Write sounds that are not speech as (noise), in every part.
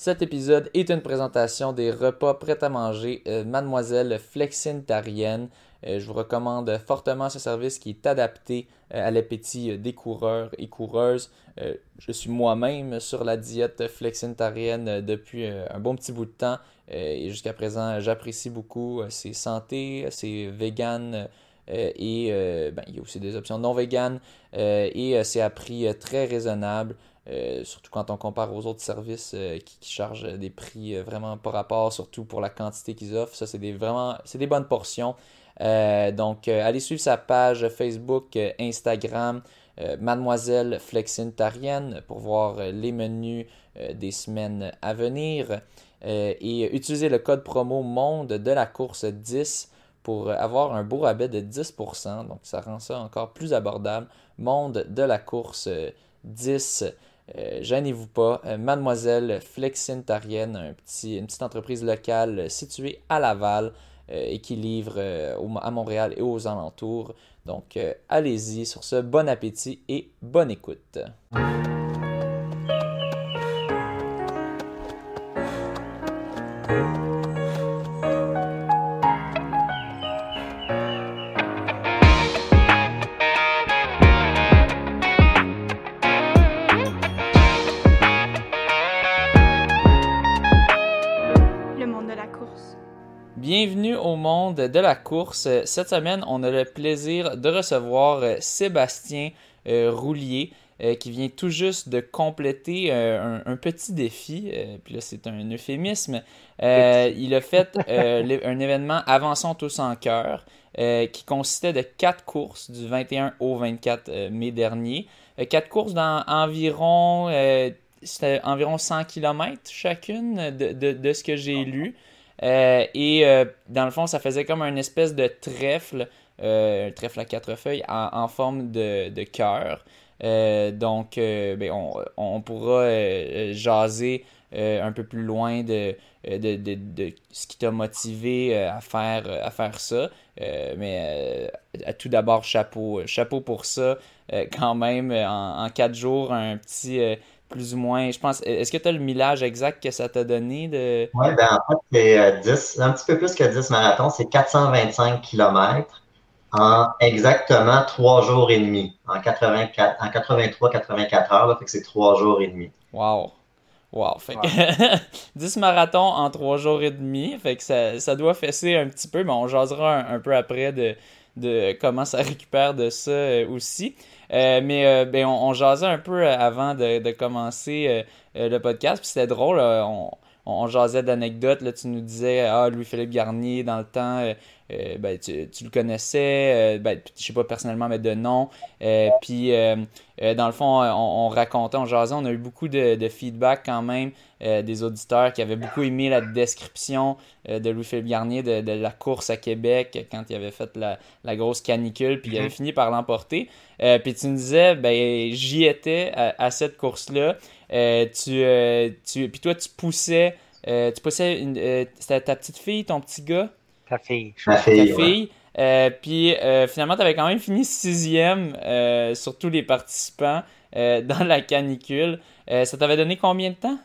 Cet épisode est une présentation des repas prêts à manger euh, Mademoiselle Flexintarienne. Euh, je vous recommande fortement ce service qui est adapté euh, à l'appétit des coureurs et coureuses. je suis moi-même sur la diète flexintarienne depuis un bon petit bout de temps et jusqu'à présent j'apprécie beaucoup. C'est santé, c'est vegan. et ben, il y a aussi des options non vegan et c'est à prix très raisonnable. Euh, surtout quand on compare aux autres services euh, qui, chargent des prix euh, vraiment par rapport, surtout pour la quantité qu'ils offrent. Ça, c'est des, vraiment c'est des bonnes portions. donc, allez suivre sa page Facebook, Instagram, Mademoiselle Flexintarienne pour voir les menus des semaines à venir. et utilisez le code promo MONDE de la course 10 pour avoir un beau rabais de 10%. Donc, ça rend ça encore plus abordable. Monde de la course 10. Euh, gênez-vous pas. Euh, Mademoiselle Flexintarienne, un une petite entreprise locale située à Laval euh, et qui livre à Montréal et aux alentours. Donc, allez-y sur ce. Bon appétit et bonne écoute. Monde de la course. Cette semaine, on a le plaisir de recevoir euh, Sébastien euh, Roulier euh, qui vient tout juste de compléter un, petit défi. puis là, c'est un euphémisme. il a fait (laughs) un événement Avançons tous en cœur qui consistait de quatre courses du 21 au 24 mai dernier. quatre courses dans environ, environ 100 km chacune de, de ce que j'ai lu. Euh, et euh, dans le fond, ça faisait comme une espèce de trèfle, euh, un trèfle à quatre feuilles en, forme de, cœur. donc, ben, on, pourra jaser un peu plus loin de, ce qui t'a motivé à, faire, ça. mais tout d'abord, chapeau, chapeau pour ça. quand même, en, quatre jours, un petit plus ou moins, je pense. Est-ce que tu as le millage exact que ça t'a donné de. Oui, ben en fait, c'est un petit peu plus que 10 marathons, c'est 425 km en exactement 3 jours et demi, en, 84, en 83-84 heures, là, fait que c'est 3 jours et demi. Wow! Wow! Fait que 10 (laughs) marathons en 3 jours et demi, fait que ça, ça doit fesser un petit peu, mais on jasera un, peu après de, de comment ça récupère de ça euh, aussi. Euh, mais euh, ben, on, jasait un peu avant de, commencer euh, le podcast, puis c'était drôle. on, on jasait d'anecdotes. Là, tu nous disais, ah, Louis-Philippe Garnier, dans le temps, ben, tu, le connaissais, ben, je sais pas personnellement, mais de nom. puis, dans le fond, on, racontait, on jasait, on a eu beaucoup de, feedback quand même des auditeurs qui avaient beaucoup aimé la description de Louis-Philippe Garnier de, la course à Québec quand il avait fait la, la grosse canicule, puis il avait mhm. fini par l'emporter. Euh, puis tu me disais, ben, j'y étais à, cette course-là. Euh, tu, euh, tu, puis toi, tu poussais, tu poussais une, c'était ta petite fille, ton petit gars? Ta fille. Ta fille. puis finalement, tu avais quand même fini sixième sur tous les participants dans la canicule. ça t'avait donné combien de temps?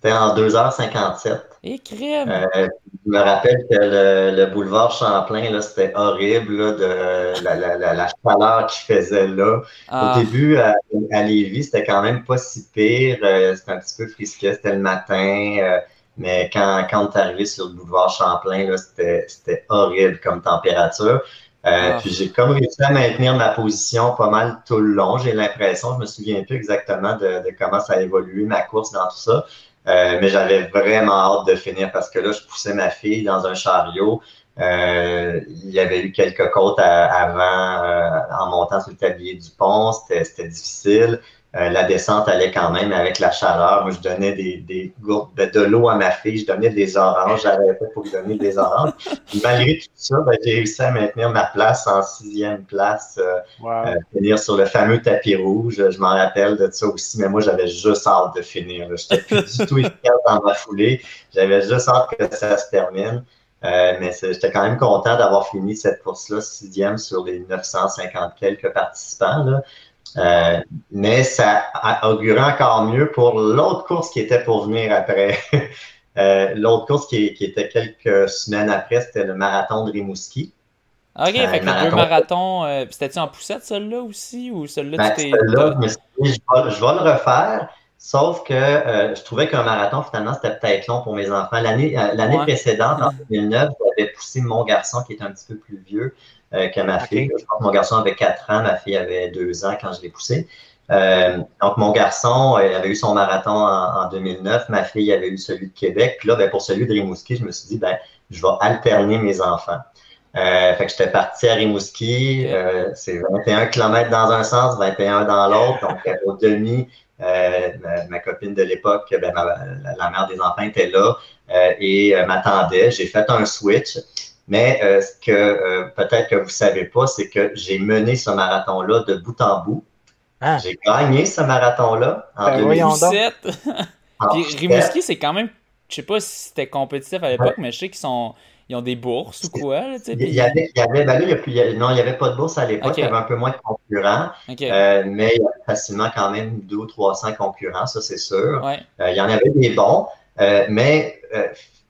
C'était en 2h57. Et crème! Euh, je me rappelle que le, boulevard Champlain, c'était horrible, là, de la, la, la, chaleur qu'il faisait là. Au ah. début, à, à Lévis, c'était quand même pas si pire. Euh, c'était un petit peu frisquet, c'était le matin. Euh, mais quand, quand on est arrivé sur le boulevard Champlain, c'était, c'était horrible comme température. Ah. Puis j'ai comme réussi à maintenir ma position pas mal tout le long, j'ai l'impression. Je me souviens plus exactement de, de comment ça a évolué, ma course dans tout ça. Euh, mais j'avais vraiment hâte de finir parce que là, je poussais ma fille dans un chariot. Euh, il y avait eu quelques côtes avant euh, en montant sur le tablier du pont. C'était difficile. Euh, la descente allait quand même avec la chaleur. Moi, je donnais des, des gourdes de, l'eau à ma fille, je donnais des oranges, j'avais pas pour lui donner des oranges. malgré tout ça, ben, j'ai réussi à maintenir ma place en sixième place, euh, euh finir sur le fameux tapis rouge. Je m'en rappelle de ça aussi, mais moi, j'avais juste hâte de finir. Je n'étais plus du tout efficace dans ma foulée. J'avais juste hâte que ça se termine. Euh, mais j'étais quand même content d'avoir fini cette course-là, sixième sur les 950 quelques participants. Là. Mais ça augurait encore mieux pour l'autre course qui était pour venir après. (laughs) l'autre course qui, était quelques semaines après, c'était le marathon de Rimouski. OK, fait que le deux marathons, c'était-tu en poussette, celui-là aussi, ou celui-là, ben, tu là je, je, je, vais le refaire, Sauf que euh, je trouvais qu'un marathon, finalement, c'était peut-être long pour mes enfants. L'année euh, l'année précédente, en 2009, j'avais poussé mon garçon qui est un petit peu plus vieux euh, que ma fille. Je pense que mon garçon avait 4 ans, ma fille avait 2 ans quand je l'ai poussé. donc, mon garçon avait eu son marathon en, 2009, ma fille avait eu celui de Québec. Puis là, ben, pour celui de Rimouski, je me suis dit, ben, je vais alterner mes enfants. fait que j'étais parti à Rimouski, c'est 21 km dans un sens, 21 dans l'autre, donc au demi, euh, ma, copine de l'époque, ben, la, mère des enfants était là euh, et euh, m'attendait. J'ai fait un switch. Mais ce que peut-être que vous ne savez pas, c'est que j'ai mené ce marathon-là de bout en bout. Ah. J'ai gagné ce marathon-là en ben 2017. Puis Rimouski, c'est quand même, je sais pas si c'était compétitif à l'époque, mais je sais qu'ils sont, ils ont des bourses ou quoi? Là, il, y avait, il y avait, ben là, il y a non, il n'y avait pas de bourse à l'époque, il y avait un peu moins de concurrents, euh, mais il y avait facilement quand même 200 ou 300 concurrents, ça c'est sûr. Euh, il y en avait des bons, euh, mais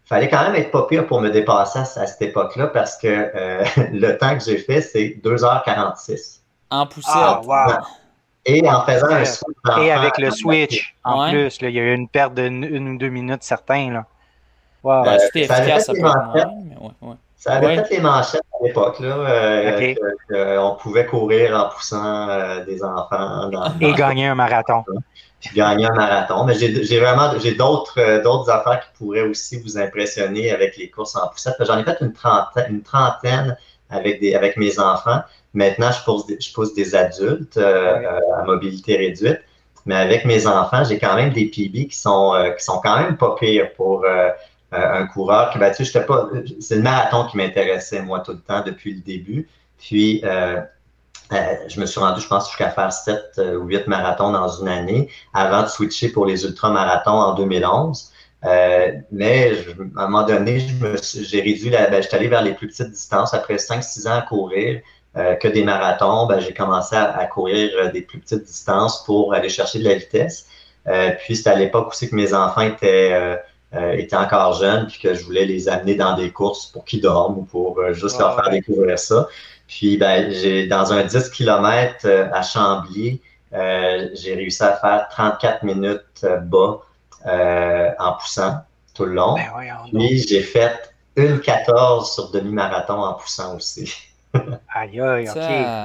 fallait quand même être pas pire pour me dépasser à, cette époque-là parce que (laughs) le temps que j'ai fait, c'est 2h46. En poussette. Ah, wow. Et en faisant un switch. Et avec le switch, en plus, il y a eu une perte de une ou deux minutes certains. Là. Wow. Ben, c'était efficace, ça Ça avait fait les manchettes à l'époque, là, euh, on pouvait courir en poussant euh, des enfants. Et gagner un marathon. Puis gagner un marathon. Mais j'ai vraiment j'ai d'autres euh, d'autres affaires qui pourraient aussi vous impressionner avec les courses en poussette. J'en ai fait une trentaine, une trentaine avec, des, avec mes enfants. Maintenant, je pousse des, je pousse des adultes à mobilité réduite. Mais avec mes enfants, j'ai quand même des PB qui sont, qui sont quand même pas pires pour euh, un coureur qui, ben, tu sais, pas, c'est le marathon qui m'intéressait, moi, tout le temps, depuis le début. Puis, euh, euh, je me suis rendu, je pense, jusqu'à faire 7 ou 8 marathons dans une année avant de switcher pour les ultramarathons en 2011. mais à un moment donné, j'ai réduit la. Ben, je suis allé vers les plus petites distances. Après 5-6 ans à courir que des marathons, ben, j'ai commencé à, à, courir des plus petites distances pour aller chercher de la vitesse. puis c'était à l'époque aussi que mes enfants étaient euh, étaient encore jeunes, puis que je voulais les amener dans des courses pour qu'ils dorment ou pour euh, juste leur faire découvrir ça. Puis, ben, j'ai dans un 10 km euh, à Chambly, j'ai réussi à faire 34 minutes bas en poussant tout le long. Ben puis, j'ai fait une 14 sur demi-marathon en poussant aussi. (laughs) aïe, aïe, ok.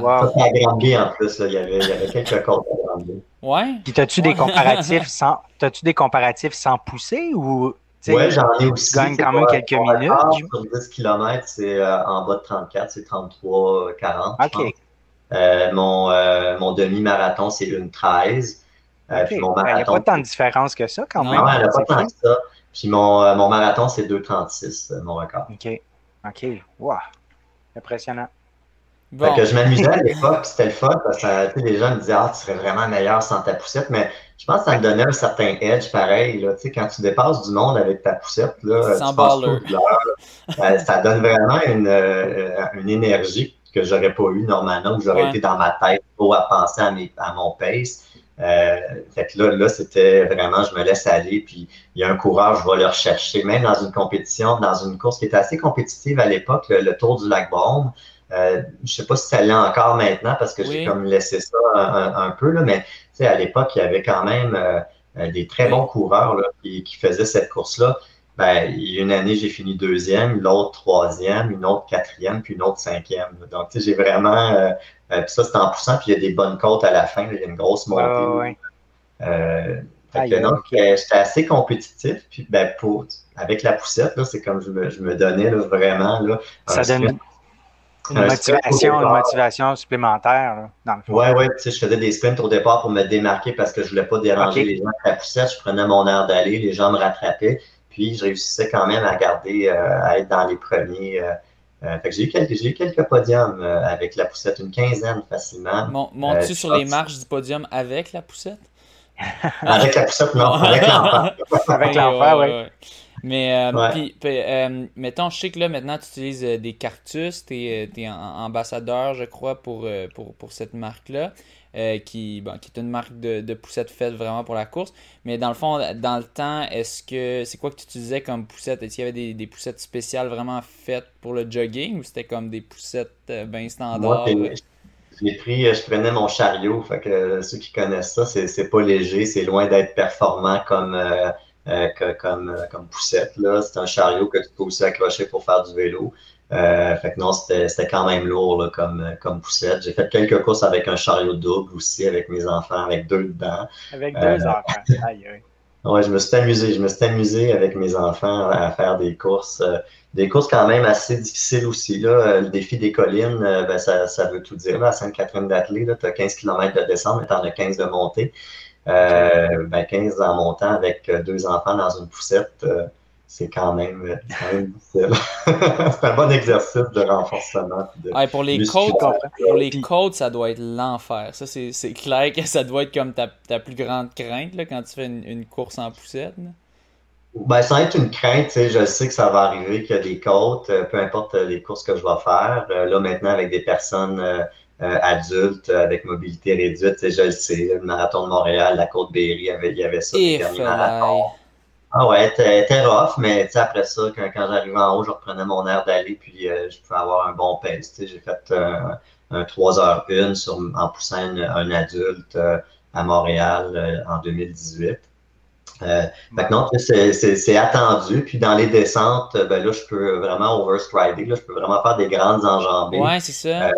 Wow. Ça, en plus, là. Il, y avait, il y avait quelques courses à Ouais. Puis t'as-tu des comparatifs (laughs) sans t'as-tu des comparatifs sans pousser ou Ouais, j'en ai aussi. Tu gagnes quand même quelques minutes. Sur 10 km, c'est euh, en bas de 34, c'est 33, 40. OK. Euh, mon, euh, mon demi-marathon, c'est une 13. Okay. Puis mon marathon, il n'y a pas tant de différence que ça quand même. Non, il n'y a pas tant que ça. Puis mon, mon marathon, c'est 2,36, mon record. OK. OK. Wow. Impressionnant. Fait que je m'amusais à l'époque, c'était le fun parce que les gens me disaient Ah, tu serais vraiment meilleur sans ta poussette, mais je pense que ça me donnait un certain edge pareil. Là, quand tu dépasses du monde avec ta poussette, là, sans tu euh, ça donne vraiment une, euh, une énergie que j'aurais pas eu normalement, où j'aurais été dans ma tête trop à penser à, mes, à mon pace. Euh, fait que là, là c'était vraiment, je me laisse aller, puis il y a un coureur, je vais le rechercher, même dans une compétition, dans une course qui était assez compétitive à l'époque, le, Tour du Lac Baume. Euh, je sais pas si ça l'est encore maintenant parce que j'ai comme laissé ça un, peu, là, mais à l'époque, il y avait quand même euh, euh, des très bons coureurs là, qui, qui, faisaient cette course-là. Ben, une année, j'ai fini deuxième, l'autre troisième, une autre quatrième, puis une autre cinquième. Donc, tu sais, j'ai vraiment. Euh, puis ça, c'est en poussant, puis il y a des bonnes côtes à la fin. il y a une grosse montée. J'étais assez compétitif. Puis, ben, pour, avec la poussette, c'est comme je me, je me donnais là, vraiment. Là, ça donne, une motivation, une motivation supplémentaire. Là, Oui, oui. Tu sais, je faisais des sprints au départ pour me démarquer parce que je ne voulais pas déranger les gens avec la poussette. Je prenais mon air d'aller, les gens me rattrapaient. Puis, je réussissais quand même à garder, euh, à être dans les premiers. Euh, euh, fait que j'ai eu quelques, eu quelques podiums avec la poussette, une quinzaine facilement. Montes-tu sur les marches du podium avec la poussette? avec la poussette, non. (laughs) avec l'enfant. avec l'enfant, oui. Mais, euh, puis, euh, mettons, je sais que là, maintenant, tu utilises euh, des cartus, tu es, ambassadeur, je crois, pour, pour, pour cette marque-là. euh, qui, qui est une marque de, de poussette faite vraiment pour la course. Mais dans le fond, dans le temps, est-ce que c'est quoi que tu utilisais comme poussette? Est-ce qu'il y avait des, poussettes spéciales vraiment faites pour le jogging ou c'était comme des poussettes euh, bien standards? j'ai pris, je prenais mon chariot. Fait que ceux qui connaissent ça, c'est pas léger, c'est loin d'être performant comme, comme, comme poussette. C'est un chariot que tu peux aussi accrocher pour faire du vélo. Euh, fait que non, c'était quand même lourd comme, comme poussette. J'ai fait quelques courses avec un chariot double aussi, avec mes enfants, avec deux dedans. Avec deux euh, enfants, (laughs) aïe, aïe. Ouais, je me suis amusé. Je me suis amusé avec mes enfants à faire des courses. Euh, des courses quand même assez difficiles aussi. Là. Le défi des collines, ben, ça, ça veut tout dire. Là. À Sainte-Catherine d'Atelier, tu as 15 km de descente, mais tu en as 15 de montée. Ben, 15 en montant avec deux enfants dans une poussette c'est quand même, difficile. (laughs) c'est un bon exercice de renforcement. pour, les côtes, pour les côtes, ça doit être l'enfer. Ça, c'est clair que ça doit être comme ta, ta plus grande crainte là, quand tu fais une, course en poussette. Ben, sans être une crainte, je sais que ça va arriver qu'il y a des côtes, euh, peu importe euh, les courses que je vais faire. Euh, là, maintenant, avec des personnes adultes avec mobilité réduite, je le sais, le marathon de Montréal, la côte Berry, il y avait ça. Et ah ouais, était rough, mais après ça, quand, quand j'arrivais en haut, je reprenais mon air d'aller, puis euh, je pouvais avoir un bon pace. J'ai fait euh, un 3h1 sur, en poussant un adulte euh, à Montréal en 2018. maintenant, c'est attendu. Puis dans les descentes, ben là, je peux vraiment overstrider. Là, je peux vraiment faire des grandes enjambées. Ouais, c'est ça.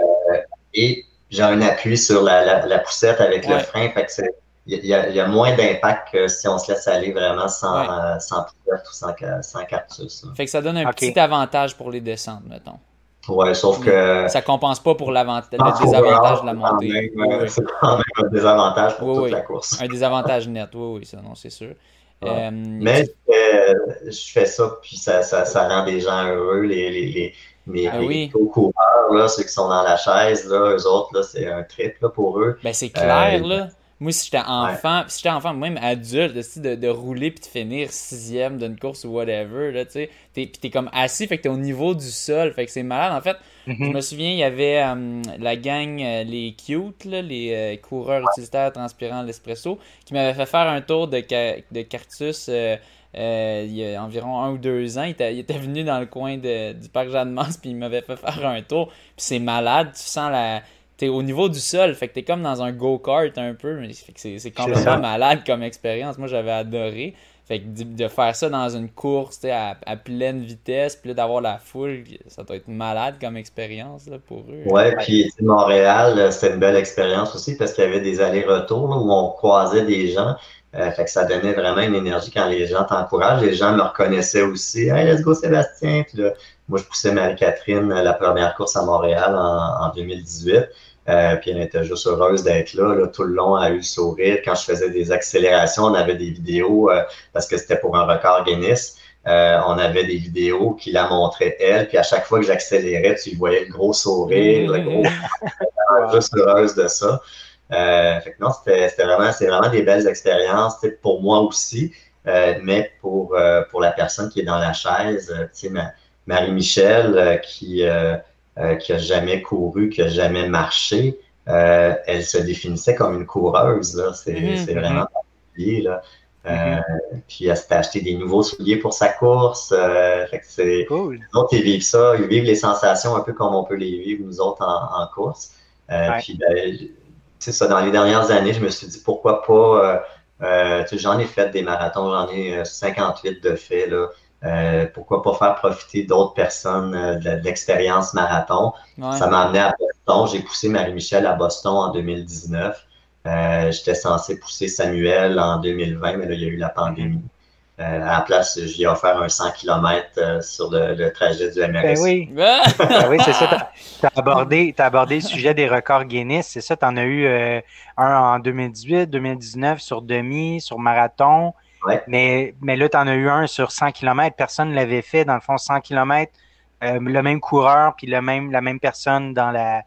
Et j'ai un appui sur la, la, poussette avec le frein. Fait que c'est il y, a, y, a, moins d'impact que si on se laisse aller vraiment sans, ouais. sans ou sans, sans cactus. Fait que ça donne un petit avantage pour les descentes, mettons. Ouais, sauf que. Ça compense pas pour le désavantage de la montée. C'est quand même un désavantage pour toute la course. Un désavantage net, oui, oui, ça, non, c'est sûr. Euh, Mais euh, je fais ça, puis ça, ça, ça, rend des gens heureux, les, les, les, ah les, coureurs, là, ceux qui sont dans la chaise, là, eux autres, c'est un trip là, pour eux. Ben, c'est clair, euh, là. Moi, si j'étais enfant, si j'étais enfant, même adulte, de, de rouler puis de finir sixième d'une course ou whatever, là, tu sais, t'es, t'es comme assis, fait que t'es au niveau du sol, fait que c'est malade. En fait, mm-hmm. je me souviens, il y avait euh, la gang, euh, les cute, là, les euh, coureurs utilitaires transpirants l'espresso, qui m'avaient fait faire un tour de, de Cartus il y a environ un ou deux ans. Il était, il était venu dans le coin de, du parc Jeanne-Mance, puis il m'avait fait faire un tour. Puis c'est malade, tu sens la t'es au niveau du sol, fait que t'es comme dans un go-kart un peu, mais c'est complètement malade comme expérience. Moi, j'avais adoré. Fait que de, faire ça dans une course à, à pleine vitesse, puis d'avoir la foule, ça doit être malade comme expérience là, pour eux. Ouais, puis Montréal, c'était une belle expérience aussi parce qu'il y avait des allers-retours où on croisait des gens. Euh, fait que ça donnait vraiment une énergie quand les gens t'encouragent. Les gens me reconnaissaient aussi. Hey, let's go Sébastien! Puis là, moi, je poussais Marie-Catherine la première course à Montréal en, en 2018. Euh, puis elle était juste heureuse d'être là, Tout le long, elle a eu le sourire. Quand je faisais des accélérations, on avait des vidéos, euh, parce que c'était pour un record Guinness. Euh, on avait des vidéos qui la montraient elle, puis à chaque fois que j'accélérais, tu voyais le gros sourire, le gros (laughs) juste heureuse de ça. Fait que non, c'était vraiment, c'est vraiment des belles expériences, pour moi aussi, mais pour, pour la personne qui est dans la chaise, tu sais, Marie-Michel, qui euh, qui a jamais couru, qui a jamais marché, euh, elle se définissait comme une coureuse. Là. C'est, c'est vraiment mm-hmm. particulier. Là. Euh, mm-hmm. Puis elle s'est acheté des nouveaux souliers pour sa course. fait que c'est, cool. Les autres, ils vivent ça. Ils vivent les sensations un peu comme on peut les vivre, nous autres, en, en course. Puis, ben, tu ça, dans les dernières années, je me suis dit pourquoi pas. j'en ai fait des marathons, j'en ai 58 de fait. Là. Euh, pourquoi pas faire profiter d'autres personnes euh, de, l'expérience marathon. Ça m'a amené à Boston. J'ai poussé Marie-Michel à Boston en 2019. Euh, j'étais censé pousser Samuel en 2020, mais là, il y a eu la pandémie. À la place, j'ai offert un 100 km sur le, trajet du MRS. Ben oui, ben oui c'est ça. Tu as, (laughs) abordé, as abordé le sujet des records Guinness. C'est ça, tu en as eu un en 2018, 2019 sur demi, sur marathon. Mais, mais là, tu en as eu un sur 100 km. Personne ne l'avait fait. Dans le fond, 100 km, euh, le même coureur, puis le même, la même personne dans la,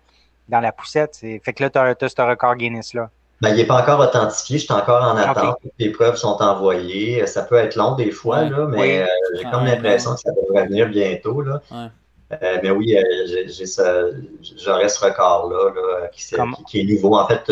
dans la poussette. Fait que là, tu as, ce record Guinness-là. Ben, il n'est pas encore authentifié, je suis encore en attente. Les preuves sont envoyées. Ça peut être long des fois, là, mais euh, j'ai comme l'impression que ça devrait venir bientôt. Là. Euh, mais oui, j'aurais ce record-là qui, qui, est nouveau. En fait,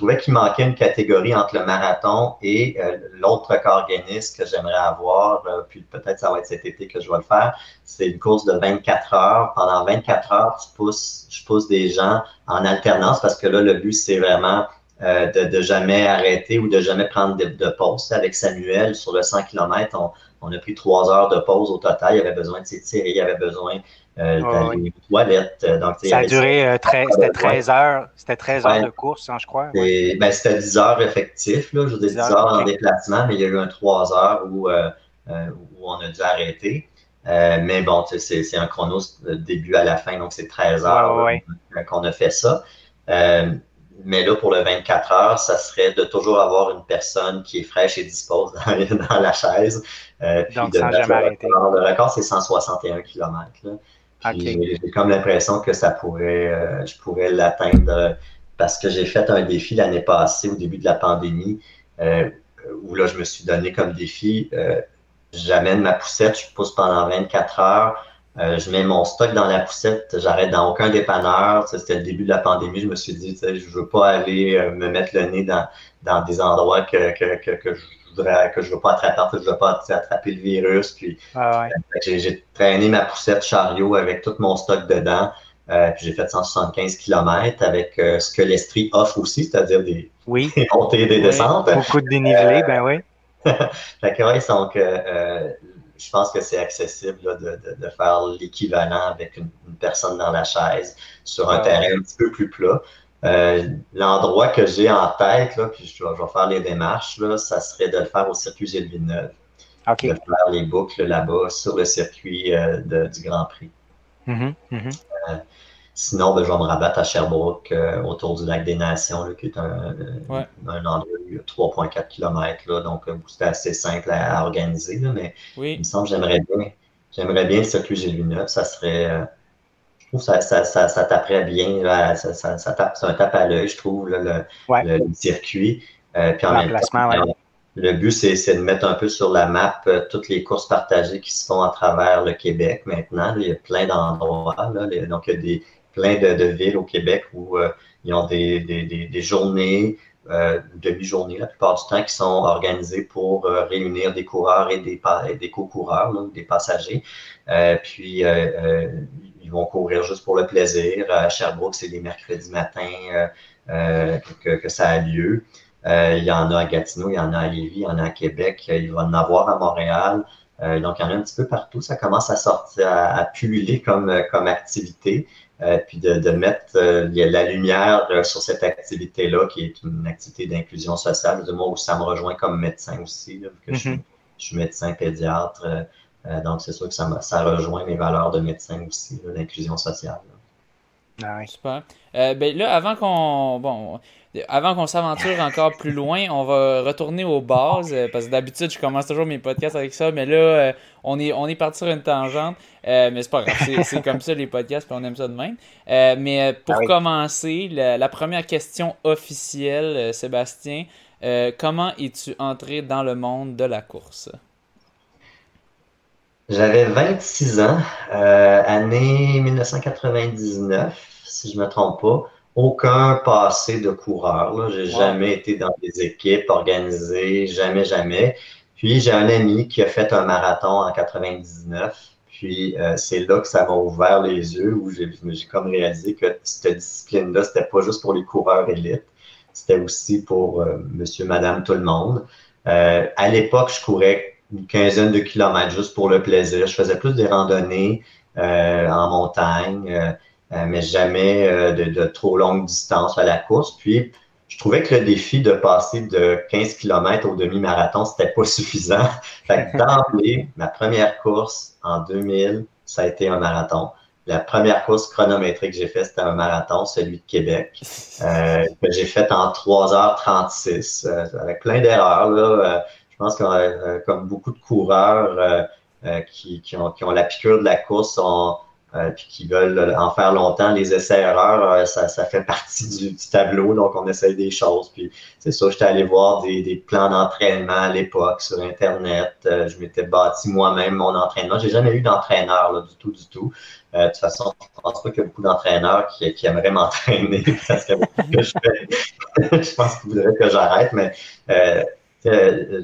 trouvais qu'il manquait une catégorie entre le marathon et l'autre record Guinness que j'aimerais avoir, puis peut-être ça va être cet été que je vais le faire. C'est une course de 24 heures. Pendant 24 heures, tu pousses, je pousse des gens en alternance parce que là, le but, c'est vraiment de, de, jamais arrêter ou de jamais prendre de, de pause. Avec Samuel, sur le 100 km, on, on a pris trois heures de pause au total. Il avait besoin de s'étirer, il avait besoin euh, d'aller aux toilettes. Donc, ça a duré, euh, c'était 13 heures, c'était 13 heures de course, hein, je crois. Ben, c'était 10 heures effectif, là, je dire 10, heures, en déplacement, mais il y a eu un 3 heures où, euh, où on a dû arrêter. mais bon, c'est un chrono début à la fin, donc c'est 13 heures qu'on a fait ça. Mais là, pour le 24 heures, ça serait de toujours avoir une personne qui est fraîche et dispose dans, (laughs) la chaise. Euh, Donc, sans jamais arrêter. Le record, c'est 161 km. J'ai comme l'impression que ça pourrait, euh, je pourrais l'atteindre parce que j'ai fait un défi l'année passée, au début de la pandémie, euh, où là, je me suis donné comme défi, j'amène ma poussette, je pousse pendant 24 heures, euh, je mets mon stock dans la poussette, j'arrête dans aucun dépanneur. C'était le début de la pandémie. Je me suis dit, je veux pas aller euh, me mettre le nez dans, dans des endroits que, que, que, que je voudrais, que je veux pas attraper, je veux pas attraper le virus. Puis ah j'ai traîné ma poussette chariot avec tout mon stock dedans. Euh, puis j'ai fait 175 km avec ce que l'Estrie offre aussi, c'est-à-dire des, oui. (laughs) montées et des descentes. Beaucoup de dénivelé, ben oui. (laughs) fait que, ouais, donc, je pense que c'est accessible de, faire l'équivalent avec une, personne dans la chaise sur un terrain un petit peu plus plat. Euh, l'endroit que j'ai en tête, là, puis je, vais faire les démarches, là, ça serait de le faire au circuit Gilles Villeneuve. De faire les boucles là-bas sur le circuit euh, du Grand Prix. Mm-hmm, mm-hmm. Euh, Sinon, ben, je vais me rabattre à Sherbrooke, euh, autour du lac des Nations, qui est un, un endroit de 3,4 km. donc, euh, c'est assez simple à, organiser. mais il me semble que j'aimerais bien, j'aimerais bien le circuit Gilles Ça serait. Euh, je trouve que ça, ça, ça, taperait bien. ça, ça, tape, c'est un tape à l'œil, je trouve, le, circuit. puis en même temps, le but, c'est, de mettre un peu sur la map toutes les courses partagées qui se font à travers le Québec maintenant. il y a plein d'endroits. donc, il y a des, plein de, villes au Québec où euh, ils ont des, des, des, journées, euh, demi-journées la plupart du temps, qui sont organisées pour euh, réunir des coureurs et des, des co-coureurs, des passagers. puis, ils vont courir juste pour le plaisir. À Sherbrooke, c'est les mercredis matins que, que, ça a lieu. il y en a à Gatineau, il y en a à Lévis, il y en a à Québec, il va en avoir à Montréal. donc, il y en a un petit peu partout. Ça commence à sortir, à, à pulluler comme, comme activité. Euh, puis de, mettre euh, la lumière euh, sur cette activité-là, qui est une activité d'inclusion sociale. De moi, où ça me rejoint comme médecin aussi, que je, mm-hmm. suis, médecin pédiatre. donc, c'est sûr que ça, ça rejoint mes valeurs de médecin aussi, d'inclusion sociale. Ah Super. ben là, avant qu'on. Bon, avant qu'on s'aventure encore plus loin, on va retourner aux bases, euh, parce que d'habitude, je commence toujours mes podcasts avec ça, mais là, euh, on, est, on est parti sur une tangente, euh, mais c'est pas grave, c'est comme ça les podcasts, puis on aime ça de même. mais pour ah commencer, la, première question officielle, Sébastien, comment es-tu entré dans le monde de la course? J'avais 26 ans, année 1999, si je ne me trompe pas aucun passé de coureur. J'ai jamais été dans des équipes organisées, jamais, jamais. Puis j'ai un ami qui a fait un marathon en 99. Puis euh, c'est là que ça m'a ouvert les yeux, où j'ai comme réalisé que cette discipline-là, c'était pas juste pour les coureurs élites, c'était aussi pour euh, monsieur, madame, tout le monde. Euh, à l'époque, je courais une quinzaine de kilomètres juste pour le plaisir. Je faisais plus des randonnées en montagne. Euh, mais jamais euh, de, trop longue distance à la course. Puis, je trouvais que le défi de passer de 15 km au demi-marathon, c'était pas (laughs) suffisant. Fait que d'emblée, ma première course en 2000, ça a été un marathon. La première course chronométrique que j'ai faite, c'était un marathon, celui de Québec, (laughs) euh, que j'ai fait en 3h36, euh, avec plein d'erreurs. Là. je pense que comme beaucoup de coureurs qui, qui, ont, qui ont la piqûre de la course, ont euh, puis qui veulent en faire longtemps, les essais-erreurs, euh, ça, ça, fait (laughs) partie du, tableau, donc on essaye des choses. Puis c'est ça, j'étais allé voir des, des plans d'entraînement à l'époque sur Internet. Euh, je m'étais bâti moi-même mon entraînement. J'ai jamais eu d'entraîneur du tout, du tout. de toute façon, je pense pas qu'il y a beaucoup d'entraîneurs qui, qui, aimeraient (laughs) m'entraîner parce que je, (laughs) je pense qu'ils voudraient que j'arrête, mais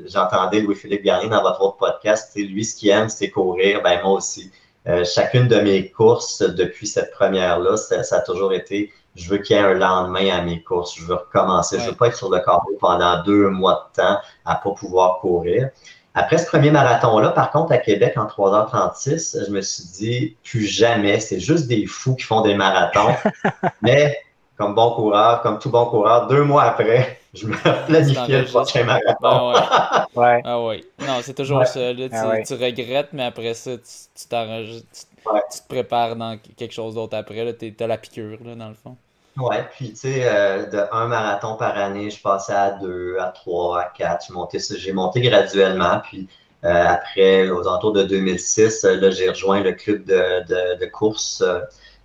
j'entendais Louis-Philippe Garnier dans votre autre podcast. Lui, ce qu'il aime, c'est courir. Ben moi aussi. Euh, chacune de mes courses depuis cette première-là, ça, a toujours été je veux qu'il y ait un lendemain à mes courses. Je veux recommencer. Je veux pas être sur le carreau pendant deux mois de temps à pas pouvoir courir. Après ce premier marathon-là, par contre, à Québec, en 3h36, je me suis dit, plus jamais, c'est juste des fous qui font des marathons. (laughs) Mais comme bon coureur, comme tout bon coureur, deux mois après, je me planifiais le prochain marathon. Ah ouais. (laughs) Ah oui. Non, c'est toujours ça. Là, ah tu, regrettes, mais après ça, tu, tu t'arranges, tu, te prépares dans quelque chose d'autre après. Tu as la piqûre, là, dans le fond. Ouais, puis tu sais, euh, de un marathon par année, je passais à deux, à trois, à quatre. J'ai monté, j'ai monté graduellement, puis euh, après, aux alentours de 2006, euh, là, j'ai rejoint le club de, de, de course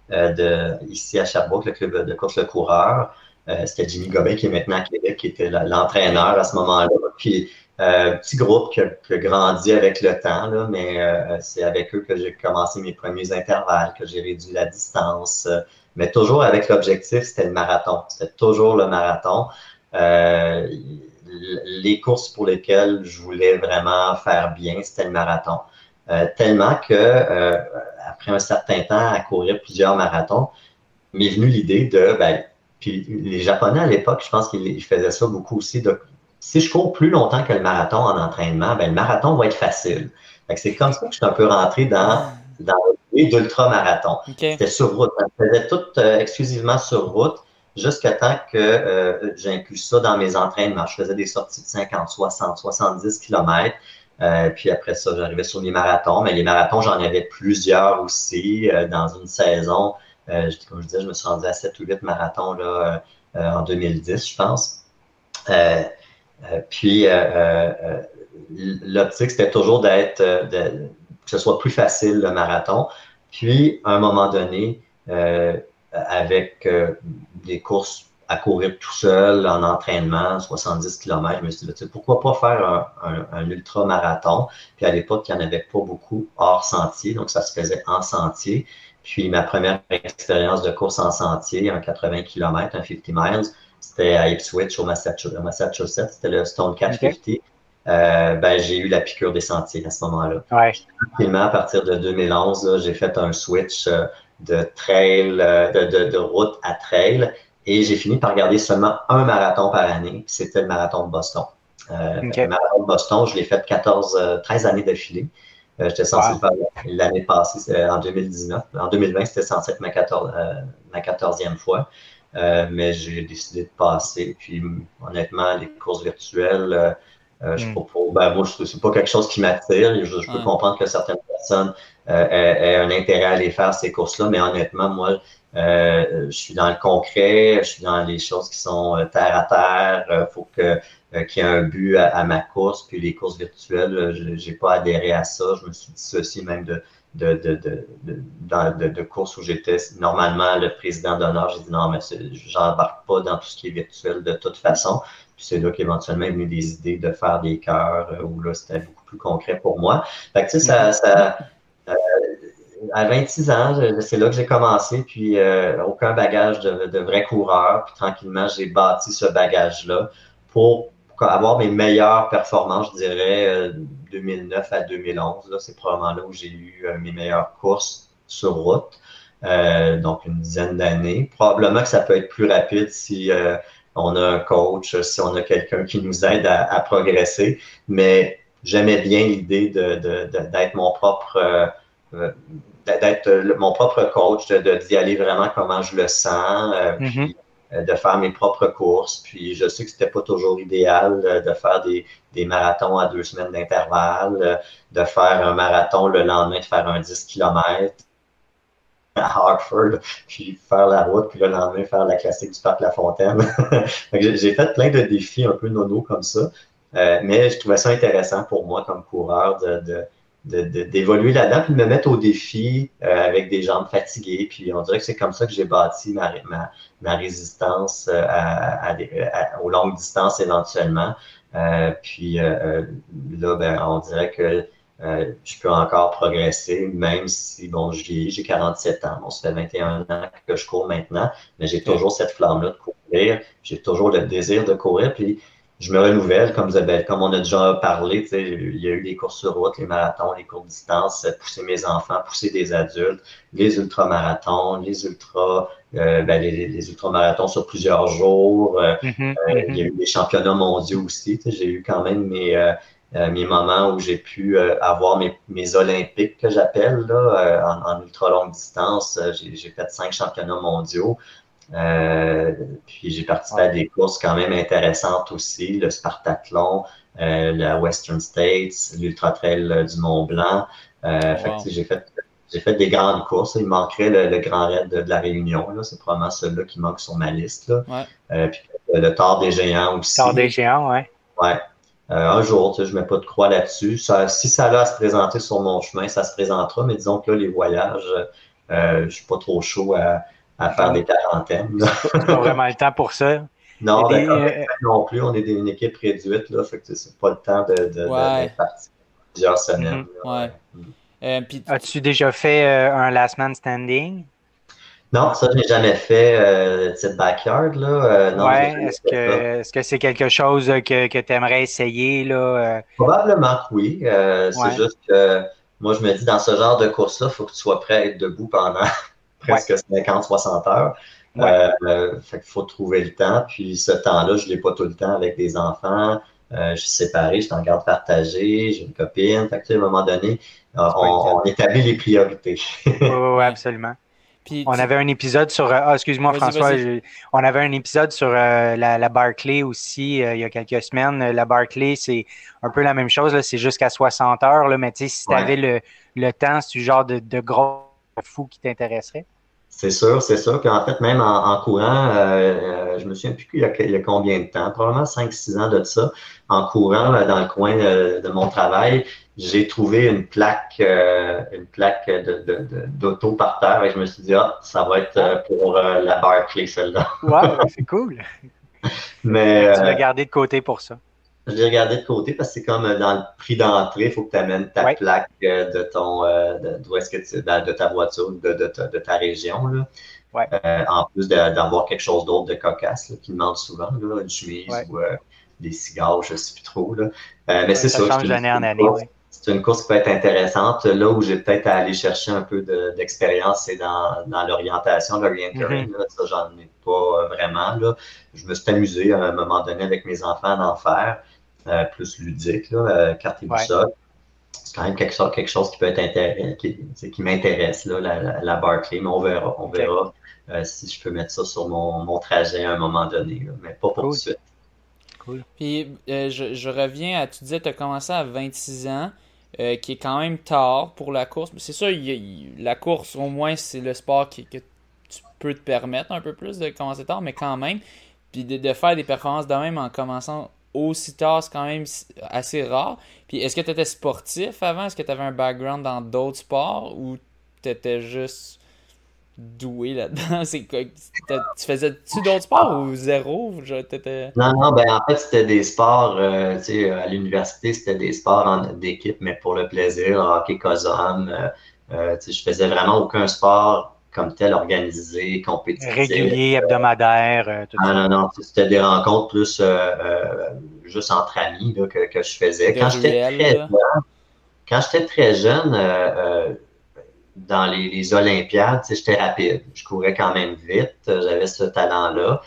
de, ici à Sherbrooke, le club de course Le Coureur. Euh, c'était Jimmy Gobin qui est maintenant à Québec, qui était l'entraîneur à ce moment-là. Puis, euh, petit groupe qui a, grandi avec le temps, là, mais euh, c'est avec eux que j'ai commencé mes premiers intervalles, que j'ai réduit la distance, mais toujours avec l'objectif, c'était le marathon. C'était toujours le marathon. les courses pour lesquelles je voulais vraiment faire bien, c'était le marathon. tellement que après un certain temps à courir plusieurs marathons, m'est venue l'idée de ben, puis les Japonais à l'époque, je pense qu'ils faisaient ça beaucoup aussi. De, si je cours plus longtemps que le marathon en entraînement, ben le marathon va être facile. C'est comme ça que je suis un peu rentré dans, dans d'ultra-marathon. C'était sur route. Je faisais tout euh, exclusivement sur route jusqu'à temps que euh, j'inclus ça dans mes entraînements. Je faisais des sorties de 50, 60, 70 km. puis après ça, j'arrivais sur les marathons. Mais les marathons, j'en avais plusieurs aussi euh, dans une saison. Euh, comme je disais, je me suis rendu à 7 ou 8 marathons là, euh, en 2010, je pense. Euh, puis, l'optique, c'était toujours d'être, que ce soit plus facile le marathon. Puis, à un moment donné, avec des courses à courir tout seul en entraînement, 70 km, je me suis dit, pourquoi pas faire un, un ultra-marathon? Puis à l'époque, il n'y en avait pas beaucoup hors sentier, donc ça se faisait en sentier. Puis ma première expérience de course en sentier, un 80 km, un 50 miles, c'était à Ipswich, au Massachusetts. C'était le Stone 450. Euh, ben, j'ai eu la piqûre des sentiers à ce moment-là. Ouais. à partir de 2011, j'ai fait un switch euh, de trail, euh, de, de, route à trail, et j'ai fini par garder seulement un marathon par année. C'était le marathon de Boston. Le marathon de Boston, je l'ai fait 14, 13 années d'affilée. Euh, j'étais censé le faire l'année passée, en 2019. En 2020, c'était censé être ma, 14, euh, ma 14e fois. Euh, mais j'ai décidé de passer. Puis honnêtement, les courses virtuelles, je mm. ben, moi, c'est pas quelque chose qui m'attire. Je, peux comprendre que certaines personnes aient, un intérêt à aller faire ces courses-là, mais honnêtement, moi, je suis dans le concret, je suis dans les choses qui sont terre à terre. Il faut que euh, qui a un but à, ma course, puis les courses virtuelles, euh, je n'ai pas adhéré à ça. Je me suis dissocié même de, de, de, de, de, courses où j'étais normalement le président d'honneur. J'ai dit non, mais j'embarque pas dans tout ce qui est virtuel de toute façon. Puis c'est là qu'éventuellement est venu des idées de faire des cœurs euh, où là, c'était beaucoup plus concret pour moi. Fait que tu sais, ça, ça à 26 ans, c'est là que j'ai commencé, puis aucun bagage de, de vrai coureur. Puis tranquillement, j'ai bâti ce bagage-là pour avoir mes meilleures performances, je dirais, 2009 euh, à 2011. C'est probablement là où j'ai eu euh, mes meilleures courses sur route. Euh, donc une dizaine d'années. Probablement que ça peut être plus rapide si on a un coach, si on a quelqu'un qui nous aide à, progresser. Mais j'aimais bien l'idée d'être mon propre d'être mon propre coach, d'y aller vraiment comment je le sens. Mm-hmm. De faire mes propres courses. Puis je sais que c'était pas toujours idéal euh, de faire des, des marathons à deux semaines d'intervalle, euh, de faire un marathon le lendemain, de faire un 10 km à Hartford, puis faire la route, puis le lendemain faire la classique du parc La Fontaine. (laughs) j'ai fait plein de défis un peu nono comme ça, mais je trouvais ça intéressant pour moi comme coureur de, de, d'évoluer là-dedans, puis de me mettre au défi euh, avec des jambes fatiguées. Puis on dirait que c'est comme ça que j'ai bâti ma, ma, résistance euh, à, aux longues distances éventuellement. Euh, puis là, ben, on dirait que je peux encore progresser, même si, bon, j'ai 47 ans. Bon, ça fait 21 ans que je cours maintenant, mais j'ai toujours cette flamme-là de courir. J'ai toujours le désir de courir. Puis je me renouvelle, comme, comme on a déjà parlé, il y a eu des courses sur route, les marathons, les courtes distances, pousser mes enfants, pousser des adultes, les ultramarathons, les ultras, euh, ben, les, les ultramarathons sur plusieurs jours. Euh, mm-hmm, euh, il y a mm-hmm. eu des championnats mondiaux aussi. J'ai eu quand même mes, mes moments où j'ai pu avoir mes, mes olympiques que j'appelle en, en ultra longue distance. J'ai fait cinq championnats mondiaux. Euh, puis j'ai participé à des courses quand même intéressantes aussi, le Spartathlon, euh, la Western States, l'Ultra Trail du Mont Blanc. Euh, j'ai fait j'ai fait des grandes courses. Il manquerait le, Grand Raid de, la Réunion. C'est probablement celui-là qui manque sur ma liste. Là. puis le Tort des Géants aussi. Tort des Géants, ouais. Ouais. un jour, je ne mets pas de croix là-dessus. si ça a à se présenter sur mon chemin, ça se présentera. Mais disons que là, les voyages, je ne suis pas trop chaud à, à faire des quarantaines. (laughs) pas vraiment le temps pour ça. Non, euh, non plus. On est une équipe réduite, là, fait que c'est pas le temps de, de, partir plusieurs semaines. Mhm. Mm. Euh, As-tu déjà fait euh, un last man standing? Non, ça, je n'ai jamais fait euh, cette backyard. Là. non, ouais, est-ce que est-ce que c'est quelque chose que, que tu aimerais essayer? Là? Probablement que oui. C'est juste que moi, je me dis, dans ce genre de course-là, il faut que tu sois prêt à être debout pendant presque 50-60 heures. Euh, fait faut trouver le temps. Puis ce temps-là, je ne l'ai pas tout le temps avec des enfants. Euh, je suis séparé, je suis en garde partagée, j'ai une copine. Fait que, à un moment donné, euh, on, établit les priorités. oui, absolument. (laughs) Puis, on avait un épisode sur. Ah, excuse-moi, François. on avait un épisode sur la, la, Barclay aussi il y a quelques semaines. La Barclay, c'est un peu la même chose. C'est jusqu'à 60 heures. Là, mais si tu avais le, le temps, c'est du genre de, de gros fou qui t'intéresserait? C'est sûr, c'est sûr. Puis en fait, même en, courant, euh, euh, je me souviens plus il y, a, il y a combien de temps, probablement 5-6 ans de ça, en courant euh, dans le coin de, mon travail, j'ai trouvé une plaque, une plaque d'auto de, par terre et je me suis dit, ah, ça va être pour la Barclay, celle-là. wow, c'est cool. (laughs) Mais, tu l'as gardé de côté pour ça. Je l'ai regardé de côté parce que c'est comme dans le prix d'entrée, il faut que tu amènes ta plaque euh, de ton euh, de, est-ce que tu, de, ta voiture, de, de, ta, de ta région. Là. Euh, en plus d'avoir quelque chose d'autre de cocasse qui demande souvent, là, une chemise ou des cigares, je ne sais plus trop. Là. mais c'est ça. change d'année en année, c'est une course qui peut être intéressante. Là où j'ai peut-être à aller chercher un peu d'expérience, c'est dans, dans l'orientation, l'orientation. Mm Ça, j'en ai pas vraiment. Là. Je me suis amusé à un moment donné avec mes enfants d'en faire. Euh, plus ludique, là, euh, carte et boussole. C'est quand même quelque chose, quelque chose qui peut être intéressant, qui, qui m'intéresse, là, la, la, Barclay, mais on verra, on verra euh, si je peux mettre ça sur mon, mon trajet à un moment donné, mais pas pour tout de suite. Cool. Puis je, je, reviens à, tu disais, tu as commencé à 26 ans, qui est quand même tard pour la course. C'est sûr, la course, au moins, c'est le sport qui, que tu peux te permettre un peu plus de commencer tard, mais quand même. Puis de, de faire des performances de même en commençant aussi tard, c'est quand même assez rare. Puis est-ce que tu étais sportif avant? Est-ce que tu avais un background dans d'autres sports? Ou tu étais juste doué là-dedans? (laughs) Tu faisais-tu d'autres sports ou zéro? Non, non, ben en fait, c'était des sports, euh, sais, à l'université, c'était des sports d'équipe, mais pour le plaisir, hockey, cosum. Euh, euh, tu je faisais vraiment aucun sport comme tel organisé, compétitif. Régulier, hebdomadaire, euh, tout ah, Non, non, c'était des rencontres plus euh, euh, juste entre amis là, que, que, je faisais. Quand j'étais très, jeune, quand j'étais très jeune, dans les, les Olympiades, j'étais rapide. Je courais quand même vite. J'avais ce talent-là.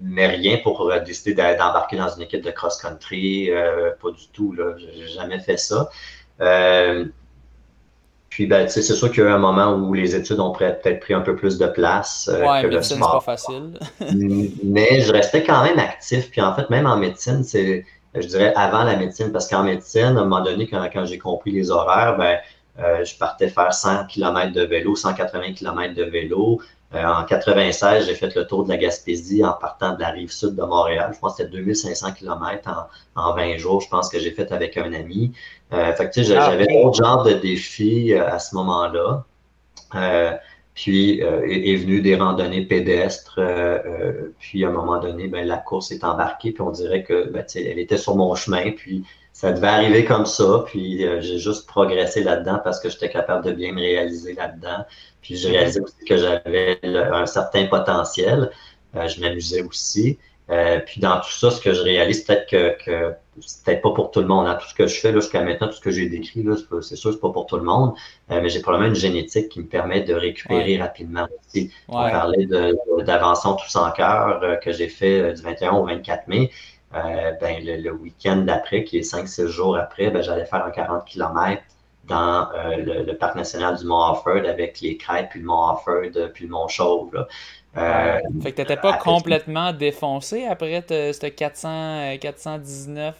mais rien pour décider d'embarquer dans une équipe de cross-country. pas du tout. Je n'ai jamais fait ça. Puis, ben, c'est sûr qu'il y a eu un moment où les études ont peut-être pris un peu plus de place. Euh, ouais, que médecine, c'est pas facile. (laughs) mais je restais quand même actif. Puis, en fait, même en médecine, c'est, je dirais, avant la médecine, parce qu'en médecine, à un moment donné, quand, quand j'ai compris les horaires, ben, euh, je partais faire 100 km de vélo, 180 km de vélo. En 96, j'ai fait le tour de la Gaspésie en partant de la rive sud de Montréal. Je pense que c'était 2500 km en, en 20 jours, je pense que j'ai fait avec un ami. fait que, ah, j'avais d'autres genres de défis à ce moment-là. Puis euh, est, venu des randonnées pédestres. Euh, euh, puis à un moment donné, ben, la course est embarquée. Puis on dirait que ben, elle était sur mon chemin. Puis ça devait arriver comme ça. Puis j'ai juste progressé là-dedans parce que j'étais capable de bien me réaliser là-dedans. Puis j'ai réalisé aussi que j'avais un certain potentiel. je m'amusais aussi. Euh, puis dans tout ça, ce que je réalise, peut-être que, que c'est peut-être pas pour tout le monde. Hein. Tout ce que je fais là jusqu'à maintenant, tout ce que j'ai décrit, là, c'est sûr, c'est pas pour tout le monde. Euh, mais j'ai probablement une génétique qui me permet de récupérer rapidement aussi. On parlait d'Avançons tous en cœur euh, que j'ai fait du 21 au 24 mai. Ben, le, week-end d'après, qui est 5-6 jours après, ben, j'allais faire un 40 km dans le, parc national du Mont Offord avec les crêpes, puis le Mont Offord, puis le Mont Chauve. Euh, fait que t'étais pas complètement défoncé après ce 400, 419,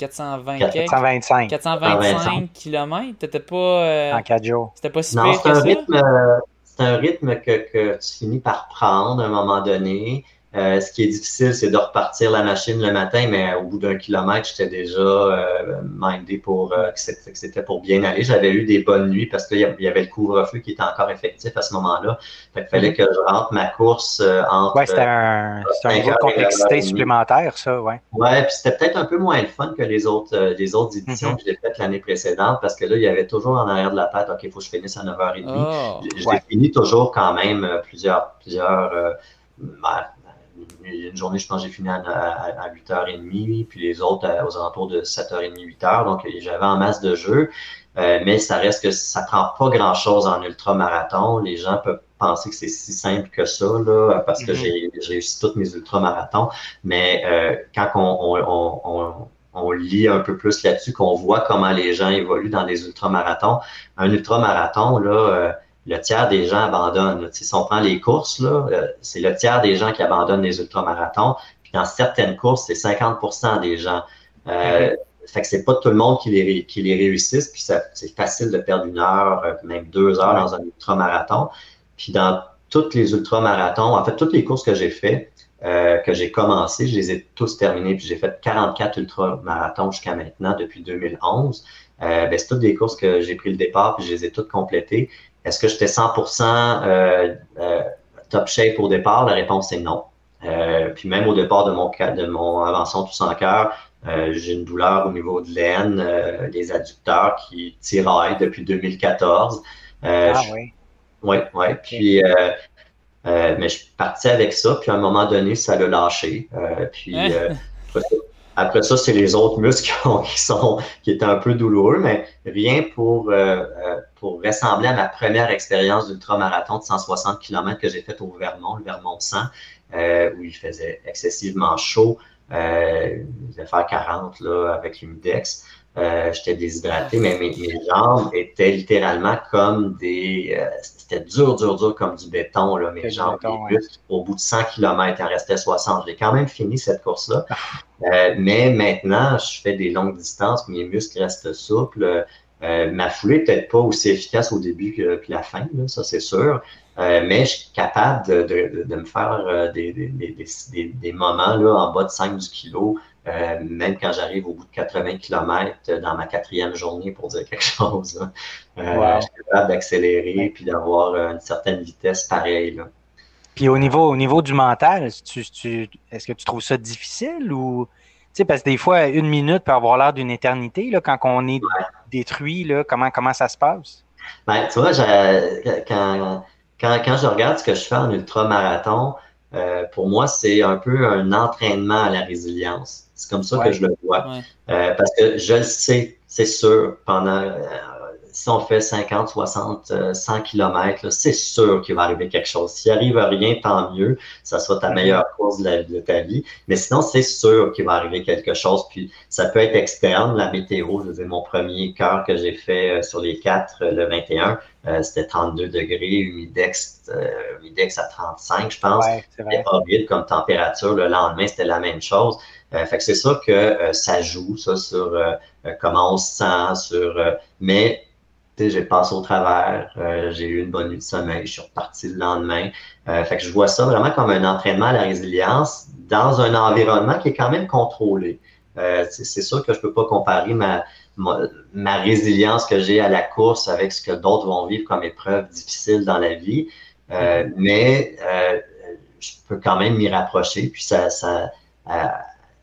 420 425. 425 km. T'étais pas. Euh, en 4 jours. C'était pas si pire que un ça? Rythme, euh, c'est un rythme que, que, tu finis par prendre à un moment donné. Euh, ce qui est difficile, c'est de repartir la machine le matin, mais au bout d'un kilomètre, j'étais déjà euh, mindé pour euh, que c'était pour bien aller. J'avais eu des bonnes nuits parce qu'il y avait le couvre-feu qui était encore effectif à ce moment-là. Fait qu'il fallait mm-hmm. que je rentre ma course entre. Ouais, c'était un, un niveau de complexité supplémentaire, ça, ouais. Ouais, puis c'était peut-être un peu moins le fun que les autres, les autres éditions mm-hmm. que j'ai faites l'année précédente parce que là, il y avait toujours en arrière de la tête, OK, il faut que je finisse à 9h30. Oh, j'ai fini toujours quand même plusieurs, plusieurs ben, une journée, je pense, j'ai fini à, 8h30, puis les autres aux alentours de 7h30, 8h. Donc, j'avais en masse de jeux. Euh, mais ça reste que ça prend pas grand-chose en ultramarathon. Les gens peuvent penser que c'est si simple que ça, là, parce que mm-hmm. j'ai réussi tous mes ultramarathons. Mais euh, quand on, on, lit un peu plus là-dessus, qu'on voit comment les gens évoluent dans les ultramarathons, un ultramarathon, là, euh, le tiers des gens abandonnent. Si on prend les courses, là, euh, c'est le tiers des gens qui abandonnent les ultramarathons. Puis dans certaines courses, c'est 50% des gens. Euh, Fait que c'est pas tout le monde qui les, qui les réussisse. Puis c'est facile de perdre une heure, euh, même deux heures dans un ultramarathon. Puis dans toutes les ultramarathons, en fait, toutes les courses que j'ai fait, euh, que j'ai commencé, je les ai tous terminés. Puis j'ai fait 44 ultramarathons jusqu'à maintenant, depuis 2011. Euh, ben, c'est toutes des courses que j'ai pris le départ, puis je les ai toutes complétées. Est-ce que j'étais 100% euh, euh, top shape au départ? La réponse est non. Euh, puis même au départ de mon, de mon avançon tout sans cœur, j'ai une douleur au niveau de l'aine, des adducteurs qui tiraillent depuis 2014. ah oui. Oui, oui. Puis, mais je suis parti avec ça, puis à un moment donné, ça l'a lâché. puis, hein? (laughs) Après ça, c'est les autres muscles (laughs) qui, sont, qui étaient un peu douloureux, mais rien pour, euh, euh, pour ressembler à ma première expérience d'ultramarathon de 160 km que j'ai faite au Vermont, le Vermont 100, euh, où il faisait excessivement chaud. il devait faire 40 là, avec l'humidex. Euh, j'étais déshydraté, mais mes, jambes étaient littéralement comme des. Euh, c'était dur, dur, dur comme du béton, là, mes jambes. Au bout de 100 km, il en restait 60. J'ai quand même fini cette course-là. Euh, mais maintenant, je fais des longues distances, mes muscles restent souples. ma foulée n'est peut-être pas aussi efficace au début que, la fin, là, ça c'est sûr. mais je suis capable de, de, de me faire des, des, des, des, moments là, en bas de 5 du kilo euh, même quand j'arrive au bout de 80 km dans ma quatrième journée, pour dire quelque (laughs) chose. Euh, je suis capable d'accélérer puis d'avoir une certaine vitesse pareille. Puis au niveau, au niveau du mental, est-ce que tu trouves ça difficile ou. Tu sais, parce que des fois, une minute peut avoir l'air d'une éternité là, quand on est détruit, là, comment, comment ça se passe? Ben, tu vois, quand, quand, quand, je regarde ce que je fais en ultramarathon, euh, pour moi, c'est un peu un entraînement à la résilience. C'est comme ça que je le vois. Euh, parce que je le sais, c'est sûr, pendant euh, si on fait 50, 60, 100 km, c'est sûr qu'il va arriver quelque chose. S'il arrive à rien, tant mieux. Ça sera ta meilleure course de, ta vie. Mais sinon, c'est sûr qu'il va arriver quelque chose. Puis ça peut être externe, la météo. Je veux dire, mon premier cœur que j'ai fait euh, sur les quatre, le 21, c'était 32 degrés, humidex, humidex à 35, je pense. c'était horrible comme température. Le lendemain, c'était la même chose. Euh, fait que c'est ça que euh, ça joue, ça, sur euh, comment on se sent, sur. mais j'ai passé au travers, j'ai eu une bonne nuit de sommeil, je suis reparti le lendemain. fait que je vois ça vraiment comme un entraînement à la résilience dans un environnement qui est quand même contrôlé. c'est sûr que je peux pas comparer ma, ma, résilience que j'ai à la course avec ce que d'autres vont vivre comme épreuve difficile dans la vie. Euh, mm-hmm. mais euh, je peux quand même m'y rapprocher. Puis ça, ça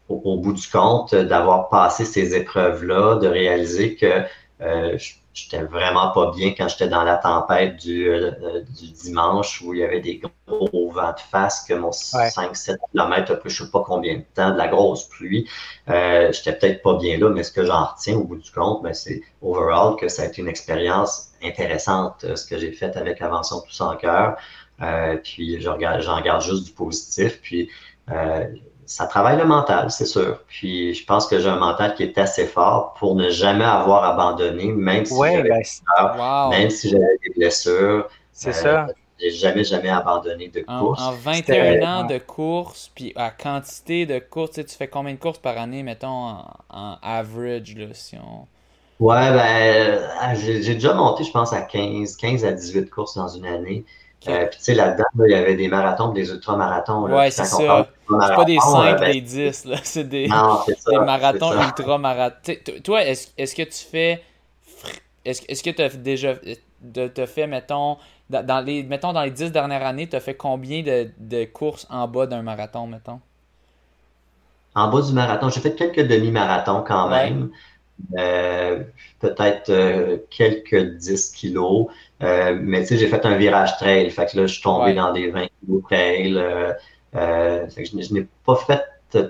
au, bout du compte, d'avoir passé ces épreuves-là, de réaliser que euh, j'étais vraiment pas bien quand j'étais dans la tempête du, du, dimanche où il y avait des gros vents de face, que mon 5-7 km, après je sais pas combien de temps, de la grosse pluie. Euh, j'étais peut-être pas bien là, mais ce que j'en retiens au bout du compte, ben, c'est overall que ça a été une expérience intéressante, ce que j'ai fait avec Avançon Tous en cœur. Euh, puis j'en regarde, garde juste du positif. Puis euh, ça travaille le mental, c'est sûr. Puis je pense que j'ai un mental qui est assez fort pour ne jamais avoir abandonné, même si j'avais ben, même si j'avais des blessures. C'est ça. J'ai jamais, jamais abandonné de course. En, 21 ans de course, puis à quantité de courses, tu, fais combien de courses par année, mettons, en, average, là, si on... Ouais, ben, j'ai déjà monté, je pense, à 15, 15 à 18 courses dans une année. Euh, puis, tu sais, là-dedans, il y avait des marathons, des ultramarathons. Ouais, c'est ça. C'est pas des 5, des 10, là. (laughs) C'est des, des marathons, ultramarathons. Toi, est-ce que tu fais. Est-ce que tu as déjà. Te fait, mettons, dans les, mettons, dans les 10 dernières années, tu as fait combien de, de courses en bas d'un marathon, mettons? En bas du marathon, j'ai fait quelques demi-marathons quand même. Euh, peut-être euh, quelques 10 kilos. Euh, mais tu sais, j'ai fait un virage trail. Fait que là, je suis tombé dans des 20 kilos trail. Fait que je, n'ai pas fait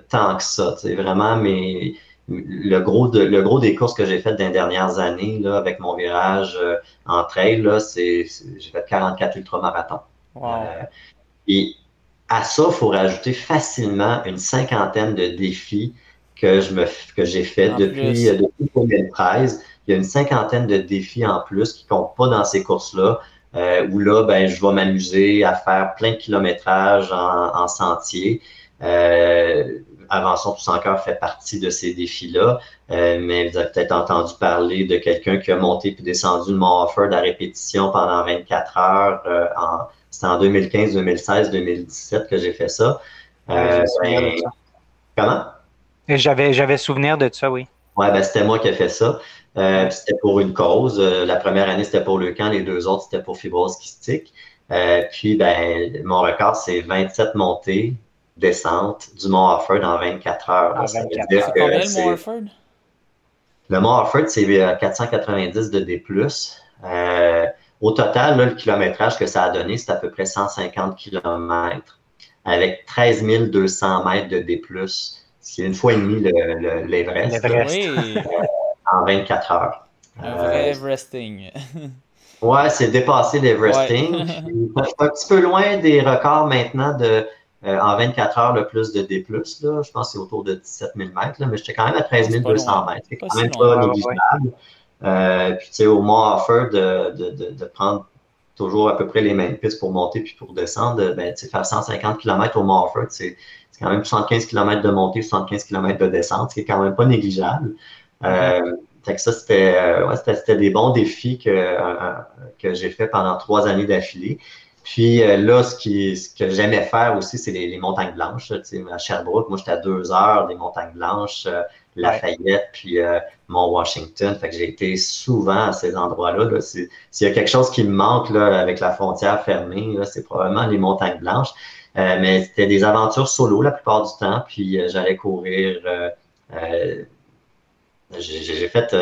tant que ça. Sais, vraiment, mais le gros, de, le gros des courses que j'ai faites dans les dernières années, là, avec mon virage en trail, c'est, j'ai fait 44 ultramarathons. et à ça, il faut rajouter facilement une cinquantaine de défis que je me que j'ai fait depuis, euh, depuis 2013. Il y a une cinquantaine de défis en plus qui comptent pas dans ces courses-là. Euh, où là, ben, je vais m'amuser à faire plein de kilométrage en, en sentier. Euh, Avançons tous encore fait partie de ces défis-là, euh, mais vous avez peut-être entendu parler de quelqu'un qui a monté puis descendu le Mont Offord à répétition pendant 24 heures. Euh, en, c'était en 2015, 2016, 2017 que j'ai fait ça. Ben, comment? J'avais, j'avais souvenir de ça, oui. Ouais, ben, c'était moi qui ai fait ça. Euh, c'était pour une cause. Euh, la première année, c'était pour le camp, les deux autres, c'était pour fibrose kystique. Euh, puis, ben, mon record, c'est 27 montées, descentes du Mont Offord en 24 heures. Ah, combien le Mont Offord? Le Mont Offord, c'est 490 de D+. au total, là, le kilométrage que ça a donné, c'est à peu près 150 km avec 13 200 mètres de D+. C'est une fois et demie l'Everest. Le, euh, en 24 heures. Un vrai euh, Everesting. ouais, c'est dépassé l'Everesting. Ouais. un petit peu loin des records maintenant de euh, en 24 heures le plus de D+. Là. Je pense que c'est autour de 17 000 mètres, là, mais j'étais quand même à 13 200 mètres. C'est quand même pas négligeable. Euh, puis tu sais, au Mont Offer, de, de, de, de, prendre toujours à peu près les mêmes pistes pour monter puis pour descendre, ben, faire 150 km au Mont c'est quand même 75 km de montée, 75 km de descente, ce qui est quand même pas négligeable. Euh, que ça, euh, c'était des bons défis que, euh, que j'ai fait pendant trois années d'affilée. Puis euh, là, ce, qui, ce que j'aimais faire aussi, c'est les, montagnes blanches. à Sherbrooke, moi, j'étais à deux heures des montagnes blanches, Lafayette, puis Mont Washington. Fait que j'ai été souvent à ces endroits-là. -là, S'il y a quelque chose qui me manque là, avec la frontière fermée, c'est probablement les montagnes blanches. Euh, mais c'était des aventures solo la plupart du temps. Puis euh, j'allais courir. Euh, j'ai fait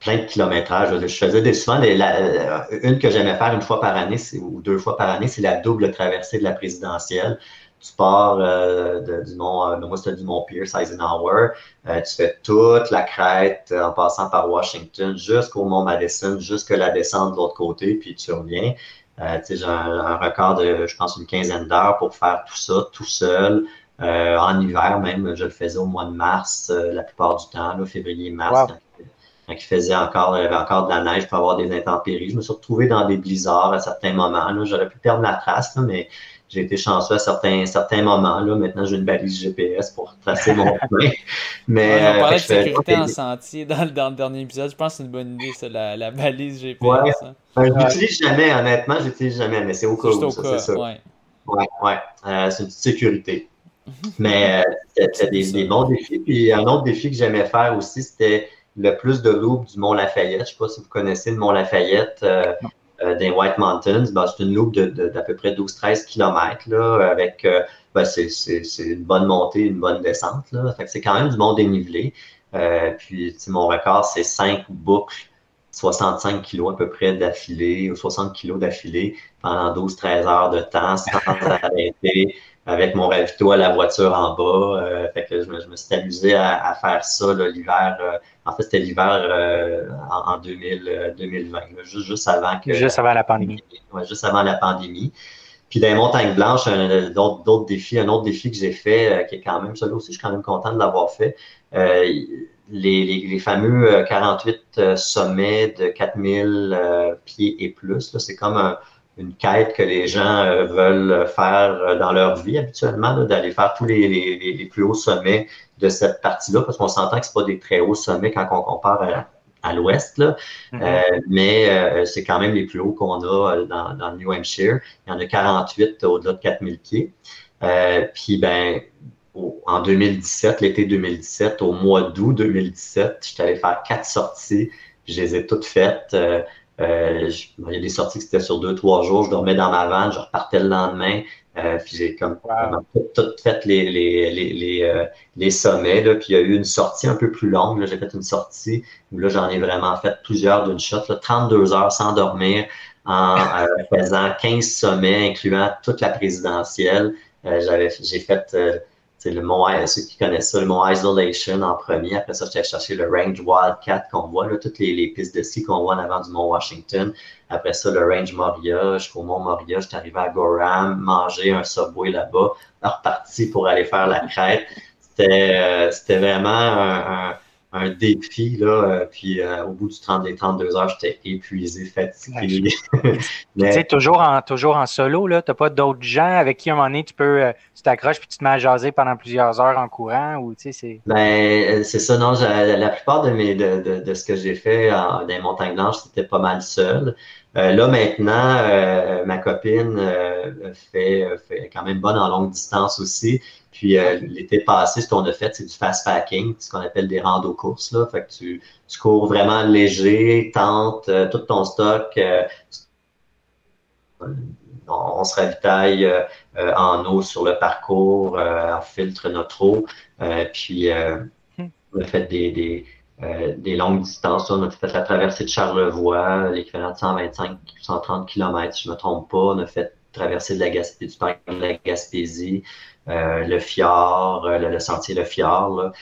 plein de kilométrages. Je faisais des, souvent une que j'aimais faire une fois par année ou deux fois par année, c'est la double traversée de la présidentielle. Tu pars du mont, moi c'était du mont Pierce, Eisenhower. tu fais toute la crête en passant par Washington jusqu'au mont Madison, jusqu'à la descente de l'autre côté, puis tu reviens. Euh, j'ai un, record de, je pense, une quinzaine d'heures pour faire tout ça tout seul. Euh, en hiver même, je le faisais au mois de mars euh, la plupart du temps, là, février, mars, quand, quand il faisait encore, il y avait encore de la neige pour avoir des intempéries. Je me suis retrouvé dans des blizzards à certains moments. J'aurais pu perdre la trace, mais j'ai été chanceux à certains, certains moments. Là. Maintenant, j'ai une balise GPS pour tracer mon (laughs) chemin. Mais, on parlait de sécurité en sentier dans le, dans le, dernier épisode. Je pense que c'est une bonne idée, ça, la, la balise GPS. Ouais. Hein. Ben, je l'utilise jamais, honnêtement. Je l'utilise jamais, mais c'est au cas où. Ça, ça. Ouais, ouais. ouais. Euh, c'est une petite sécurité. (laughs) mais euh, c'était des, des, bons défis. Puis un autre défi que j'aimais faire aussi, c'était le plus de loup du Mont Lafayette. Je ne sais pas si vous connaissez le Mont Lafayette. Euh, euh, des White Mountains, ben, c'est une loupe d'à peu près 12-13 km, là, avec, euh, ben, c'est une bonne montée, une bonne descente, là. c'est quand même du bon dénivelé. Euh, puis, mon record, c'est 5 boucles, 65 kilos à peu près d'affilée, ou 60 kilos d'affilée, pendant 12-13 heures de temps, sans (laughs) arrêter, avec mon ravito à la voiture en bas. fait que je me, je me suis amusé à, à faire ça l'hiver en fait, c'était l'hiver euh, en, 2000, 2020, euh, juste, juste, avant que. Juste avant la pandémie. Ouais, juste avant la pandémie. Puis dans les montagnes blanches, d'autres défis, un autre défi que j'ai fait, euh, qui est quand même, celui aussi, je suis quand même content de l'avoir fait. les, les, les, fameux 48 sommets de 4000 pieds et plus, c'est comme un, une quête que les gens veulent faire dans leur vie habituellement, d'aller faire tous les, les, plus hauts sommets de cette partie-là, parce qu'on s'entend que ce pas des très hauts sommets quand on compare à, l'ouest, mm-hmm. euh, mais euh, c'est quand même les plus hauts qu'on a euh, dans, dans, le New Hampshire. Il y en a 48 au-delà de 4000 pieds. puis, ben, en 2017, l'été 2017, au mois d'août 2017, j'étais allé faire quatre sorties, puis je les ai toutes faites. Il y a des sorties qui étaient sur deux, trois jours. Je dormais dans ma vanne, je repartais le lendemain. Euh, puis j'ai comme tout, fait les, les, les, euh, les, sommets. Là, puis il y a eu une sortie un peu plus longue. J'ai fait une sortie où là, j'en ai vraiment fait plusieurs d'une shot, là, 32 heures sans dormir, en (laughs) euh, faisant 15 sommets, incluant toute la présidentielle. j'avais, j'ai fait c'est le mont, ceux qui connaissent ça, le mont Isolation en premier. Après ça, j'étais chercher le Range Wildcat qu'on voit, là, toutes les, les pistes de ski qu'on voit en avant du mont Washington. Après ça, le Range Moria, jusqu'au mont Moria, j'étais arrivé à Gorham, manger un subway là-bas, reparti pour aller faire la crête. C'était, euh, c'était vraiment un un défi. Là, euh, puis euh, au bout du 30, des 32 heures, j'étais épuisé, fatigué. Mais... (laughs) Tu sais, toujours en, toujours en solo, tu n'as pas d'autres gens avec qui à un moment donné tu peux euh, tu t'accroches puis tu te mets à jaser pendant plusieurs heures en courant ou tu sais, c'est. Ben, c'est ça, non. La plupart de, mes, de, de, de ce que j'ai fait dans les montagnes blanches, c'était pas mal seul. Euh, là, maintenant, euh, ma copine euh, fait, fait, quand même bonne en longue distance aussi. Puis l'été passé, ce qu'on a fait, c'est du fast packing, ce qu'on appelle des rando courses. Là. Fait que tu, tu cours vraiment léger, tente tout ton stock. On, se ravitaille en eau sur le parcours, on filtre notre eau. puis hmm. on a fait des, des euh, des longues distances. On a fait la traversée de Charlevoix, l'équivalent de 125, 130 km, si je ne me trompe pas. On a fait traverser de la Gaspésie, du de la Gaspésie, euh, le fjord, euh, le, sentier Le Fjord,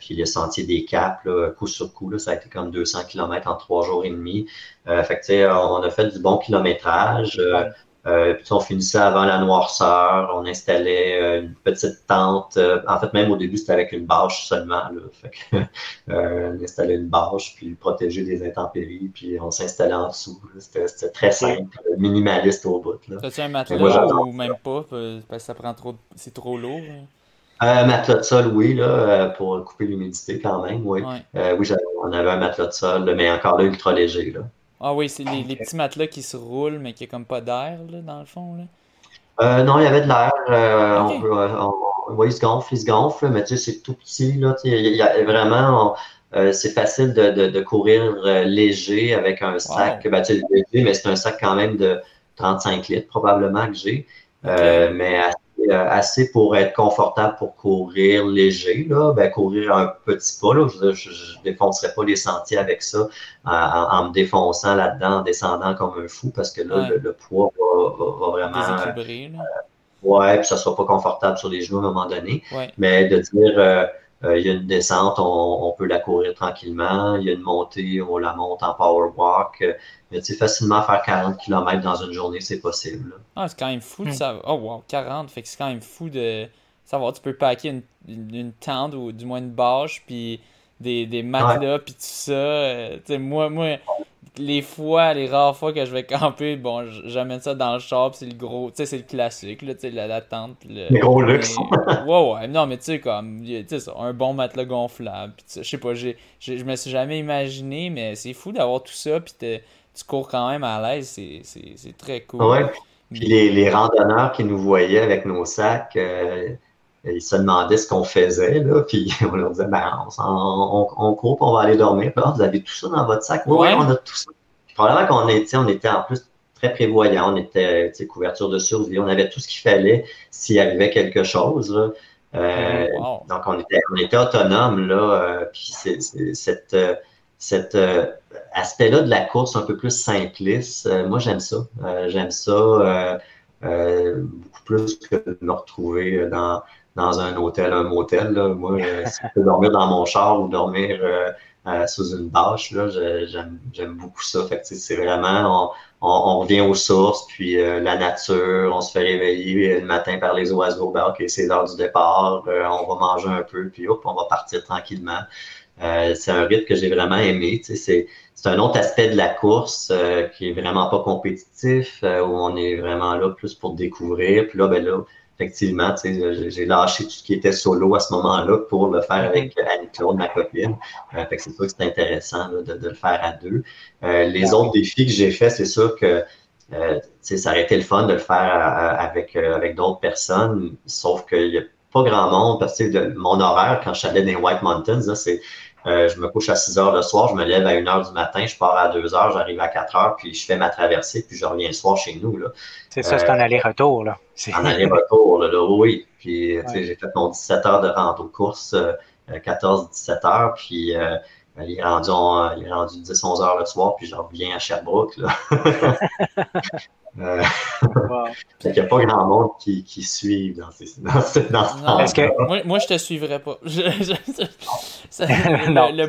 puis le sentier des Caps, coup sur coup, là, ça a été comme 200 km en trois jours et demi. fait que, on a fait du bon kilométrage. Euh, puis on finissait avant la noirceur, on installait euh, une petite tente. Euh, en fait, même au début, c'était avec une bâche seulement. Là. (laughs) Fait que, on installait une bâche, puis protéger des intempéries, puis on s'installait en dessous. C'était très simple, minimaliste au bout. T'as-tu un matelas ou même pas, parce que ça prend trop, c'est trop lourd? Un matelas de sol, oui, là, pour couper l'humidité quand même, oui. oui, on avait un matelas de sol, mais encore là, ultra léger. Là. Ah oui, c'est les, les, petits matelas qui se roulent, mais qui a comme pas d'air, dans le fond. Là. Euh, non, il y avait de l'air. Euh, oui, il se gonfle, il se gonfle, mais tu sais, c'est tout petit. Là, il y a vraiment, euh, c'est facile de, de, de courir léger avec un sac. Ben, tu sais, léger, mais c'est un sac quand même de 35 litres probablement que j'ai. mais euh, assez pour être confortable pour courir léger, là, ben, courir un petit pas. Là, je ne défoncerai pas les sentiers avec ça en, me défonçant là-dedans, en descendant comme un fou parce que là, le, poids va, vraiment. Déséquilibrer. Euh, ouais, puis ça ne sera pas confortable sur les genoux à un moment donné. Mais de dire. Euh, il y a une descente, on, peut la courir tranquillement. Il y a une montée, on la monte en power walk. Mais tu sais, facilement faire 40 km dans une journée, c'est possible. Ah, c'est quand même fou de savoir. Oh wow, 40, fait que c'est quand même fou de savoir tu peux packer une, une, tente ou du moins une bâche, puis des, des matelas, puis tout ça. moi, moi, les fois, les rares fois que je vais camper, bon, j'amène ça dans le char, c'est le gros, tu sais, c'est le classique, là, tu sais, la, la, tente. Le, gros luxe. ouais, ouais, non, mais tu sais, comme, tu sais, un bon matelas gonflable, je sais pas, je me suis jamais imaginé, mais c'est fou d'avoir tout ça, puis tu cours quand même à l'aise, c'est très cool. Ouais, puis les, les, randonneurs qui nous voyaient avec nos sacs, euh, ils se demandaient ce qu'on faisait, là, puis (laughs) on leur disait, ben, on, on, court, on va aller dormir. Puis, vous avez tout ça dans votre sac? Oui, on a tout ça. probablement qu'on était, on était en plus très prévoyant, on était couverture de survie, on avait tout ce qu'il fallait s'il arrivait quelque chose. Euh, donc, on était, on était autonome, là, euh, puis c'est, cette, cet aspect-là de la course un peu plus simpliste, moi, j'aime ça. j'aime ça beaucoup plus que de me retrouver dans dans un hôtel, un motel. Là. Moi, euh, (laughs) si je peux dormir dans mon char ou dormir euh, euh, sous une bâche, là, j'aime beaucoup ça. Fait c'est vraiment, on, on, revient aux sources, puis la nature, on se fait réveiller le matin par les oiseaux, ben, OK, c'est l'heure du départ, on va manger un peu, puis hop, on va partir tranquillement. C'est un rythme que j'ai vraiment aimé. C'est un autre aspect de la course qui est vraiment pas compétitif, où on est vraiment là plus pour découvrir. Puis là, ben là, effectivement, j'ai lâché tout ce qui était solo à ce moment-là pour le faire avec Annie-Claude, ma copine. Euh, fait que c'est sûr que c'est intéressant de, de, le faire à deux. Euh, les autres défis que j'ai faits, c'est sûr que euh, ça aurait été le fun de le faire avec, avec d'autres personnes, sauf qu'il n'y a pas grand monde parce que de, mon horaire, quand je suis allé dans les White Mountains, c'est euh, je me couche à 6 heures le soir, je me lève à 1 heure du matin, je pars à 2 heures, j'arrive à 4 heures, puis je fais ma traversée, puis je reviens le soir chez nous. C'est ça, c'est un euh, aller-retour. là. Un aller-retour, là, oui. Puis j'ai fait mon 17 heures de rando course, 14-17 euh, heures, puis il, est rendu, il est rendu 10-11 heures le soir, puis je reviens à Sherbrooke. Là. (laughs) (laughs) Euh, (laughs) il n'y a pas grand monde qui, qui suit dans, ces, dans, ce, dans que... moi, moi, je te suivrais pas. (laughs) (laughs) le,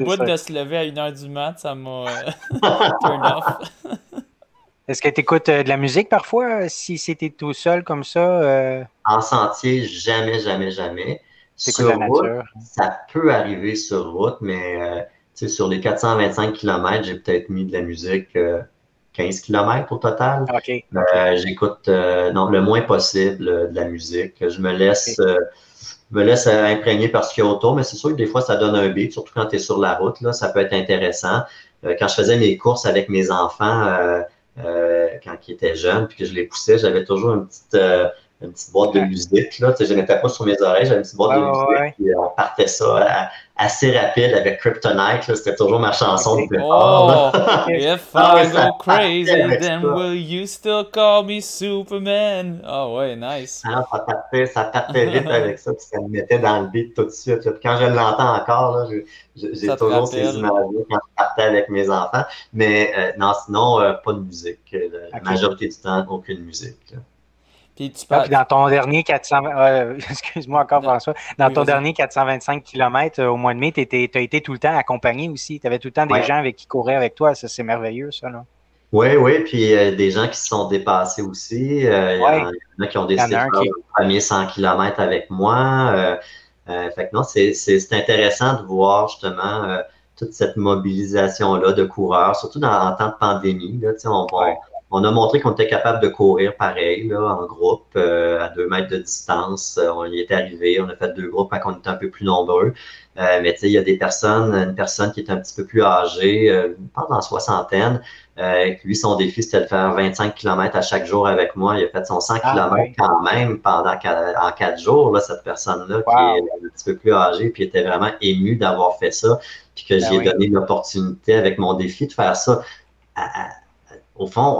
bout de se lever à 1h du mat, ça m'a euh, turn off. Est-ce que tu écoutes euh, de la musique parfois, si c'était tout seul comme ça? En sentier, jamais, jamais, jamais. Sur route, ça peut arriver sur route, mais sur les 425 km, j'ai peut-être mis de la musique 15 km au total. Euh, j'écoute euh, le moins possible euh, de la musique. Je me laisse, me laisse imprégner par ce qu'il y a autour, mais c'est sûr que des fois, ça donne un beat, surtout quand tu es sur la route. Là, ça peut être intéressant. quand je faisais mes courses avec mes enfants, quand ils étaient jeunes, puis que je les poussais, j'avais toujours une petite une petite boîte de musique. Là. Je n'étais pas sur mes oreilles, j'avais une petite boîte de musique. Puis on partait ça assez rapide avec Kryptonite. C'était toujours ma chanson de départ. Oh, (laughs) if ah I go crazy, then will you still call me Superman? Oh ouais, nice. Ah, ça, partait, ça partait vite (laughs) avec ça, puis ça me mettait dans le beat tout de suite. Puis quand je l'entends encore, j'ai toujours ces images quand je partais avec mes enfants. Mais euh, non, sinon, euh, pas de musique. Euh, la majorité du temps, aucune musique. Puis tu ah, dans ton dernier 400, euh, (laughs) excuse-moi encore François, dans ton dernier 425 km euh, au mois de mai, tu as été tout le temps accompagné aussi. Tu avais tout le temps des gens avec qui couraient avec toi. Ça, c'est merveilleux, ça. Là. Oui, oui, puis euh, des gens qui se sont dépassés aussi. Il y, en a qui ont décidé de faire le premier 100 km avec moi. fait que non, c'est intéressant de voir justement toute cette mobilisation-là de coureurs, surtout dans, en temps de pandémie. Là, on, on, on a montré qu'on était capable de courir pareil, là, en groupe, euh, à deux mètres de distance. Euh, on y est arrivé, on a fait deux groupes quand on était un peu plus nombreux. Euh, mais tu sais, il y a des personnes, une personne qui est un petit peu plus âgée, euh, pendant la soixantaine, lui, son défi, c'était de faire 25 km à chaque jour avec moi. Il a fait son 100 ah, km quand même pendant en quatre jours, là, cette personne-là, qui est un petit peu plus âgée, puis était vraiment ému d'avoir fait ça, puis que ben j'ai donné l'opportunité avec mon défi de faire ça à, au fond,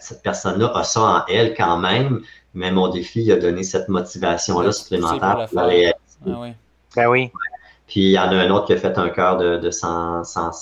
cette personne-là a ça en elle quand même, mais mon défi a donné cette motivation-là supplémentaire pour la réaliser. Ah oui. Ben oui. Puis il y en a un autre qui a fait un cœur de, de 100, 100,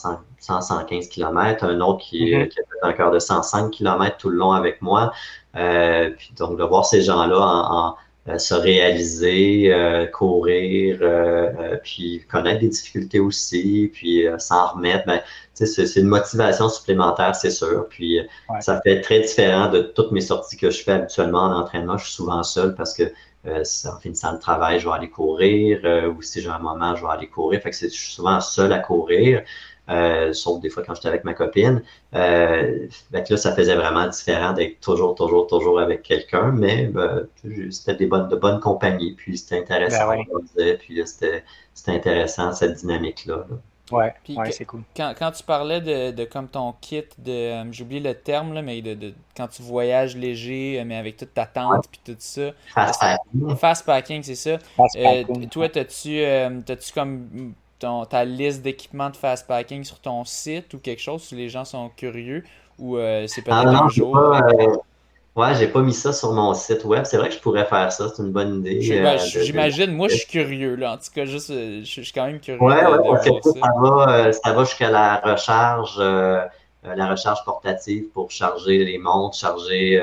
115 km, un autre qui, mm-hmm. qui, a fait un cœur de 105 km tout le long avec moi. Euh, puis donc de voir ces gens-là en, euh, se réaliser, euh, courir, euh, puis connaître des difficultés aussi, puis s'en remettre, ben, c'est une motivation supplémentaire, c'est sûr. Puis ça fait très différent de toutes mes sorties que je fais habituellement en entraînement. Je suis souvent seul parce que en finissant le travail, je vais aller courir, ou si j'ai un moment, je vais aller courir. Fait que je suis souvent seul à courir. Euh, sauf des fois quand j'étais avec ma copine. Euh, là, ça faisait vraiment différent d'être toujours, toujours, toujours avec quelqu'un, mais ben, c'était des bonnes, de bonnes compagnies, puis c'était intéressant, ben puis c'était intéressant cette dynamique-là. Ouais, c'est cool. Quand, quand, tu parlais de, de comme ton kit de, euh, j'oublie le terme, là, mais de, de, quand tu voyages léger, mais avec toute ta tente puis tout ça. Fast packing. Fast packing, c'est ça. toi, t'as-tu as-tu comme ta liste d'équipements de fast packing sur ton site ou quelque chose si les gens sont curieux ou euh, c'est peut-être ah, un jour? Euh, ouais, j'ai pas mis ça sur mon site web. C'est vrai que je pourrais faire ça, c'est une bonne idée. Euh, j'imagine, moi je suis curieux là. En tout cas, juste, je, suis quand même curieux. Ouais, ouais, ça. va, ça va jusqu'à la recharge, la recharge portative pour charger les montres, charger.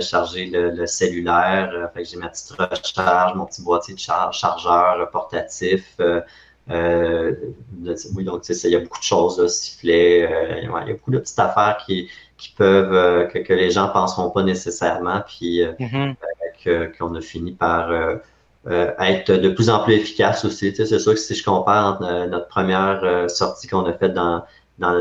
charger le, cellulaire. fait que j'ai ma petite recharge, mon petit boîtier de charge, chargeur portatif. Euh, oui, donc il y a beaucoup de choses, là, sifflets, euh, il y a beaucoup de petites affaires qui, qui peuvent, euh, que, les gens ne penseront pas nécessairement, puis mm-hmm. qu'on a fini par être de plus en plus efficace aussi. C'est sûr que si je compare notre première sortie qu'on a faite dans, dans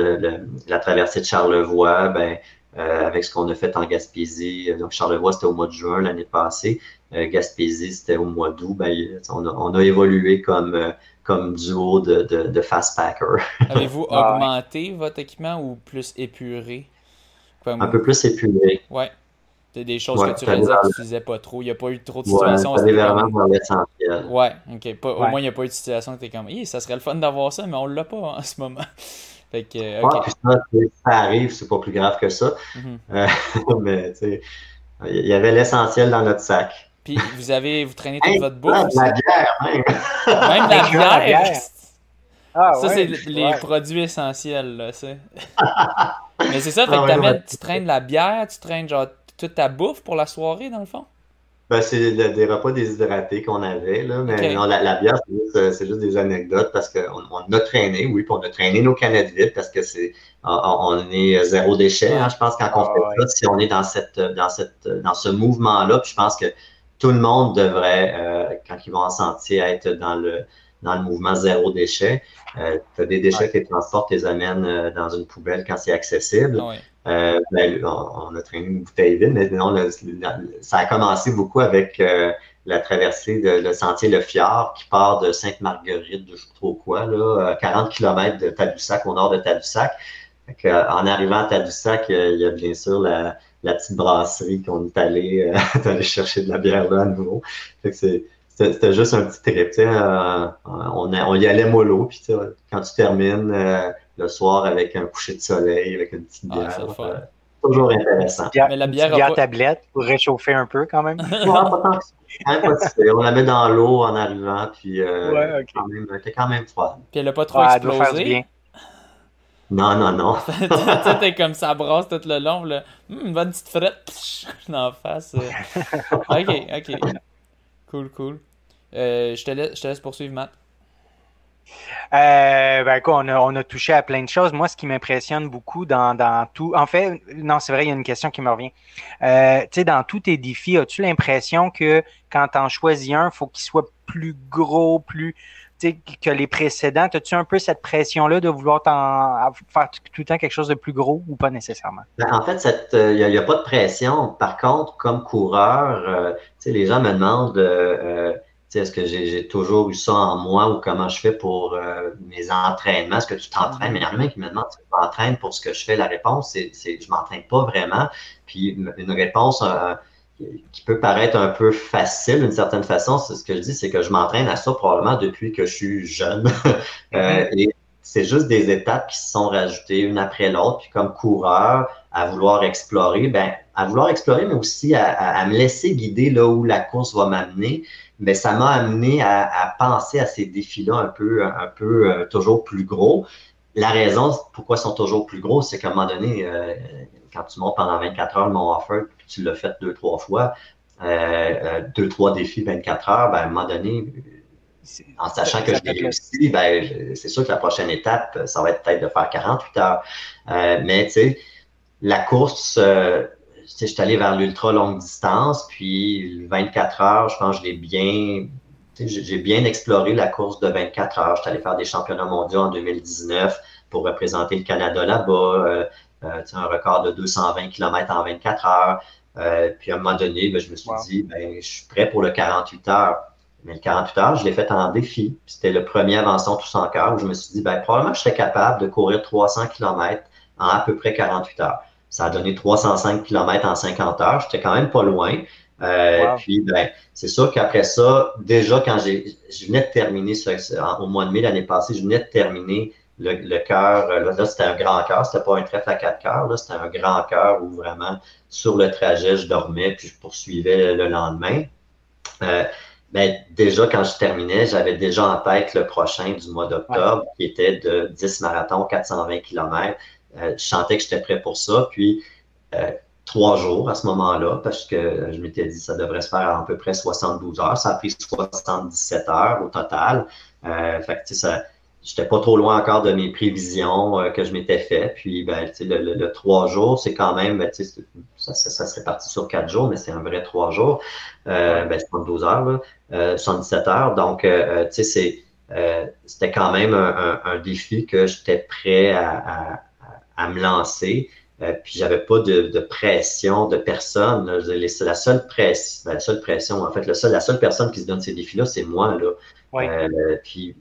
la traversée de Charlevoix, ben, avec ce qu'on a fait en Gaspésie. Donc, Charlevoix, c'était au mois de juin l'année passée. Gaspésie, c'était au mois d'août. Ben, on, a, on, a, évolué comme, comme duo de, de, de fast packer. (laughs) Avez-vous augmenté votre équipement ou plus épuré? un peu plus épuré. Ouais. C'est des choses que tu réalisais que tu faisais pas trop. Il n'y a pas eu trop de situations. Ouais, vraiment dans l'essentiel. Ouais, ok. Au moins, il n'y a pas eu de situation où tu es comme, ça serait le fun d'avoir ça, mais on l'a pas en ce moment. (laughs) fait que, okay. ça, ça, arrive, c'est pas plus grave que ça. Euh, (laughs) mais, tu sais, il y avait l'essentiel dans notre sac. Puis vous avez, vous traînez toute votre bouffe. La bière, même. Même la bière. Ah, ça, c'est les produits essentiels, là, (laughs) Mais c'est ça, fait que tu traînes la bière, tu traînes genre toute ta bouffe pour la soirée, dans le fond? Ben, c'est des repas déshydratés qu'on avait, là, mais non, la, bière, euh, c'est juste, des anecdotes parce qu'on on a traîné, oui, puis on a traîné nos canettes vides parce que c'est on, est zéro déchet, hein, je pense, quand on fait ça, si on est dans cette dans cette dans ce mouvement-là, puis je pense que tout le monde devrait, euh, quand ils vont en sentier, être dans le, dans le mouvement zéro déchet. Euh, tu as des déchets qui transportent, les amènes euh, dans une poubelle quand c'est accessible. Ah ben, on, a traîné une bouteille vide, mais non, ça a commencé beaucoup avec la traversée de le sentier Le Fjord qui part de Sainte-Marguerite, de je sais trop quoi, là, 40 km de Tadoussac, au nord de Tadoussac. En arrivant à Tadoussac, il y a bien sûr la, la petite brasserie qu'on est allé, euh, (laughs) chercher de la bière là à nouveau. c'était juste un petit trip. Euh, on, on, y allait mollo, puis quand tu termines euh, le soir avec un coucher de soleil, avec une petite ah, bière, toujours intéressant. Mais la bière, bière tablette pour réchauffer un peu quand même. on la met dans l'eau en arrivant, puis ouais, okay. quand même, quand même froid. Puis elle n'a pas trop explosé? Non, non, non. (laughs) tu (laughs) t'es comme ça brasse tout le long, là. Hum, une bonne petite frette en face. Euh. (laughs) ok, ok. Cool, cool. Euh, je, te laisse, je te laisse poursuivre, Matt. Euh, ben, quoi, on, a, on a touché à plein de choses. Moi, ce qui m'impressionne beaucoup dans, dans, tout. En fait, non, c'est vrai, il y a une question qui me revient. Euh, tu sais, dans tous tes défis, as-tu l'impression que quand tu en choisis un, il faut qu'il soit plus gros, plus que les précédents. As-tu un peu cette pression-là de vouloir faire tout le temps quelque chose de plus gros ou pas nécessairement? Ben, en fait, il n'y euh, a, pas de pression. Par contre, comme coureur, euh, les gens me demandent euh, est-ce que j'ai toujours eu ça en moi ou comment je fais pour mes entraînements? Est-ce que tu t'entraînes? Mais il y en a qui me demandent si je m'entraîne pour ce que je fais. La réponse, c'est je m'entraîne pas vraiment. Puis une réponse qui peut paraître un peu facile d'une certaine façon, c'est ce que je dis, c'est que je m'entraîne à ça probablement depuis que je suis jeune. (laughs) Euh, mm-hmm. et c'est juste des étapes qui se sont rajoutées une après l'autre. Puis comme coureur, à vouloir explorer, ben, à vouloir explorer, mais aussi à, me laisser guider là où la course va m'amener. Mais ça m'a amené à, penser à ces défis-là un peu, un peu euh, toujours plus gros. La raison pourquoi ils sont toujours plus gros, c'est qu'à un moment donné, euh, quand tu montes pendant 24 heures le Mont Offert, tu l'as fait deux, trois fois, euh, euh, deux, trois défis 24 heures, ben, à un moment donné, en sachant que je l'ai réussi, ben, c'est sûr que la prochaine étape, ça va être peut-être de faire 48 heures. Euh, mais tu sais, la course, je suis allé vers l'ultra longue distance, puis 24 heures, je pense que je l'ai bien, j'ai bien exploré la course de 24 heures. Je suis allé faire des championnats mondiaux en 2019 pour représenter le Canada là-bas, un record de 220 km en 24 heures. Euh, puis à un moment donné, ben, je me suis dit, ben, je suis prêt pour le 48 heures. Mais le 48 heures, je l'ai fait en défi. C'était le premier avançon tous en cœur où je me suis dit, ben, probablement je serais capable de courir 300 km en à peu près 48 heures. Ça a donné 305 km en 50 heures. J'étais quand même pas loin. Euh, Puis, ben, c'est sûr qu'après ça, déjà quand j'ai, je venais de terminer au mois de mai l'année passée, je venais de terminer le, le cœur. Là, c'était un grand cœur, c'était pas un trèfle à quatre cœurs, là, c'était un grand cœur où vraiment sur le trajet, je dormais puis je poursuivais le lendemain. Euh, ben, déjà, quand je terminais, j'avais déjà en tête le prochain du mois d'octobre, qui était de 10 marathons, 420 km. Euh, je sentais que j'étais prêt pour ça. Puis, euh, trois jours à ce moment-là, parce que je m'étais dit que ça devrait se faire à, peu près 72 heures. Ça a pris 77 heures au total. Euh, fait que, ça, j'étais pas trop loin encore de mes prévisions euh, que je m'étais fait. Puis, ben, le, le, le, trois jours, c'est quand même, ben, ça, ça, ça, serait parti sur quatre jours, mais c'est un vrai trois jours. Euh, ben, 72 heures, là, euh, 77 heures. Donc, euh, tu sais, c'est, euh, c'était quand même un, un, un, défi que j'étais prêt à, à, à, me lancer. Euh, puis j'avais pas de, de, pression de personne. C'est la seule pression, ben, la seule pression, en fait, le seul, la seule personne qui se donne ces défis-là, c'est moi. Là. Euh, puis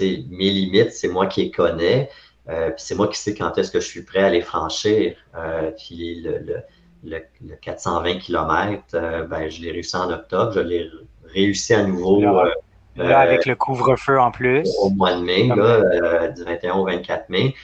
mes limites, c'est moi qui les connais. Euh, puis c'est moi qui sais quand est-ce que je suis prêt à les franchir. Euh, puis le, le, le, le 420 km, euh, ben, je l'ai réussi en octobre. Je l'ai réussi à nouveau. Là, là avec le couvre-feu en plus. Au mois de mai, là, du 21 au 24 mai.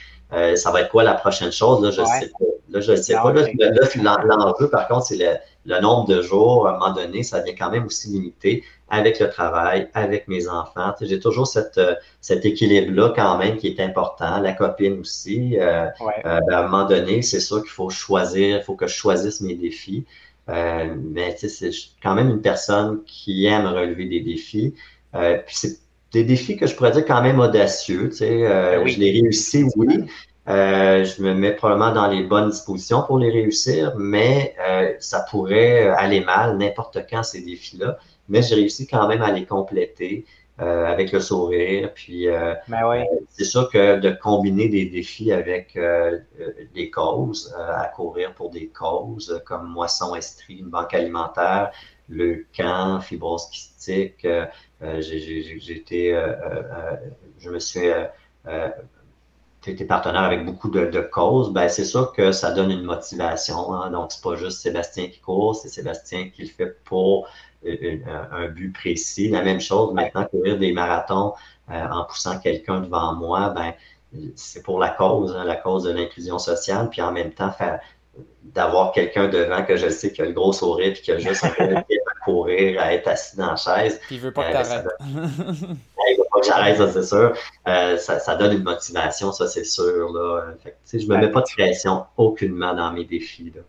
ça va être quoi la prochaine chose? Là, je ne sais pas. Là, je ne sais pas. Là, l'enjeu, par contre, c'est le, nombre de jours. À un moment donné, ça devient quand même aussi limité avec le travail, avec mes enfants. J'ai toujours cette, cet équilibre-là quand même qui est important. La copine aussi. Euh, ouais. euh, ben, à un moment donné, c'est sûr qu'il faut choisir, il faut que je choisisse mes défis. Euh, mais c'est quand même une personne qui aime relever des défis. Euh, puis c'est des défis que je pourrais dire quand même audacieux. Euh, oui. Je les réussis, oui. Euh, je me mets probablement dans les bonnes dispositions pour les réussir, mais euh, ça pourrait aller mal n'importe quand ces défis-là. Mais j'ai réussi quand même à les compléter euh, avec le sourire. Puis ben oui. c'est sûr que de combiner des défis avec des causes, à courir pour des causes comme Moisson Estrie, une banque alimentaire, le camp, fibrose kystique, j'ai été, je me suis tu es partenaire avec beaucoup de, de causes, ben c'est sûr que ça donne une motivation. Hein? Donc, c'est pas juste Sébastien qui court, c'est Sébastien qui le fait pour une, un but précis. La même chose, maintenant, courir des marathons euh, en poussant quelqu'un devant moi, ben c'est pour la cause, hein, la cause de l'inclusion sociale, puis en même temps, faire d'avoir quelqu'un devant que je sais qui a le gros sourire puis qui a juste (laughs) à courir, à être assis dans la chaise. Puis il veut pas que euh, t'arrêtes. (laughs) pas que j'arrête, ça c'est sûr. Euh, ça, ça, donne une motivation, ça c'est sûr. Là. Fait je me mets pas de pression aucunement dans mes défis. Là.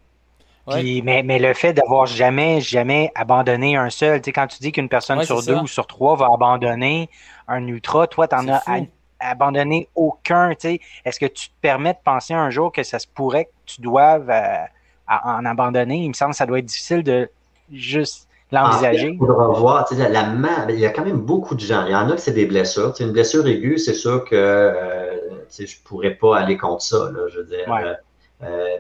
Puis, mais, mais le fait d'avoir jamais, jamais abandonné un seul, tu sais, quand tu dis qu'une personne ouais, sur deux ça. ou sur trois va abandonner un ultra, toi, tu en as fou abandonné aucun. Est-ce que tu te permets de penser un jour que ça se pourrait que tu doives euh, en abandonner? Il me semble que ça doit être difficile de juste l'envisager. Il faudra voir. La, la main, il y a quand même beaucoup de gens. Il y en a que c'est des blessures. T'sais, une blessure aiguë, c'est sûr que euh, je ne pourrais pas aller contre ça. Là, je veux dire, ouais. euh, euh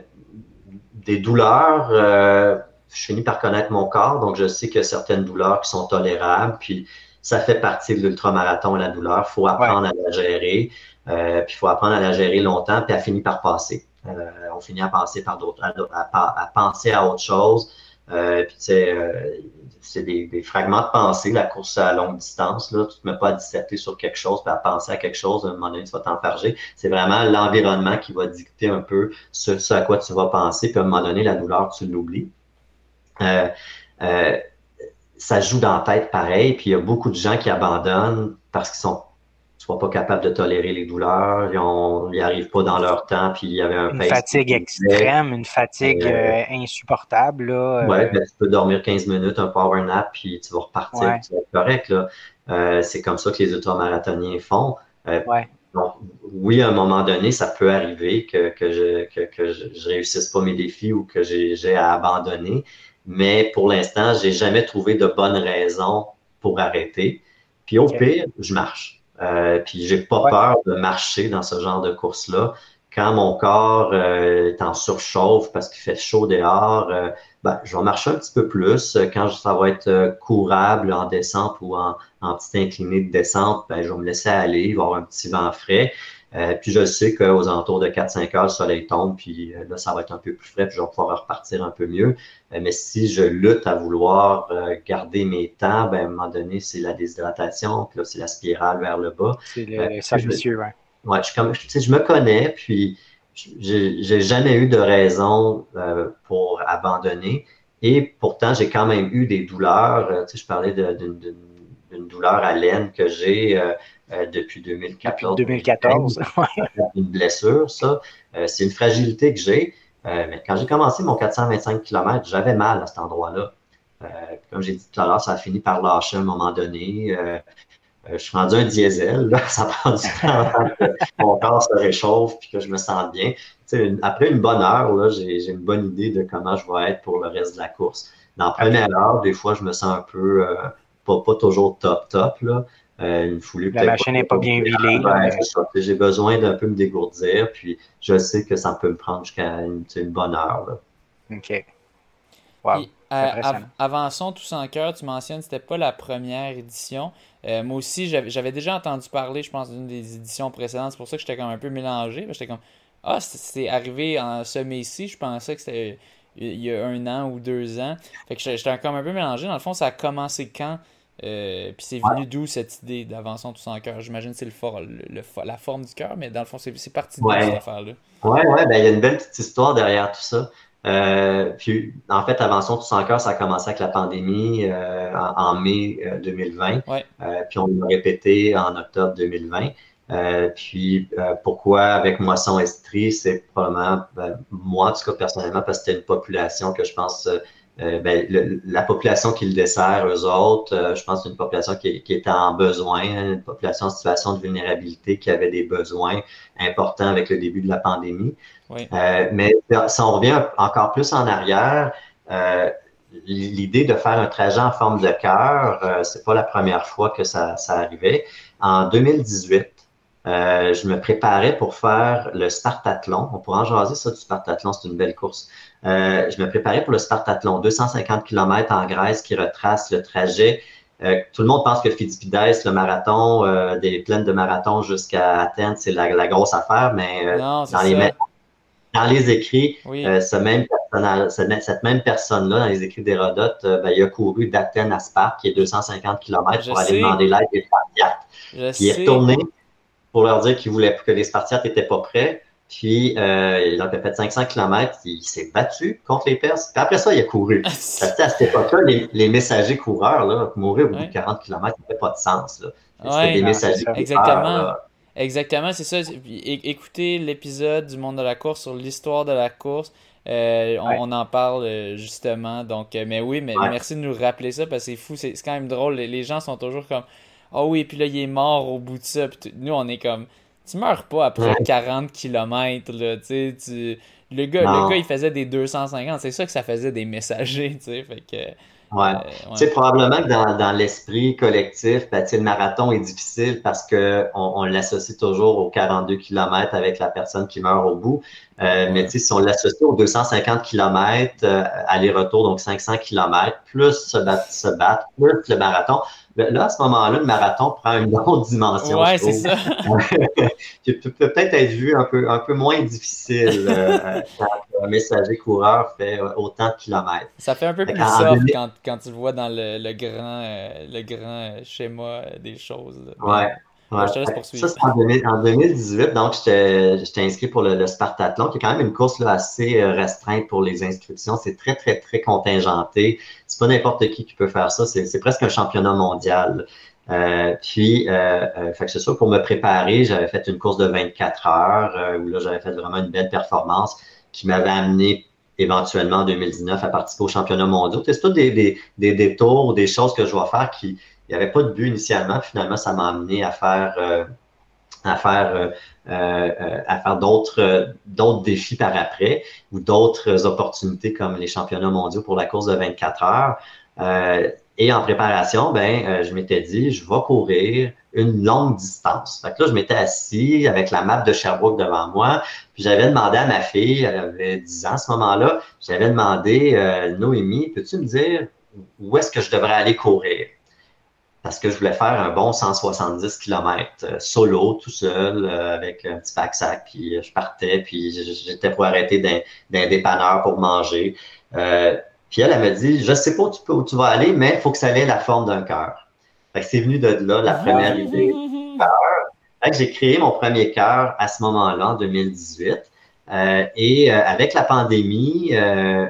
des douleurs, euh, je finis par connaître mon corps, donc je sais qu'il y a certaines douleurs qui sont tolérables. Puis ça fait partie de l'ultramarathon, la douleur. Il faut apprendre ouais. à la gérer. Euh, puis il faut apprendre à la gérer longtemps, puis elle finit par passer. Euh, on finit à passer par d'autres, à, à, à, penser à autre chose. Euh, puis tu sais, c'est des, des, fragments de pensée, la course à longue distance. Là, tu te mets pas à disserter sur quelque chose, puis à penser à quelque chose, à un moment donné, tu vas t'enfarger. C'est vraiment l'environnement qui va dicter un peu ce, ce, à quoi tu vas penser, puis à un moment donné, la douleur, tu l'oublies. Euh, euh, ça joue dans la tête pareil, puis il y a beaucoup de gens qui abandonnent parce qu'ils sont soit pas capables de tolérer les douleurs, ils n'y arrivent pas dans leur temps, puis il y avait un Une fatigue extrême, une fatigue euh, insupportable. Là, euh... Ouais, ben, tu peux dormir 15 minutes, un power nap, puis tu vas repartir, ouais. tu vas être correct. Là. Euh, c'est comme ça que les ultramarathoniens font. ouais. donc, oui, à un moment donné, ça peut arriver que, que je que, je, réussisse pas mes défis ou que j'ai à abandonner. Mais pour l'instant, j'ai jamais trouvé de bonne raison pour arrêter. Puis au pire, je marche. Euh, puis j'ai pas peur de marcher dans ce genre de course-là. Quand mon corps euh, est en surchauffe parce qu'il fait chaud dehors, euh, ben, je vais marcher un petit peu plus. Quand ça va être euh, courable en descente ou en, en petite inclinée de descente, ben, je vais me laisser aller, il va y avoir un petit vent frais. Euh, puis je sais qu'aux alentours de 4-5 heures, le soleil tombe, puis euh, là, ça va être un peu plus frais, puis je vais pouvoir repartir un peu mieux. mais si je lutte à vouloir garder mes temps, ben, à un moment donné, c'est la déshydratation, puis là, c'est la spirale vers le bas. C'est le cercle vicieux, ouais. Ouais, je, comme, sais, je me connais, puis j'ai jamais eu de raison euh, pour abandonner. Et pourtant, j'ai quand même eu des douleurs. Euh, tu sais, je parlais d'une douleur à l'aine que j'ai euh, depuis 2014. 2014, (laughs) Une blessure, ça. c'est une fragilité que j'ai. mais quand j'ai commencé mon 425 km, j'avais mal à cet endroit-là. comme j'ai dit tout à l'heure, ça a fini par lâcher à un moment donné. Euh, je suis rendu un diesel, là, (laughs) ça prend du temps avant que mon corps se réchauffe puis que je me sente bien. après une bonne heure, là, j'ai, une bonne idée de comment je vais être pour le reste de la course. Dans la première heure, des fois, je me sens un peu, euh, pas, pas, toujours top, top. Là. Euh, une foulée la machine n'est pas bien vilée. j'ai besoin d'un peu me dégourdir, puis je sais que ça peut me prendre jusqu'à une, bonne heure. Là. OK. Wow. avançons tous en cœur, tu mentionnes que c'était pas la première édition. Euh, moi aussi, j'avais déjà entendu parler, je pense, d'une des éditions précédentes. C'est pour ça que j'étais comme un peu mélangé. J'étais comme Ah, c'est arrivé en semé-ci. Je pensais que c'était il y a un an ou deux ans. Fait que j'étais comme un peu mélangé. Dans le fond, ça a commencé quand? Euh, Puis c'est venu d'où cette idée d'avançons tous en cœur? J'imagine que c'est le, la forme du cœur, mais dans le fond, c'est parti de cette affaire-là. Oui, ouais, ben, il y a une belle petite histoire derrière tout ça. Euh, puis, en fait, Avançons tous encore, ça a commencé avec la pandémie euh, en, mai 2020. Euh, puis, on l'a répété en octobre 2020. puis, pourquoi avec Moisson Estrie, c'est probablement, ben, moi, en tout cas, personnellement, parce que c'était une population que je pense euh, ben, la population qui le dessert, eux autres, euh, je pense que c'est une population qui, qui, était en besoin, une population en situation de vulnérabilité qui avait des besoins importants avec le début de la pandémie. Euh, mais si on revient encore plus en arrière, l'idée de faire un trajet en forme de cœur, c'est pas la première fois que ça, ça arrivait. En 2018, euh, je me préparais pour faire le Spartathlon. On pourra en jaser ça du Spartathlon, c'est une belle course. Euh, je me préparais pour le Spartathlon, 250 km en Grèce qui retrace le trajet. Euh, tout le monde pense que Fidipides, le marathon, des plaines de marathon jusqu'à Athènes, c'est la, grosse affaire, mais dans, les, dans les écrits, ce même cette même personne-là, dans les écrits d'Hérodote, ben, il a couru d'Athènes à Sparte, qui est 250 km, pour aller demander l'aide des Spartiates. Il est retourné pour leur dire qu'il voulait que les Spartiates n'étaient pas prêts. Puis, euh, il a fait 500 km, il s'est battu contre les Perses. Puis après ça, il a couru. à cette époque-là, les, messagers coureurs, là, mourir au bout de 40 km, ça fait pas de sens. C'était des messagers Exactement. Exactement, c'est ça. Écoutez l'épisode du monde de la course sur l'histoire de la course. Euh, on, en parle euh, justement. Donc, mais oui, mais merci de nous rappeler ça parce que c'est fou. C'est quand même drôle. Les gens sont toujours comme ah oh oui, puis là, il est mort au bout de ça. Puis nous, on est comme, tu meurs pas après 40 km, là, tu sais, Le gars, le gars, il faisait des 250, c'est ça que ça faisait des messagers, tu sais, fait que... Ouais. Euh, tu sais, probablement que dans, dans l'esprit collectif, ben, le marathon est difficile parce qu'on on, l'associe toujours aux 42 km avec la personne qui meurt au bout. Euh, mais si on l'associe aux 250 km euh, aller-retour, donc 500 km, plus se battre, se battre, plus le marathon, Là, à ce moment-là, le marathon prend une (laughs) autre dimension. Oui, c'est ça. (laughs) qui peut peut-être être vu un peu, un peu moins difficile euh, quand un messager coureur fait autant de kilomètres. Ça fait un peu plus soft quand, quand, tu le vois dans le, le grand, euh, le grand schéma des choses. Oui. Ouais. Ça, c'est en, 2018. Donc, j'étais inscrit pour le, Spartathlon, qui est quand même une course là, assez euh, restreinte pour les inscriptions. C'est très, très, très contingenté. C'est pas n'importe qui qui peut faire ça. C'est presque un championnat mondial. Euh, puis, euh, euh, fait que c'est sûr, pour me préparer, j'avais fait une course de 24 heures euh, où là, j'avais fait vraiment une belle performance qui m'avait amené éventuellement en 2019 à participer au championnat mondial. C'est tout des, des, des détours, des choses que je dois faire qui, il n'y avait pas de but initialement. Finalement, ça m'a amené à faire, euh, à faire, à faire d'autres, d'autres défis par après ou d'autres opportunités comme les championnats mondiaux pour la course de 24 heures. et en préparation, ben, je m'étais dit, je vais courir une longue distance. Fait que là, je m'étais assis avec la map de Sherbrooke devant moi, puis j'avais demandé à ma fille, elle avait 10 ans à ce moment-là, j'avais demandé, euh, Noémie, peux-tu me dire où est-ce que je devrais aller courir? Parce que je voulais faire un bon 170 km euh, solo, tout seul, euh, avec un petit pack-sac, puis je partais, puis j'étais pour arrêter d'un dépanneur pour manger. puis elle, elle m'a dit, je sais pas où tu, peux, où tu vas aller, mais il faut que ça ait la forme d'un cœur c'est venu de là, la première idée. j'ai créé mon premier cœur à ce moment-là, en 2018. Euh, et euh, avec la pandémie, euh,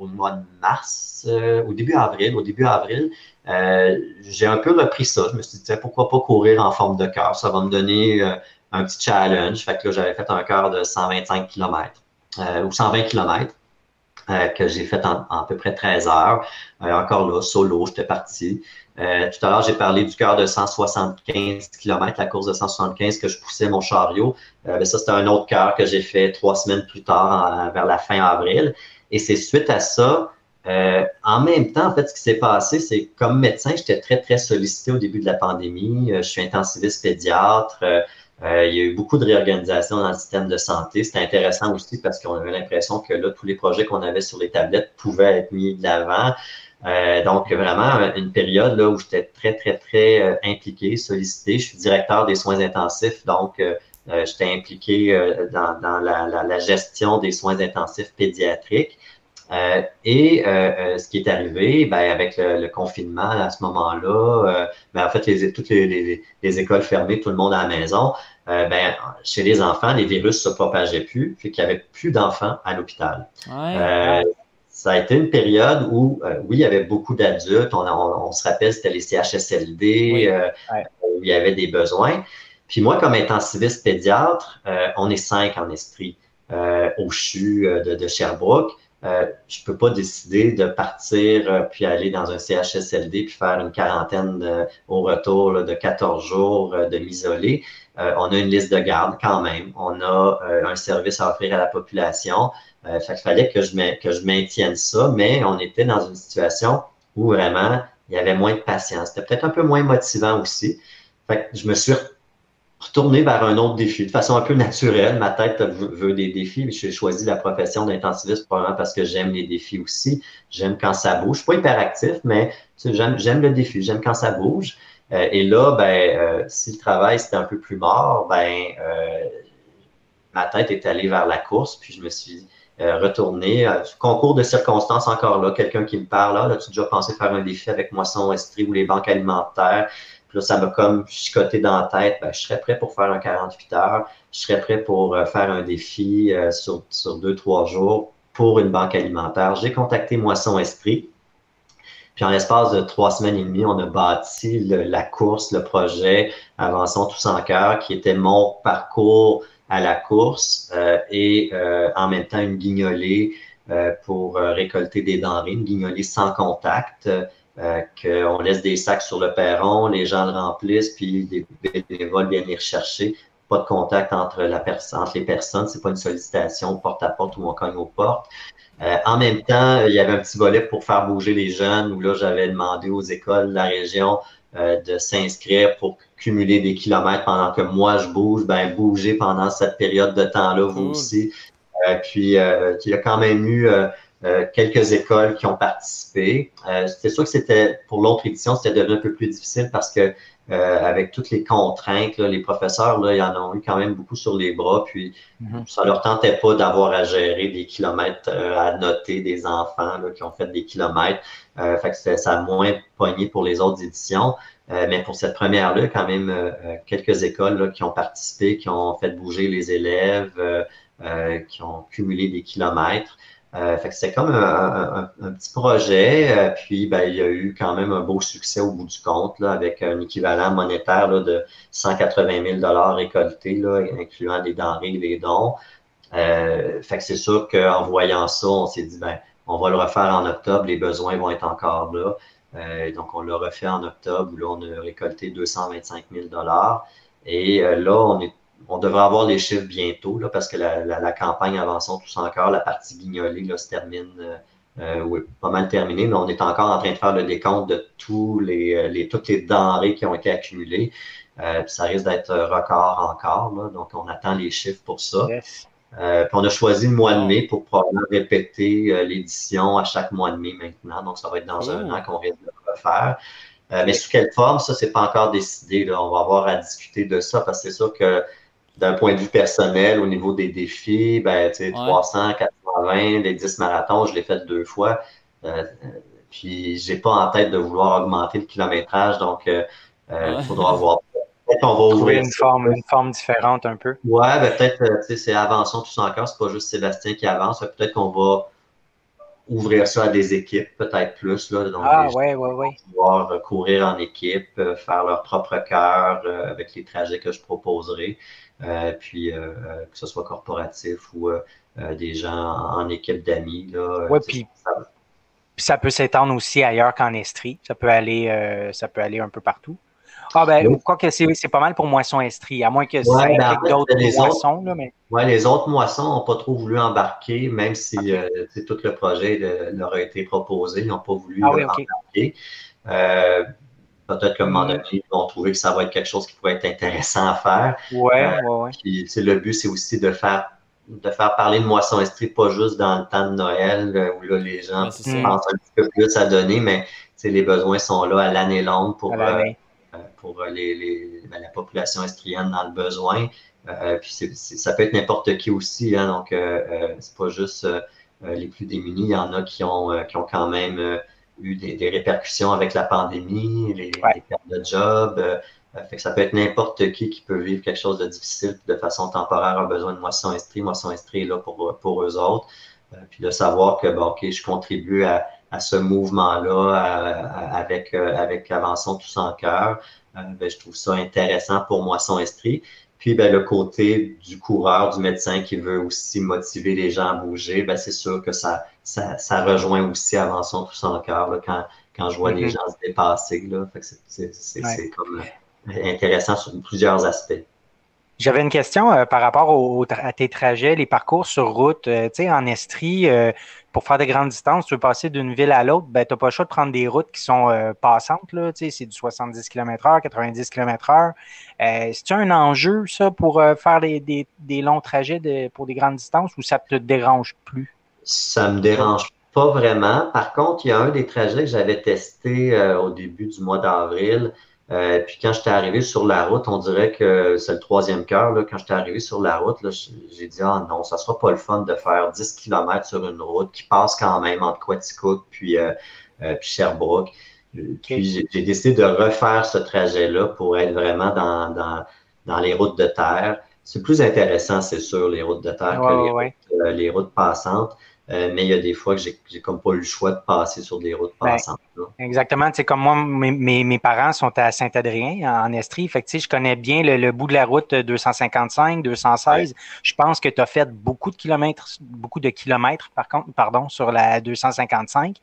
au mois de mars, au début avril, au début avril, j'ai un peu repris ça. Je me suis dit, pourquoi pas courir en forme de cœur? Ça va me donner un petit challenge. Fait que là, j'avais fait un cœur de 125 km ou 120 km. que j'ai fait en, à peu près 13 heures. encore là, solo, j'étais parti. Euh, tout à l'heure, j'ai parlé du cœur de 175 km, la course de 175 que je poussais mon chariot. Euh, ben, ça, c'était un autre cœur que j'ai fait trois semaines plus tard, vers la fin avril. Et c'est suite à ça, euh, en même temps, en fait, ce qui s'est passé, c'est comme médecin, j'étais très, très sollicité au début de la pandémie. je suis intensiviste pédiatre. il y a eu beaucoup de réorganisation dans le système de santé. C'était intéressant aussi parce qu'on avait l'impression que là, tous les projets qu'on avait sur les tablettes pouvaient être mis de l'avant. Euh, donc, vraiment, une période là, où j'étais très, très, très euh, impliqué, sollicité. Je suis directeur des soins intensifs, donc euh, j'étais impliqué dans, dans la, la, la, gestion des soins intensifs pédiatriques. et ce qui est arrivé, ben, avec le, confinement à ce moment-là, ben, en fait, les, toutes les, les, les, écoles fermées, tout le monde à la maison, ben, chez les enfants, les virus se propageaient plus, fait qu'il y avait plus d'enfants à l'hôpital. Ouais ça a été une période où, euh, oui, il y avait beaucoup d'adultes. On, se rappelle, c'était les CHSLD, euh, où il y avait des besoins. Puis moi, comme intensiviste pédiatre, euh, on est cinq en esprit au CHU de, Sherbrooke. je peux pas décider de partir puis aller dans un CHSLD puis faire une quarantaine au retour de 14 jours de m'isoler. on a une liste de garde quand même. On a un service à offrir à la population. Euh, fait qu'il fallait que je, que je maintienne ça, mais on était dans une situation où vraiment il y avait moins de patience. C'était peut-être un peu moins motivant aussi. Fait que je me suis retourné vers un autre défi de façon un peu naturelle. Ma tête veut, des défis. J'ai choisi la profession d'intensiviste probablement parce que j'aime les défis aussi. J'aime quand ça bouge. Je suis pas hyperactif, mais j'aime le défi. J'aime quand ça bouge. Euh, et là, ben, euh, si le travail c'était un peu plus mort, ben, euh, ma tête est allée vers la course. Puis je me suis euh, retourner. Euh, concours de circonstances encore là, quelqu'un qui me parle, là, as-tu déjà pensé faire un défi avec Moisson Estrie ou les banques alimentaires? Puis là, ça m'a comme chicoté dans la tête. Ben, je serais prêt pour faire un 48 heures. Je serais prêt pour euh, faire un défi sur, sur deux, trois jours pour une banque alimentaire. J'ai contacté Moisson Esprit. Puis en l'espace de trois semaines et demie, on a bâti la course, le projet Avançons tous en cœur, qui était mon parcours à la course euh, et euh, en même temps une guignolée euh, pour récolter des denrées, une guignolée sans contact. Qu'on laisse des sacs sur le perron, les gens le remplissent, puis des bénévoles viennent les rechercher. Pas de contact entre, la entre les personnes, c'est pas une sollicitation porte à porte ou on cogne aux portes. en même temps, il y avait un petit volet pour faire bouger les jeunes où là, j'avais demandé aux écoles de la région euh, de s'inscrire pour cumuler des kilomètres pendant que moi je bouge, ben bouger pendant cette période de temps-là, vous aussi. Euh, puis euh, il y a quand même eu quelques écoles qui ont participé. c'était sûr que c'était pour l'autre édition, c'était devenu un peu plus difficile parce que avec toutes les contraintes, les professeurs, là, ils en ont eu quand même beaucoup sur les bras, puis mm-hmm. ça leur tentait pas d'avoir à gérer des kilomètres, à noter des enfants là, qui ont fait des kilomètres. Euh, fait que ça a moins pogné pour les autres éditions. Euh, mais pour cette première-là, quand même euh, quelques écoles qui ont participé, qui ont fait bouger les élèves, qui ont cumulé des kilomètres. Fait que c'est comme un, petit projet. puis ben, il y a eu quand même un beau succès au bout du compte, là, avec un équivalent monétaire là, de 180 000 récoltés, là, incluant les denrées et dons. fait que c'est sûr qu'en voyant ça, on s'est dit, ben, on va le refaire en octobre, les besoins vont être encore là. Euh, donc, on l'a refait en octobre, où là, on a récolté 225 000 Et euh, là, on est on devrait avoir les chiffres bientôt, là, parce que la, campagne Avançons tous encore, la partie guignolée là, se termine, euh, oui, pas mal terminée, mais on est encore en train de faire le décompte de tous les, les toutes les denrées qui ont été accumulées. ça risque d'être record encore, là, donc on attend les chiffres pour ça. puis on a choisi le mois de mai pour probablement répéter l'édition à chaque mois de mai maintenant. Donc, ça va être dans un oh. an qu'on vient de le refaire. Euh, mais sous quelle forme, ça, c'est pas encore décidé. Là. On va avoir à discuter de ça parce que c'est sûr que d'un point de vue personnel, au niveau des défis, ben, tu sais, 300, 420, les 10 marathons, je l'ai fait deux fois. Euh, puis, j'ai pas en tête de vouloir augmenter le kilométrage, donc il euh, faudra voir. Peut-être qu'on va ouvrir une forme, une forme différente un peu. Ouais, ben, peut-être, tu sais, c'est avançons tous encore, c'est pas juste Sébastien qui avance. Peut-être qu'on va ouvrir ça à des équipes, peut-être plus. Là, donc, ah, ouais, ouais, ouais. Pouvoir courir en équipe, euh, faire leur propre cœur euh, avec les trajets que je proposerai. Euh, puis que ce soit corporatif ou des gens en, équipe d'amis. Oui, puis ça, peut s'étendre aussi ailleurs qu'en Estrie. Ça peut aller, ça peut aller un peu partout. Ah ben, quoi que c'est pas mal pour moisson estrie, à moins que ça ouais, ben, d'autres moissons. Là, mais... Oui, les autres moissons n'ont pas trop voulu embarquer, même si euh, tout le projet leur a été proposé, ils n'ont pas voulu ah embarquer. Euh, Peut-être qu'à un moment donné, ils vont trouver que ça va être quelque chose qui pourrait être intéressant à faire. Ouais, euh, ouais, ouais. le but, c'est aussi de faire de faire parler de moisson estrie, pas juste dans le temps de Noël, euh, où là, les gens pensent un petit peu plus à donner, mais les besoins sont là à l'année longue pour, euh, pour les, ben, la population estrienne dans le besoin. Euh, puis ça peut être n'importe qui aussi, hein, donc euh, c'est pas juste les plus démunis. Il y en a qui ont, qui ont quand même eu des, répercussions avec la pandémie, les, pertes de job. fait que ça peut être n'importe qui qui peut vivre quelque chose de difficile de façon temporaire, a besoin de moisson estrie. Moisson estrie est là pour, pour eux autres. puis de savoir que, bon, OK, je contribue à, à ce mouvement-là avec, euh, avec Avançons tous en cœur. Euh, ben, je trouve ça intéressant pour Moisson Estrie. Puis ben, le côté du coureur, du médecin qui veut aussi motiver les gens à bouger, ben, c'est sûr que ça, ça, ça, rejoint aussi Avançons tous en cœur quand, quand je vois les mm-hmm. gens se dépasser. C'est comme intéressant sur plusieurs aspects. J'avais une question euh, par rapport à tes trajets, les parcours sur route. tu sais, en Estrie, pour faire des grandes distances, tu veux passer d'une ville à l'autre, ben, tu n'as pas le choix de prendre des routes qui sont euh, passantes. Là, c'est du 70 km/h, 90 km/h. C'est-tu un enjeu, ça, pour euh, faire des, des, longs trajets de, pour des grandes distances ou ça te dérange plus? Ça me dérange pas vraiment. Par contre, il y a un des trajets que j'avais testé euh, au début du mois d'avril. Euh, puis quand j'étais arrivé sur la route, on dirait que c'est le troisième cœur. Quand j'étais arrivé sur la route, j'ai dit Ah non, ça sera pas le fun de faire 10 km sur une route qui passe quand même entre Quaticook puis, euh, euh, puis Sherbrooke. Puis j'ai décidé de refaire ce trajet-là pour être vraiment dans, dans, dans les routes de terre. C'est plus intéressant, c'est sûr, les routes de terre que les, les routes passantes. Euh, mais il y a des fois que j'ai comme pas eu le choix de passer sur des routes ben, passantes. exactement. C'est comme moi, mes, mes, parents sont à Saint-Adrien, en Estrie. Fait que, je connais bien le, bout de la route 255, 216. Je pense que tu as fait beaucoup de kilomètres, beaucoup de kilomètres, par contre, pardon, sur la 255.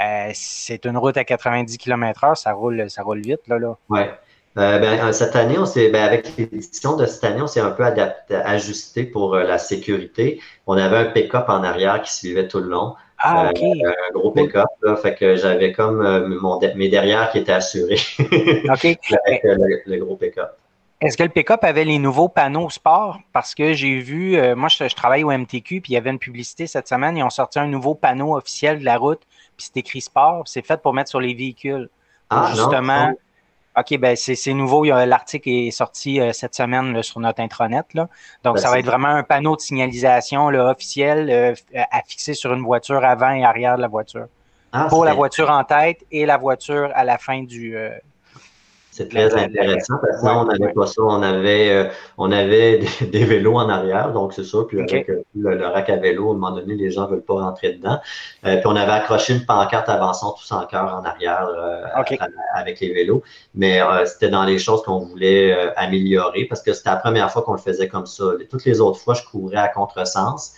Euh, c'est une route à 90 km heure, ça roule, ça roule vite, là, là. Ouais. Euh, ben, cette année, on s'est, ben, avec l'édition de cette année, on s'est un peu adapté, ajusté pour euh, la sécurité. On avait un pick-up en arrière qui suivait tout le long. Ah, OK. Euh, un gros pick-up, là. Fait que j'avais comme mon, mes derrière qui étaient assurés. (laughs) OK. (laughs) avec le, gros pick-up. Est-ce que le pick-up avait les nouveaux panneaux sport? Parce que j'ai vu, moi, je, travaille au MTQ, puis il y avait une publicité cette semaine. Ils ont sorti un nouveau panneau officiel de la route, puis c'est écrit sport. C'est fait pour mettre sur les véhicules. Ah, justement, OK, ben c'est nouveau. L'article est sorti euh, cette semaine sur notre intranet. Là. Donc, ben, ça va être vraiment un panneau de signalisation là, officiel euh, à fixer sur une voiture avant et arrière de la voiture. Ah, pour la voiture en tête et la voiture à la fin du, euh, c'est très intéressant parce que on n'avait pas ça. On avait, euh, on avait (laughs) des, vélos en arrière, donc c'est ça. Puis avec euh, le, rack à vélo, à un moment donné, les gens ne veulent pas rentrer dedans. Euh, puis on avait accroché une pancarte avançant tous en cœur en arrière avec les vélos. Mais c'était dans les choses qu'on voulait améliorer parce que c'était la première fois qu'on le faisait comme ça. Toutes les autres fois, je courais à contresens.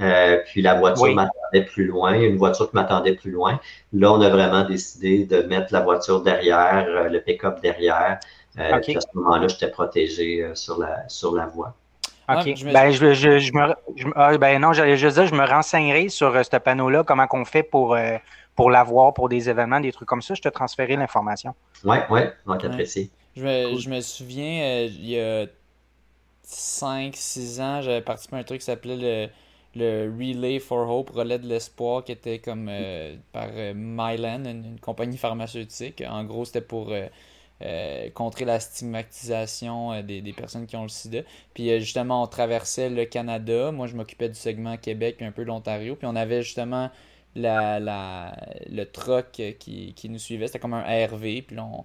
Euh, puis la voiture m'attendait plus loin, une voiture qui m'attendait plus loin. Là, on a vraiment décidé de mettre la voiture derrière, euh, le pick-up derrière. Puis à ce moment-là, j'étais protégé sur, la, sur la voie. OK. je ben, je, je, je, me, ah, ben non, je, je, je me renseignerai sur ce panneau-là, comment qu'on fait pour, pour l'avoir pour des événements, des trucs comme ça. Je te transférerai l'information. Oui, oui, donc apprécié. Je me, je me souviens, il y a 5-6 ans, j'avais participé à un truc qui s'appelait le le Relay for Hope, Relais de l'espoir, qui était comme euh, par euh, Mylan, une, compagnie pharmaceutique. En gros, c'était pour euh, contrer la stigmatisation des, personnes qui ont le sida. Puis justement, on traversait le Canada. Moi, je m'occupais du segment Québec puis un peu l'Ontario. Puis on avait justement la, la, le truck qui, qui nous suivait. C'était comme un RV. Puis on,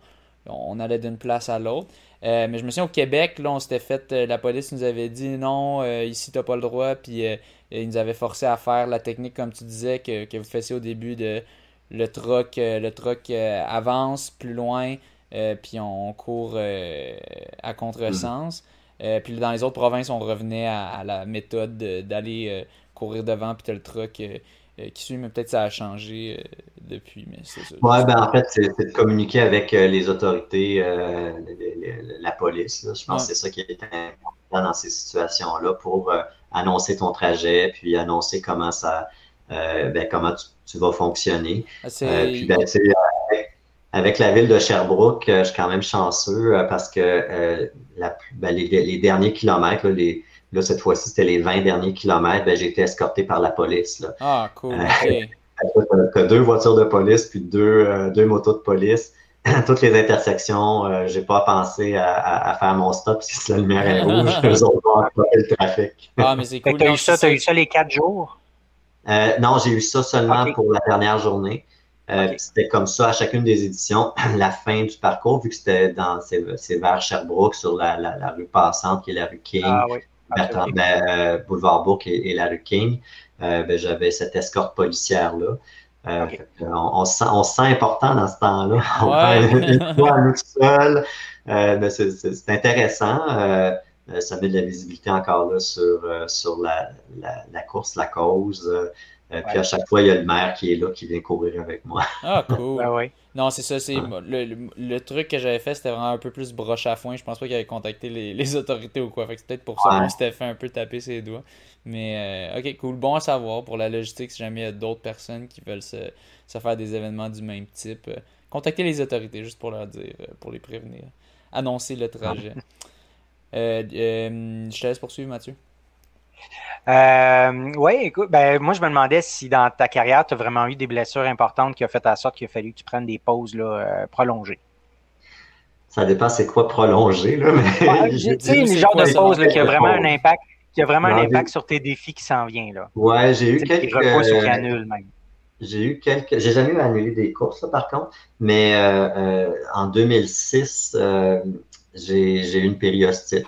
on allait d'une place à l'autre. mais je me souviens au Québec, là, on s'était fait. la police nous avait dit non, ici, t'as pas le droit. Puis il nous avait forcé à faire la technique, comme tu disais, que, que vous faisiez au début de le troc, euh, le troc euh, avance plus loin, euh, puis on court à contresens. Mm. puis dans les autres provinces, on revenait à, la méthode d'aller courir devant, puis le troc qui suit, mais peut-être ça a changé depuis. Mais c'est Ouais, ben en fait, c'est de communiquer avec les autorités, la police. Je pense que c'est ça qui est important dans ces situations-là pour annoncer ton trajet, puis annoncer comment ça, euh, ben, comment tu, vas fonctionner. Ah, euh, puis, ben, avec, la ville de Sherbrooke, euh, je suis quand même chanceux parce que la, ben, les, derniers kilomètres, là, les, là cette fois-ci, c'était les 20 derniers kilomètres, ben, j'ai été escorté par la police. Là. Ah, cool. Okay. (laughs) deux voitures de police, puis deux, deux motos de police. (laughs) toutes les intersections, euh, j'ai pas pensé à, faire mon stop si la lumière est (laughs) rouge, eux autres vont le trafic. Ah, mais c'est cool. Tu as, eu ça, as eu ça les quatre jours? Euh, non, j'ai eu ça seulement pour la dernière journée. Euh, c'était comme ça à chacune des éditions, (clears throat) la fin du parcours, vu que c'était dans c'est vers Sherbrooke, sur la, la, rue passante qui est la rue King, ah, oui. Ben, Boulevard Bourg et, la rue King. Ben, j'avais cette escorte policière-là. Euh, on, se sent, important dans ce temps-là. (laughs) On fait fois à nous seul. Euh, c'est intéressant. Euh, ça met de la visibilité encore là sur, sur la, la, course, la cause. Puis à chaque fois, il y a le maire qui est là, qui vient courir avec moi. Ah, cool. Ben non, c'est ça. c'est le, truc que j'avais fait, c'était vraiment un peu plus broche à foin. Je pense pas qu'il avait contacté les, (laughs) autorités ou quoi. Fait c'est peut-être pour ça qu'on s'était fait un peu taper ses doigts. Mais euh, ok, cool. Bon à savoir pour la logistique si jamais il y a d'autres personnes qui veulent se, faire des événements du même type. Euh, contactez les autorités juste pour leur dire, euh, pour les prévenir. Annoncer le trajet. je te laisse poursuivre, Mathieu. Oui, écoute, ben, moi je me demandais si dans ta carrière, tu as vraiment eu des blessures importantes qui ont fait en sorte qu'il a fallu que tu prennes des pauses là, prolongées. Ça dépend c'est quoi prolonger. Là, mais... (laughs) sais, une genre de pause qui a vraiment un impact y a vraiment un impact sur tes défis qui s'en vient. Là. Ouais, j'ai eu quelques. Qui même. J'ai eu quelques. J'ai jamais eu annulé des courses, par contre, mais euh, euh, en 2006, euh, j'ai eu une périostite.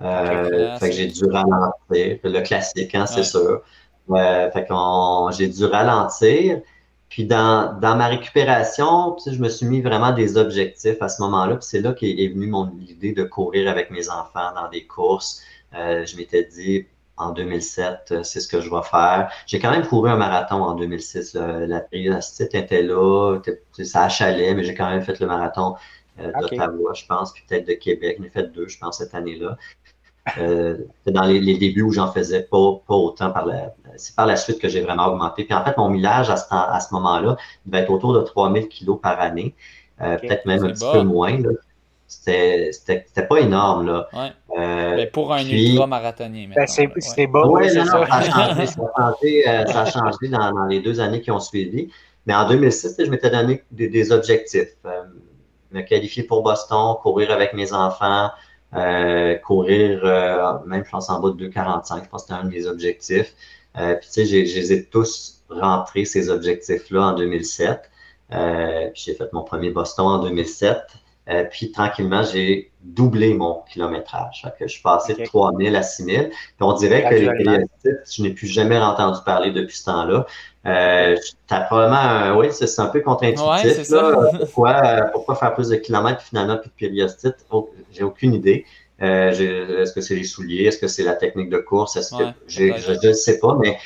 Fait que j'ai dû ralentir. Le classique, hein, c'est sûr. fait que j'ai dû ralentir. Puis dans, dans ma récupération, je me suis mis vraiment des objectifs à ce moment-là. Puis c'est là qu'est est venue mon idée de courir avec mes enfants dans des courses. Euh, je m'étais dit, en 2007, euh, c'est ce que je vais faire. J'ai quand même couru un marathon en 2006. La périostite était là, ça achalait, mais j'ai quand même fait le marathon euh, d'Ottawa, je pense, puis peut-être de Québec. J'en ai fait deux, je pense, cette année-là. Euh, dans les, débuts où j'en faisais pas, pas autant par la, c'est par la suite que j'ai vraiment augmenté. Puis en fait, mon millage à ce, à ce moment-là devait être autour de 3000 kilos par année, peut-être même un petit peu moins. Là. C'était pas énorme. Là. Ouais. Euh, mais pour un ultra-marathonien. Ben, c'est beau. ça, a changé, ça, a changé, euh, ça a changé dans, dans, les deux années qui ont suivi. Mais en 2006, je m'étais donné des, objectifs. Euh, me qualifier pour Boston, courir avec mes enfants, euh, courir, même je pense en bas de 2,45. Je pense que c'était un de mes objectifs. puis tu sais, je les ai tous rentrés, ces objectifs-là, en 2007. puis j'ai fait mon premier Boston en 2007. Euh, puis tranquillement, j'ai doublé mon kilométrage. que je suis passé de 3000 à 6000. Puis on dirait que les périodiques, je n'ai plus jamais entendu parler depuis ce temps-là. Euh, as probablement, oui, c'est un peu contre-intuitif. (laughs) pourquoi, euh, pourquoi, faire plus de kilomètres finalement plus de périostite? Oh, j'ai aucune idée. Euh, Est-ce que c'est les souliers? Est-ce que c'est la technique de course? Est-ce que je ne sais pas, mais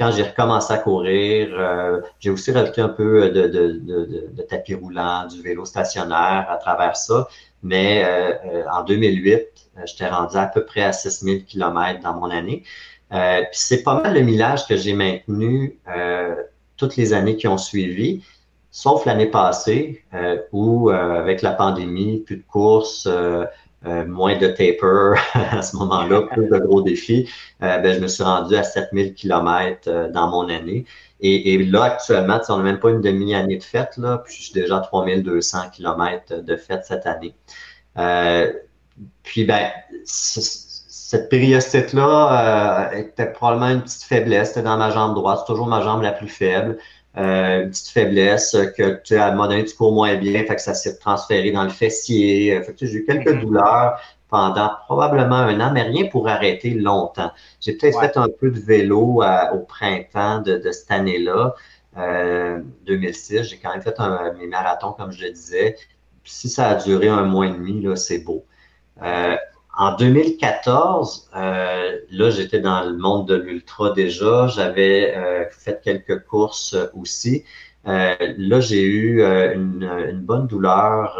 quand j'ai recommencé à courir, euh, j'ai aussi rajouté un peu de, de, tapis roulant, du vélo stationnaire à travers ça. Mais euh, en 2008, j'étais rendu à peu près à 6000 km dans mon année. Euh, puis c'est pas mal le millage que j'ai maintenu toutes les années qui ont suivi, sauf l'année passée où, avec la pandémie, plus de courses, euh, moins de taper (laughs) à ce moment-là, (laughs) plus de gros défis, euh, ben, je me suis rendu à 7000 km euh, dans mon année. Et, et là, actuellement, on n'a même pas une demi-année de fête, là, puis je suis déjà à 3200 km de fête cette année. puis, ben, cette périostite-là était probablement une petite faiblesse. C'était dans ma jambe droite. C'est toujours ma jambe la plus faible. Euh, une petite faiblesse que tu à un moment donné, tu cours moins bien, fait que ça s'est transféré dans le fessier. Euh, fait que j'ai eu quelques mm-hmm. douleurs pendant probablement un an, mais rien pour arrêter longtemps. J'ai peut-être fait un peu de vélo au printemps de, cette année-là, euh, 2006. J'ai quand même fait un, mes marathons, comme je le disais. si ça a duré un mois et demi, là, c'est beau. Euh, en 2014, euh, là, j'étais dans le monde de l'ultra déjà. J'avais euh, fait quelques courses aussi. Euh, là, j'ai eu une, bonne douleur.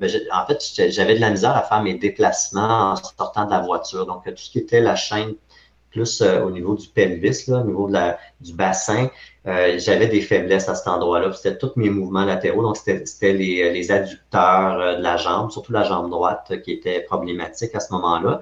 Ben, en fait, j'avais de la misère à faire mes déplacements en sortant de la voiture. Donc, tout ce qui était la chaîne plus au niveau du pelvis, là, au niveau de la, du bassin, euh, j'avais des faiblesses à cet endroit-là. C'était tous mes mouvements latéraux. Donc, c'était les, les, adducteurs euh, de la jambe, surtout la jambe droite euh, qui était problématique à ce moment-là.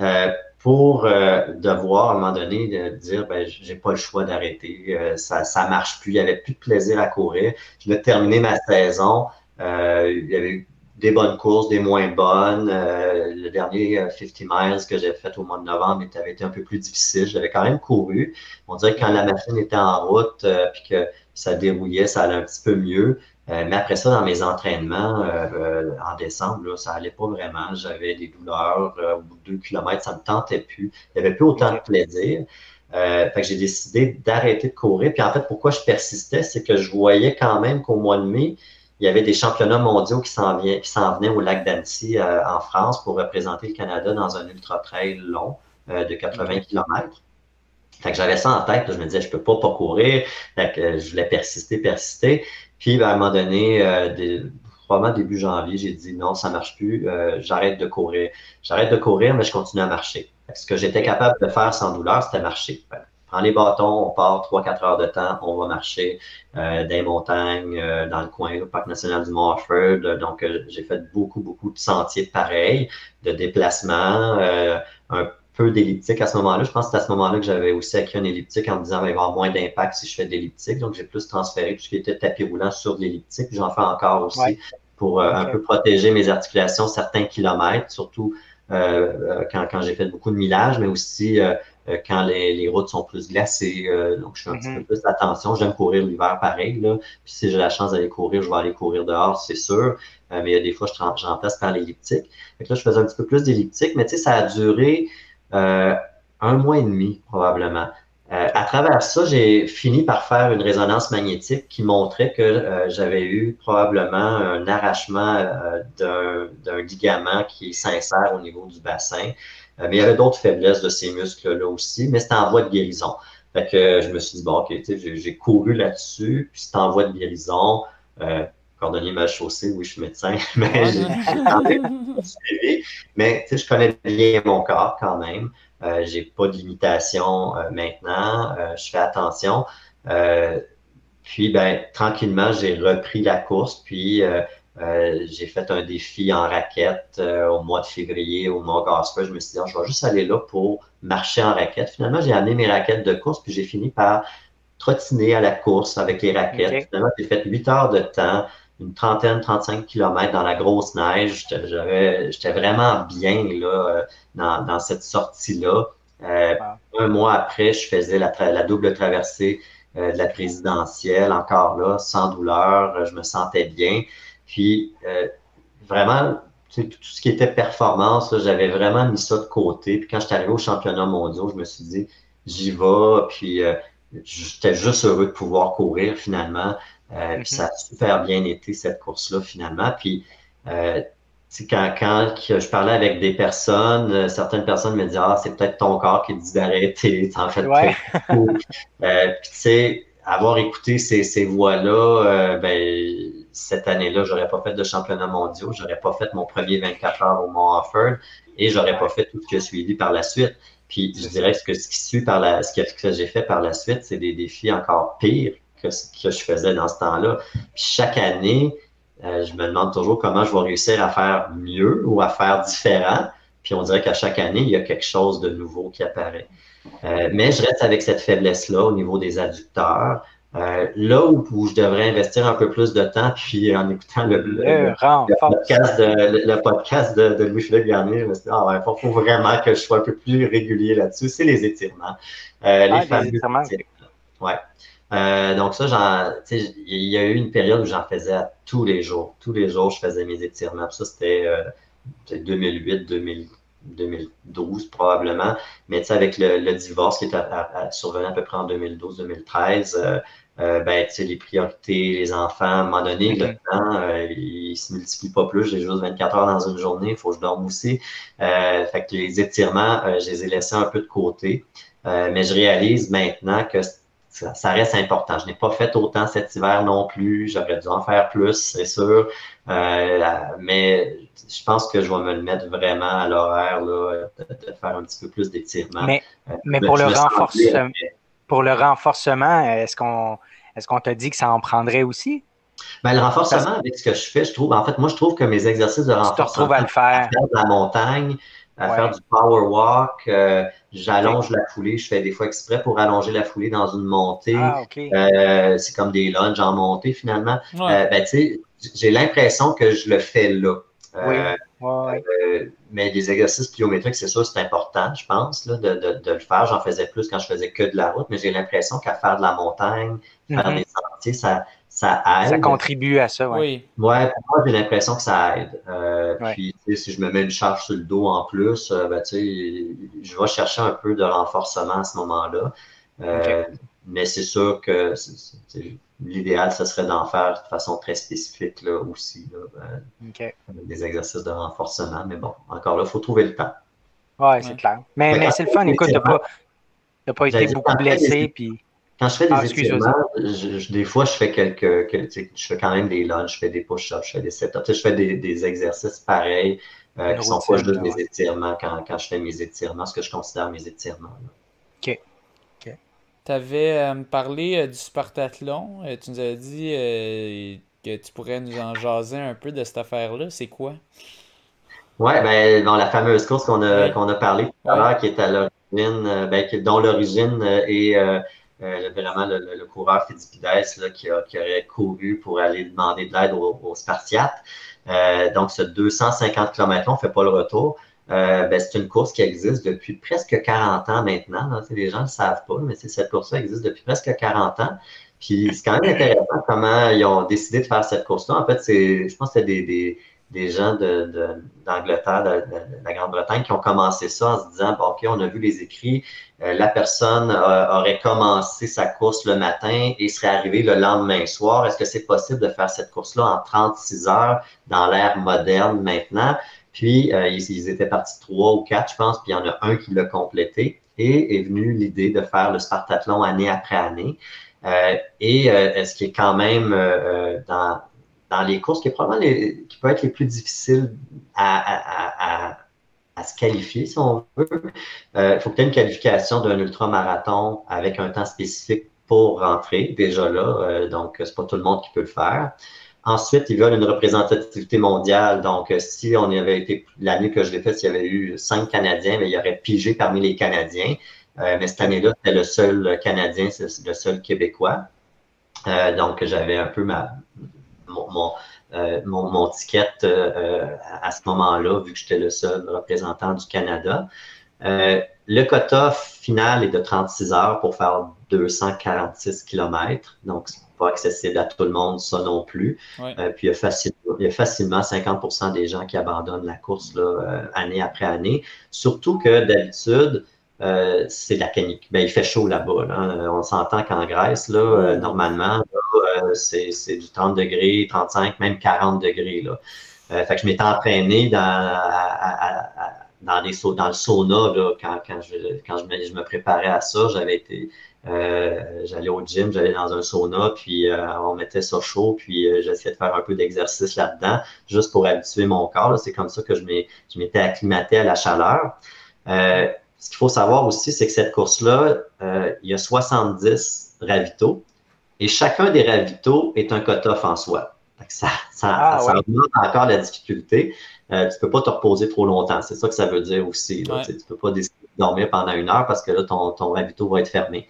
Euh, pour devoir, à un moment donné, de dire, ben, j'ai pas le choix d'arrêter. ça, ça marche plus. Il y avait plus de plaisir à courir. Je venais de terminer ma saison. il y avait des bonnes courses, des moins bonnes. Euh, le dernier 50 euh, miles que j'ai fait au mois de novembre avait été un peu plus difficile. J'avais quand même couru. On dirait que quand la machine était en route euh, puis que ça dérouillait, ça allait un petit peu mieux. mais après ça, dans mes entraînements en décembre, là, ça allait pas vraiment. J'avais des douleurs. au bout de deux kilomètres, ça me tentait plus. Il n'y avait plus autant de plaisir. fait que j'ai décidé d'arrêter de courir. Puis en fait, pourquoi je persistais, c'est que je voyais quand même qu'au mois de mai, il y avait des championnats mondiaux qui s'en venaient au lac d'Annecy euh, en France pour représenter le Canada dans un ultra-trail long euh, de 80 km. Fait que j'avais ça en tête, je me disais, je peux pas pas courir. Fait que euh, je voulais persister, persister. Puis, ben, à un moment donné, probablement début janvier, j'ai dit non, ça marche plus, j'arrête de courir. J'arrête de courir, mais je continue à marcher. ce que j'étais capable de faire sans douleur, c'était marcher prend les bâtons, on part 3-4 heures de temps, on va marcher euh, dans les montagnes, euh, dans le coin, le Parc national du Mont. Donc, euh, j'ai fait beaucoup, beaucoup de sentiers pareils, de déplacements, euh, un peu d'elliptique à ce moment-là. Je pense que c'est à ce moment-là que j'avais aussi acquis un elliptique en me disant qu'il va y avoir moins d'impact si je fais de l'elliptique. Donc, j'ai plus transféré tout ce qui était tapis roulant sur l'elliptique. J'en fais encore aussi pour un peu protéger mes articulations certains kilomètres, surtout quand, quand j'ai fait beaucoup de millage, mais aussi euh, quand les, routes sont plus glacées. Euh, donc, je fais un petit mm-hmm. peu plus attention. J'aime courir l'hiver pareil. Là. Puis si j'ai la chance d'aller courir, je vais aller courir dehors, c'est sûr. Euh, mais il y a des fois, je remplace par l'elliptique. Fait là, je faisais un petit peu plus d'elliptique, mais tu sais, ça a duré un mois et demi, probablement. à travers ça, j'ai fini par faire une résonance magnétique qui montrait que j'avais eu probablement un arrachement d'un ligament qui s'insère au niveau du bassin. Euh, mais il y avait d'autres faiblesses de ces muscles-là aussi, mais c'était en voie de guérison. Fait que euh, je me suis dit, bon, OK, j'ai couru là-dessus, puis c'était en voie de guérison. Euh, cordonnier mal chaussé, oui, je suis médecin, (laughs) mais j'ai Mais je connais bien mon corps quand même. Euh, j'ai pas de limitation maintenant. je fais attention. puis, ben, tranquillement, j'ai repris la course. Puis, euh, j'ai fait un défi en raquette euh, au mois de février au Mont Gasper. Je me suis dit, ah, je vais juste aller là pour marcher en raquette. Finalement, j'ai amené mes raquettes de course, puis j'ai fini par trottiner à la course avec les raquettes. Finalement, j'ai fait 8 heures de temps, une trentaine, 35 kilomètres dans la grosse neige. J'étais vraiment bien là, euh, dans, dans cette sortie-là. Un mois après, je faisais la, la double traversée de la présidentielle, encore là, sans douleur. Je me sentais bien. Puis, euh, vraiment, tout ce qui était performance, j'avais vraiment mis ça de côté. Puis quand je suis arrivé au championnat mondial, je me suis dit, j'y vais. Puis euh, j'étais juste heureux de pouvoir courir finalement. Euh, puis ça a super bien été, cette course-là, finalement. Puis quand, quand je parlais avec des personnes, euh, certaines personnes me disaient Ah, c'est peut-être ton corps qui te dit d'arrêter, (laughs) en fait ouais. euh, Puis tu sais, avoir écouté ces, ces voix-là, euh, ben, cette année-là, j'aurais pas fait de championnat mondial, j'aurais pas fait mon premier 24 heures au Mont Offord et j'aurais pas fait tout ce qui a suivi par la suite. Puis je dirais que ce qui suit par la, ce que j'ai fait par la suite, c'est des défis encore pires que ce que je faisais dans ce temps-là. Puis chaque année, euh, je me demande toujours comment je vais réussir à faire mieux ou à faire différent. Puis on dirait qu'à chaque année, il y a quelque chose de nouveau qui apparaît. Euh, mais je reste avec cette faiblesse-là au niveau des adducteurs. Euh, là où, je devrais investir un peu plus de temps, puis en écoutant le, podcast, de, Louis-Philippe Garnier, je me suis dit, ah il faut, vraiment que je sois un peu plus régulier là-dessus. C'est les étirements. les ah, fameux étirements. Ouais. Euh, donc ça, il y a eu une période où j'en faisais tous les jours. Tous les jours, je faisais mes étirements. ça, c'était 2008, 2012 probablement. Mais tu sais, avec le, divorce qui est survenu à peu près en 2012-2013, euh, euh, ben, tu sais, les priorités, les enfants, à un moment donné, le temps, euh, il se multiplie pas plus. J'ai juste 24 heures dans une journée, il faut que je dorme aussi. fait que les étirements, je les ai laissés un peu de côté. mais je réalise maintenant que ça, reste important. Je n'ai pas fait autant cet hiver non plus. J'aurais dû en faire plus, c'est sûr. Euh, mais je pense que je vais me le mettre vraiment à l'horaire de, de, faire un petit peu plus d'étirement. Mais, euh, mais pour, le renforcement, pour le renforcement, est-ce qu'on est-ce qu'on t'a dit que ça en prendrait aussi? Ben, le renforcement, avec ce que je fais, je trouve, en fait, moi, je trouve que mes exercices de renforcement, à le faire. à faire de la montagne, à faire du power walk, euh, j'allonge la foulée, je fais des fois exprès pour allonger la foulée dans une montée. Ah, euh, c'est comme des lunges en montée finalement. Euh, ben, j'ai l'impression que je le fais là. Euh, mais des exercices pliométriques, c'est ça, c'est important, je pense, là, de, de, de, le faire. J'en faisais plus quand je faisais que de la route, mais j'ai l'impression qu'à faire de la montagne, faire mm-hmm. des sentiers, ça, ça aide. Ça contribue à ça, oui. Ouais, pour moi, j'ai l'impression que ça aide. Euh, puis, si je me mets une charge sur le dos en plus, euh, ben, je vais chercher un peu de renforcement à ce moment-là. Euh, mais c'est sûr que l'idéal, ce serait d'en faire de façon très spécifique là, aussi. Là, Des exercices de renforcement. Mais bon, encore là, il faut trouver le temps. Oui, c'est clair. Mais, mais c'est le fun. Écoute, tu n'as pas, été beaucoup blessé. Puis... Quand je fais des ah, étirements, des fois, je fais quelques, je fais quand même des lunges, je fais des push-ups, je fais des sit-ups, je fais des, exercices pareils euh, qui sont pas juste des étirements quand, quand, je fais mes étirements, ce que je considère mes étirements. Tu avais euh, parlé euh, du Spartathlon. tu nous avais dit que tu pourrais nous en jaser un peu de cette affaire-là. C'est quoi? Oui, ben, dans la fameuse course qu'on a, qu'on a parlé tout à l'heure, qui est à l'origine, ben, dont l'origine est euh, vraiment le, le, coureur Fidipides là, qui, qui, aurait couru pour aller demander de l'aide aux, Spartiates. Euh, donc, ce 250 km, on ne fait pas le retour. Euh, ben, c'est une course qui existe depuis presque 40 ans maintenant. Les gens ne le savent pas, mais cette course-là existe depuis presque 40 ans. Puis c'est quand même intéressant comment ils ont décidé de faire cette course-là. En fait, c'est, je pense que c'était des, gens d'Angleterre, de, de, la Grande-Bretagne, qui ont commencé ça en se disant, bon, OK, on a vu les écrits, euh, la personne euh, aurait commencé sa course le matin et serait arrivée le lendemain soir. Est-ce que c'est possible de faire cette course-là en 36 heures dans l'ère moderne maintenant? Puis, euh, ils, étaient partis trois ou quatre, je pense, puis il y en a un qui l'a complété. Et est venue l'idée de faire le Spartathlon année après année. et ce qui est quand même dans, dans les courses qui, est probablement qui peut être les plus difficiles à à se qualifier, si on veut. Euh, il faut que tu aies une qualification d'un ultramarathon avec un temps spécifique pour rentrer, déjà là. Euh, donc, c'est pas tout le monde qui peut le faire. Ensuite, ils veulent une représentativité mondiale. Donc, euh, si on y avait été, l'année que je l'ai fait, s'il y avait eu cinq Canadiens, mais il y aurait pigé parmi les Canadiens. mais cette année-là, c'était le seul Canadien, c'est le seul Québécois. donc, j'avais un peu ma, mon euh, mon, mon, ticket euh, euh, à ce moment-là, vu que j'étais le seul représentant du Canada. le quota final est de 36 heures pour faire 246 km. Donc, pas accessible à tout le monde, ça non plus. puis, il y, a facilement, il y, a facilement 50% des gens qui abandonnent la course là, année après année. Surtout que d'habitude, c'est de la canique. Ben, il fait chaud là-bas. Là. On s'entend qu'en Grèce, là, normalement, c'est du 30 degrés, 35, même 40 degrés. Là. fait que je m'étais entraîné dans, dans, les, dans le sauna quand, quand, je, quand je, me, je me préparais à ça. J'avais été euh, j'allais au gym, j'allais dans un sauna, puis euh, on mettait ça chaud, puis euh, j'essayais de faire un peu d'exercice là-dedans, juste pour habituer mon corps. C'est comme ça que je m'étais acclimaté à la chaleur. ce qu'il faut savoir aussi, c'est que cette course-là, il y a 70 ravitaux, et chacun des ravitaux est un cut-off en soi. Ça, ça, ah, augmente encore la difficulté. Euh, tu peux pas te reposer trop longtemps. C'est ça que ça veut dire aussi. Tu, ne peux pas décider de dormir pendant une heure parce que là, ton, ton ravito va être fermé.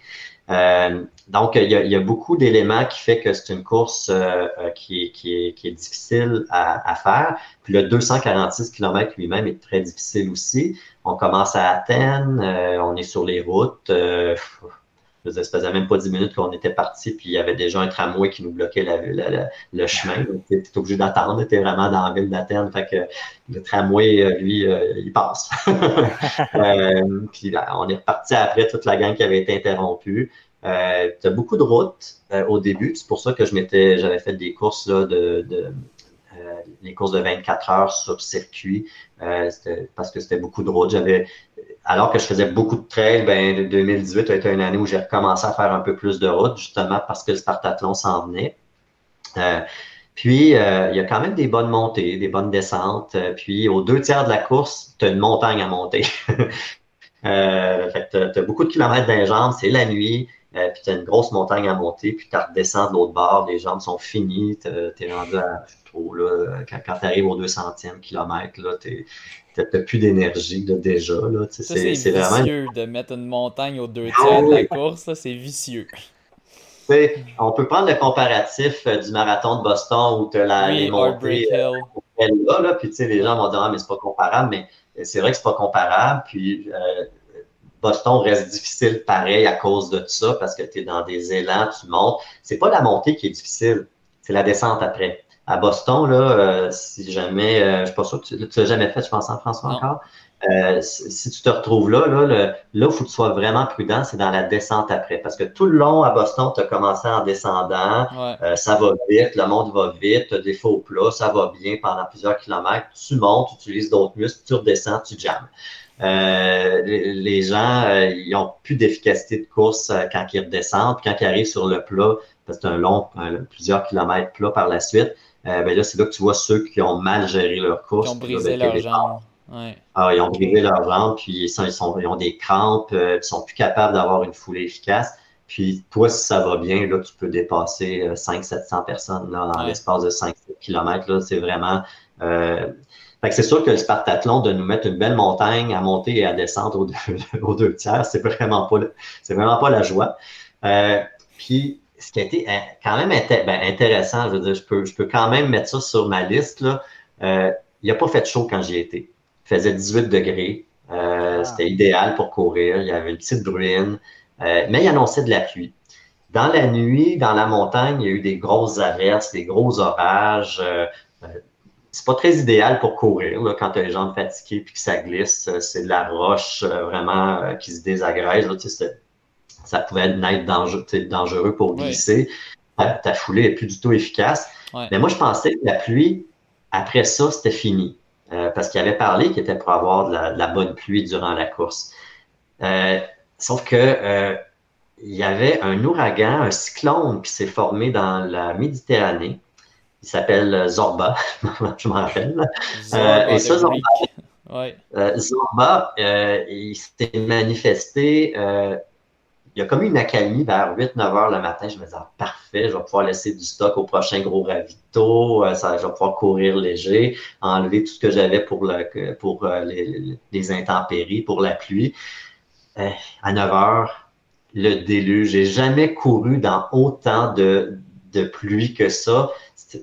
Euh, donc, il y, a, beaucoup d'éléments qui fait que c'est une course euh, euh, qui, qui, est, qui, est, difficile à, à, faire. Puis le 246 km lui-même est très difficile aussi. On commence à Athènes, on est sur les routes ça faisait même pas dix minutes qu'on était parti, puis il y avait déjà un tramway qui nous bloquait le chemin. Tu étais obligé d'attendre, tu vraiment dans la ville d'Athènes. Fait que le tramway, euh, lui, euh, il passe. (laughs) Euh, puis on est reparti après toute la gang qui avait été interrompue. Euh, tu as beaucoup de routes au début. C'est pour ça que je m'étais, j'avais fait des courses là, de, de les courses de 24 heures sur circuit, parce que c'était beaucoup de routes. J'avais alors que je faisais beaucoup de trail, ben, 2018 a été une année où j'ai recommencé à faire un peu plus de route, justement parce que le Spartathlon s'en venait. Euh, puis, euh, il y a quand même des bonnes montées, des bonnes descentes. Euh, puis, aux deux tiers de la course, tu as une montagne à monter. (laughs) euh, tu as, beaucoup de kilomètres dans les c'est la nuit. Puis, tu as une grosse montagne à monter. Puis, tu redescends de l'autre bord, les jambes sont finies. Tu es rendu à, là, quand, quand tu arrives au 200e kilomètre, tu n'as plus d'énergie déjà. Là, c'est vicieux de mettre une montagne aux deux tiers de la course, c'est vicieux. on peut prendre le comparatif euh, du marathon de Boston où tu as la, oui, les montées euh, là, là, puis les gens vont dire ah, mais c'est pas comparable, mais c'est vrai que c'est pas comparable. Puis euh, Boston reste difficile pareil à cause de ça parce que tu es dans des élans, tu montes. C'est pas la montée qui est difficile, c'est la descente après à Boston, là, euh, si jamais, euh, je suis pas sûr que tu, tu l'as jamais fait, je pense, en François encore. Euh, si tu te retrouves là, là, il faut que tu sois vraiment prudent, c'est dans la descente après. Parce que tout le long à Boston, tu as commencé en descendant, ça va vite, le monde va vite, tu as des faux plats, ça va bien pendant plusieurs kilomètres. Tu montes, tu utilises d'autres muscles, tu redescends, tu jammes. Les gens, ils ont plus d'efficacité de course quand ils redescendent, puis quand ils arrivent sur le plat, parce que c'est un long, plusieurs kilomètres plat par la suite, euh, ben là, c'est là que tu vois ceux qui ont mal géré leur course. Ils ont brisé leurs jambes. Ah, ils ont brisé leurs jambes, puis ils, sont, ils, ont des crampes, euh, ils sont plus capables d'avoir une foulée efficace. Puis toi, si ça va bien, là, tu peux dépasser 500-700 euh, personnes là, en l'espace de 5 km. C'est vraiment. Euh... Fait que c'est sûr que le Spartathlon, de nous mettre une belle montagne à monter et à descendre aux deux, (laughs) aux deux tiers, c'est vraiment pas c'est vraiment pas la joie. Euh, puis ce qui a été hein, quand même ben, intéressant, je veux dire, je peux, je peux quand même mettre ça sur ma liste. Là. Euh, il n'a pas fait chaud quand j'y étais. Il faisait 18 degrés. Euh, ah. C'était idéal pour courir. Il y avait une petite bruine, euh, mais il annonçait de la pluie. Dans la nuit, dans la montagne, il y a eu des grosses averses, des gros orages. C'est pas très idéal pour courir là, quand tu as les jambes fatiguées puis que ça glisse. C'est de la roche vraiment qui se désagrège. Là, ça pouvait être dangereux, dangereux pour glisser. Ta, foulée n'est plus du tout efficace. Mais moi, je pensais que la pluie, après ça, c'était fini. Euh, parce qu'il avait parlé qu'il était pour avoir de la, bonne pluie durant la course. Euh, sauf que euh, il y avait un ouragan, un cyclone qui s'est formé dans la Méditerranée. Il s'appelle Zorba, (laughs) je m'en rappelle. et ça, Zorba, (laughs) Zorba il s'est manifesté il y a comme une accalmie vers 8-9 heures le matin. Je me disais, ah, parfait, je vais pouvoir laisser du stock au prochain gros ravito, euh, ça, je vais pouvoir courir léger, enlever tout ce que j'avais pour, le, pour euh, les, intempéries, pour la pluie. Euh, à 9 heures, le déluge. J'ai jamais couru dans autant de, de pluie que ça.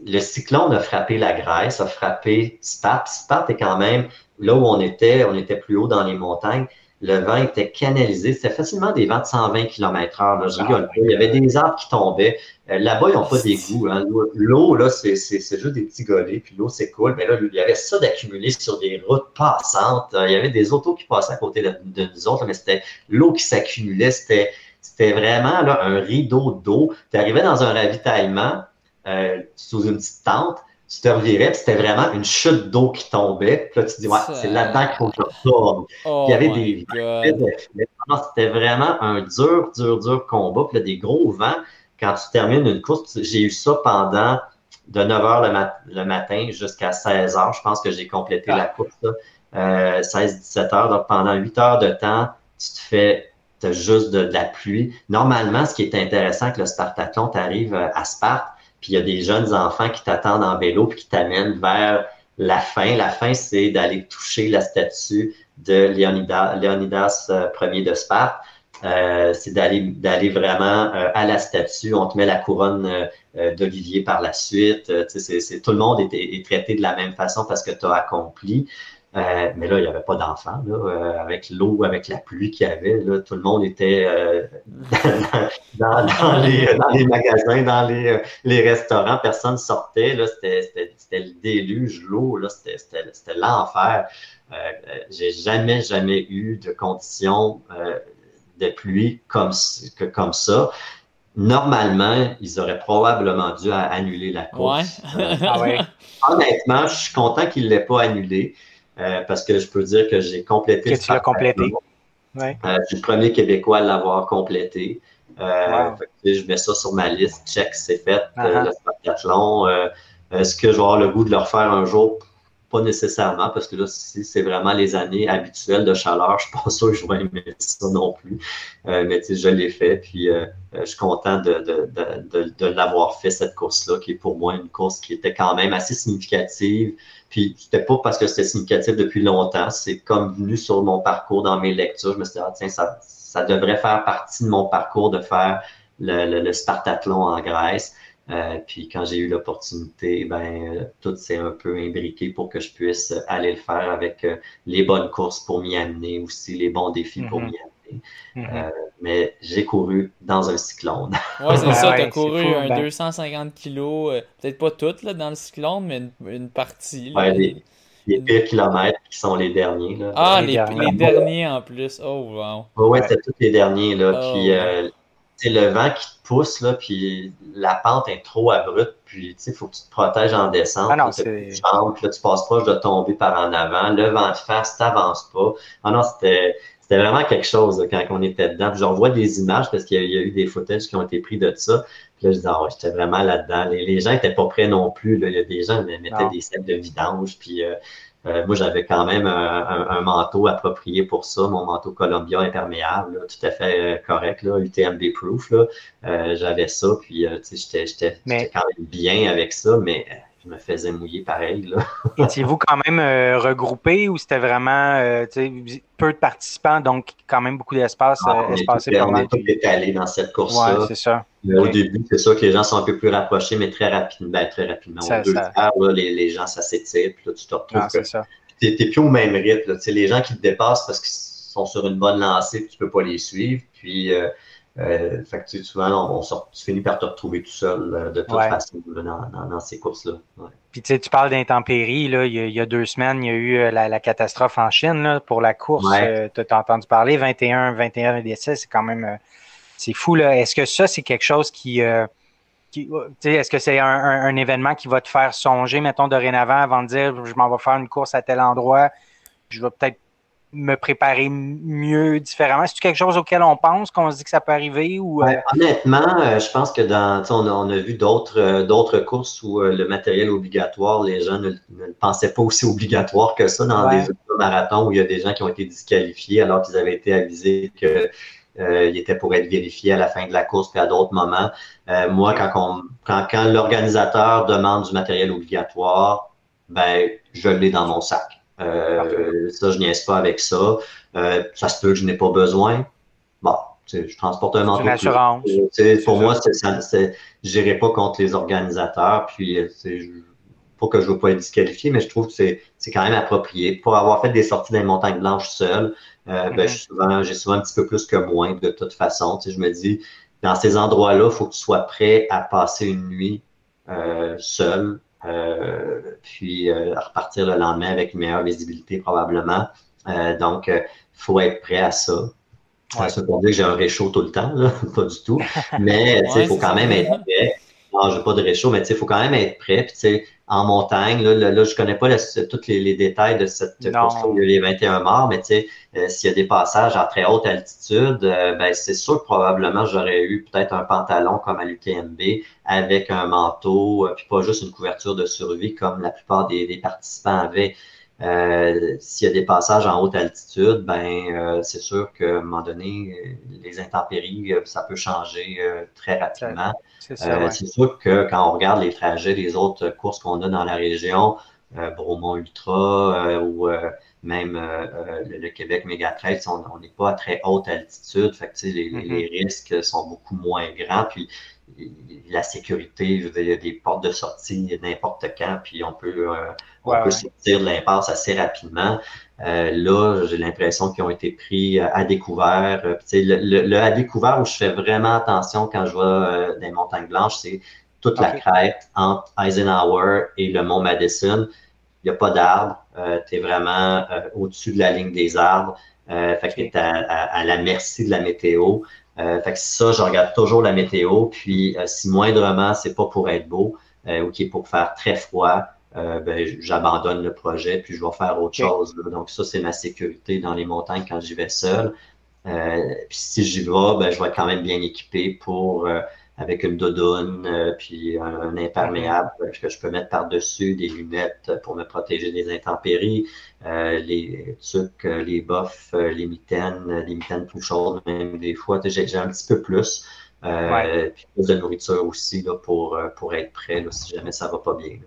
Le cyclone a frappé la Grèce, a frappé Sparte. Sparte est quand même là où on était, on était plus haut dans les montagnes le vent était canalisé. C'était facilement des vents de 120 km h Je rigole. Il y avait des arbres qui tombaient. Euh, là-bas, ils n'ont pas d'égout. Hein. L'eau, là, c'est juste des petits golets, puis l'eau s'écoule. Mais là, il y avait ça d'accumuler sur des routes passantes. Il y avait des autos qui passaient à côté de, nous autres, mais c'était l'eau qui s'accumulait. C'était vraiment là, un rideau d'eau. Tu arrivais dans un ravitaillement euh, sous une petite tente tu te revirais, c'était vraiment une chute d'eau qui tombait. Puis là, tu te dis, ouais, c'est là-dedans qu'il faut que je retourne. Oh il y avait des C'était vraiment un dur, dur, dur combat. Puis là, des gros vents. Quand tu termines une course, j'ai eu ça pendant de 9 h le, matin jusqu'à 16 h. Je pense que j'ai complété la course, euh, 16-17 heures. Donc, pendant 8 heures de temps, tu te fais as juste de, la pluie. Normalement, ce qui est intéressant avec le Spartathlon, tu arrives euh, à Sparte, puis il y a des jeunes enfants qui t'attendent en vélo puis qui t'amènent vers la fin. La fin, c'est d'aller toucher la statue de Léonidas, Léonidas euh, Ier de Sparte. Euh, c'est d'aller d'aller vraiment euh, à la statue. On te met la couronne d'Olivier par la suite. c'est, tout le monde est, est, traité de la même façon parce que tu as accompli. Euh, mais là, il n'y avait pas d'enfants. Euh, avec l'eau, avec la pluie qu'il y avait, là, tout le monde était euh, (laughs) dans, dans, les, dans, les, magasins, dans les, les restaurants. Personne sortait. Là, c'était, le déluge, l'eau. C'était, l'enfer. j'ai jamais, jamais eu de conditions de pluie comme, que, comme ça. Normalement, ils auraient probablement dû annuler la course. Ouais. (laughs) ah ouais. Honnêtement, je suis content qu'ils ne l'aient pas annulé. Euh, parce que je peux dire que j'ai complété. Que tu l'as complété. Ouais. Euh, je suis le premier Québécois à l'avoir complété. Euh, je mets ça sur ma liste. Check, c'est fait. Uh-huh. le Spartathlon. Est-ce que je vais avoir le goût de le refaire un jour? Pas nécessairement, parce que là, si c'est vraiment les années habituelles de chaleur, je pense pas que je vais aimer ça non plus. mais je l'ai fait, puis je suis content de, de, de, de l'avoir fait, cette course-là, qui est pour moi une course qui était quand même assez significative. Puis c'était pas parce que c'était significatif depuis longtemps, c'est comme venu sur mon parcours dans mes lectures. Je me suis dit, ah, tiens, ça, ça devrait faire partie de mon parcours de faire le, le, Spartathlon en Grèce. Euh, puis quand j'ai eu l'opportunité, ben tout s'est un peu imbriqué pour que je puisse aller le faire avec euh, les bonnes courses pour m'y amener aussi, les bons défis pour mm-hmm. m'y amener. Mhm. Euh, mais j'ai couru dans un cyclone. (laughs) ouais, c'est ça, tu as couru un 250 ben. kilos, euh, peut-être pas toutes là, dans le cyclone, mais une, partie. ouais, les, les, pires kilomètres qui sont les derniers. Là, ah, les, les, derniers. en plus. Oh, wow. Ouais, ouais c'était tous les derniers. Là, oh, puis, euh, le vent qui te pousse, là, puis la pente est trop abrupte, puis il faut que tu te protèges en descente. Ah non, c'est... Jambes, là, tu passes proche de tomber par en avant. Le vent de face, tu n'avances pas. Ah non, c'était c'était vraiment quelque chose quand on était dedans. Puis j'en vois des images parce qu'il y, a eu des photos qui ont été pris de ça. Puis là, je disais, ah j'étais vraiment là-dedans. Les, gens n'étaient pas prêts non plus. Là. Il y a des gens qui mettaient des sacs de vidange. Puis euh, euh, moi, j'avais quand même un, manteau approprié pour ça, mon manteau Columbia imperméable, tout à fait euh, correct, là, UTMB proof. j'avais ça, puis j'étais quand même bien avec ça, mais je me faisais mouiller pareil. Là. (laughs) Étiez-vous quand même euh, regroupé ou c'était vraiment euh, peu de participants, donc quand même beaucoup d'espace ah, euh, espacé On est tous étalés dans cette course-là. Ouais, c'est ça. Au début, c'est sûr que les gens sont un peu plus rapprochés, mais très rapidement, ben, très rapidement. Ça, deux Heures, là, les, les, gens, ça s'étire, puis là, tu te retrouves. Ah, tu n'es plus au même rythme. Là. Les gens qui te dépassent parce qu'ils sont sur une bonne lancée, puis tu ne peux pas les suivre. Puis euh, fait que, souvent, on, sort, tu finis par te retrouver tout seul euh, de toute façon dans, ces courses-là. Puis tu parles d'intempéries. Là, il, y a, deux semaines, il y a eu euh, la, catastrophe en Chine là, pour la course. tu as entendu parler, 21, 21 décès, c'est quand même c'est fou. Là. Est-ce que ça, c'est quelque chose qui. qui est-ce que c'est un, un, événement qui va te faire songer, mettons, dorénavant, avant de dire je m'en vais faire une course à tel endroit, je vais peut-être me préparer mieux, différemment? C'est quelque chose auquel on pense, qu'on se dit que ça peut arriver? Ou, euh? honnêtement, euh, je pense que dans, on a, vu d'autres, euh, courses où le matériel obligatoire, les gens ne, ne, pensaient pas aussi obligatoire que ça dans des marathons où il y a des gens qui ont été disqualifiés alors qu'ils avaient été avisés que il était pour être vérifié à la fin de la course puis à d'autres moments. moi, quand, on, quand, quand l'organisateur demande du matériel obligatoire, ben, je l'ai dans mon sac. Euh, ça, je niaise pas avec ça. Euh, ça se peut que je n'ai pas besoin. Bon, je transporte un manteau. assurance. Pour moi, je n'irai pas contre les organisateurs. Puis, pas que je ne veux pas être disqualifié, mais je trouve que c'est quand même approprié. Pour avoir fait des sorties dans les montagnes blanches seul, euh, ben, mm-hmm. j'ai souvent un petit peu plus que moins de toute façon. Je me dis, dans ces endroits-là, il faut que tu sois prêt à passer une nuit seul euh, puis euh, repartir le lendemain avec une meilleure visibilité probablement. Euh, donc, il faut être prêt à ça. Ouais. Ça veut pas dire que j'ai un réchaud tout le temps, là, (laughs) pas du tout. Mais il faut quand même être prêt. Non, j'ai pas de réchaud, mais il faut quand même être prêt. Puis, en montagne. Là, là, je connais pas tous les, détails de cette course où il y a les 21 morts, mais tu sais, euh, s'il y a des passages à très haute altitude, euh, ben, c'est sûr que probablement j'aurais eu peut-être un pantalon comme à l'UTMB avec un manteau, puis pas juste une couverture de survie comme la plupart des, des participants avaient. Euh, s'il y a des passages en haute altitude, ben euh, c'est sûr qu'à un moment donné, les intempéries, euh, ça peut changer très rapidement. C'est sûr que quand on regarde les trajets des autres courses qu'on a dans la région, Bromont Ultra ou même le, Québec Mégatrail, on n'est pas à très haute altitude. Fait que, les, mm-hmm. les, risques sont beaucoup moins grands. Puis la sécurité, il y a des portes de sortie n'importe quand, puis on peut, euh, on peut sortir de l'impasse assez rapidement. Euh, là, j'ai l'impression qu'ils ont été pris euh, à découvert. le, à découvert où je fais vraiment attention quand je vois des montagnes blanches, c'est toute la crête entre Eisenhower et le mont Madison. Il n'y a pas d'arbres. tu es vraiment au-dessus de la ligne des arbres. fait que tu es à, la merci de la météo. Euh, fait que ça, je regarde toujours la météo. Puis euh, si moindrement, c'est pas pour être beau euh, ou qui est pour faire très froid, ben, j'abandonne le projet puis je vais faire autre chose. Donc ça, c'est ma sécurité dans les montagnes quand j'y vais seul. puis si j'y vais, ben, je vais être quand même bien équipé pour avec une doudoune, puis un, imperméable que je peux mettre par-dessus, des lunettes pour me protéger des intempéries, euh, les trucs, euh, les boffes, euh, les mitaines, les mitaines plus chaudes, même des fois, j'ai un petit peu plus. Puis plus de nourriture aussi là, pour, pour être prêt là, si jamais ça va pas bien.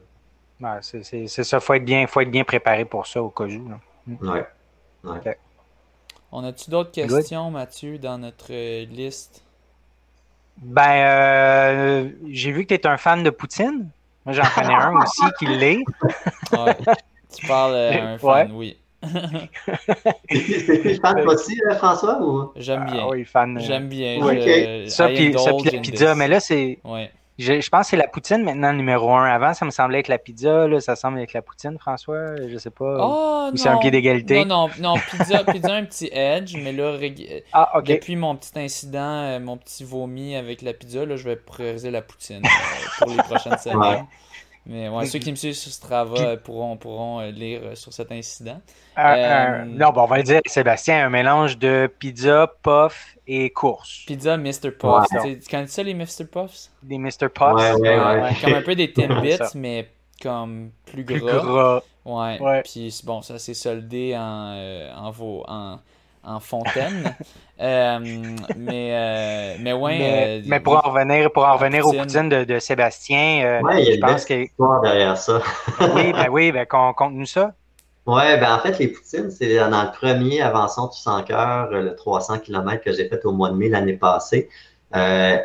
Ouais, c'est ça, il faut, être bien, faut être bien préparé pour ça au cas où. Oui. Ouais. On a-tu d'autres questions, Mathieu, dans notre liste? Ben, j'ai vu que tu es un fan de Poutine. Moi, j'en connais un aussi qui l'est. (laughs) ouais. Tu parles euh, un fan, oui. (laughs) C'est fan aussi, euh, François? Ou... J'aime bien. Ah oui, fan. Euh, J'aime bien. Ça, puis la pizza, mais là, c'est. Ouais. Je, je, pense que c'est la poutine maintenant numéro un. Avant, ça me semblait être la pizza. Là, ça semble être la poutine, François. Je sais pas. Oh, c'est un pied d'égalité. Non, non, non. Pizza, (laughs) pizza un petit edge. Mais là, ah, depuis mon petit incident, mon petit vomi avec la pizza, là, je vais prioriser la poutine pour les prochaines semaines. Mais ouais, ceux qui me suivent sur Strava pourront, pourront euh, lire euh, sur cet incident. Euh, non, bon, on va le dire, Sébastien, un mélange de pizza, puff et course. Pizza, Mr. Puffs. Tu connais ça, les Mr. Puffs? Des Mr. Puffs? Ouais, ouais, ouais. Comme un peu des (laughs) Timbits, mais comme plus gras. Plus gras. Ouais. Puis bon, ça s'est soldé en, en, en, en fontaine. (laughs) Euh, mais, euh, mais ouais. Mais, euh, pour en revenir, pour en revenir aux poutines de, de Sébastien, ouais, il y a je pense que. derrière ça. oui, ben (laughs) oui, ben conte-nous ça. Ouais, ben en fait, les poutines, c'est dans le premier Avançon tout sans cœur, le 300 km que j'ai fait au mois de mai l'année passée. il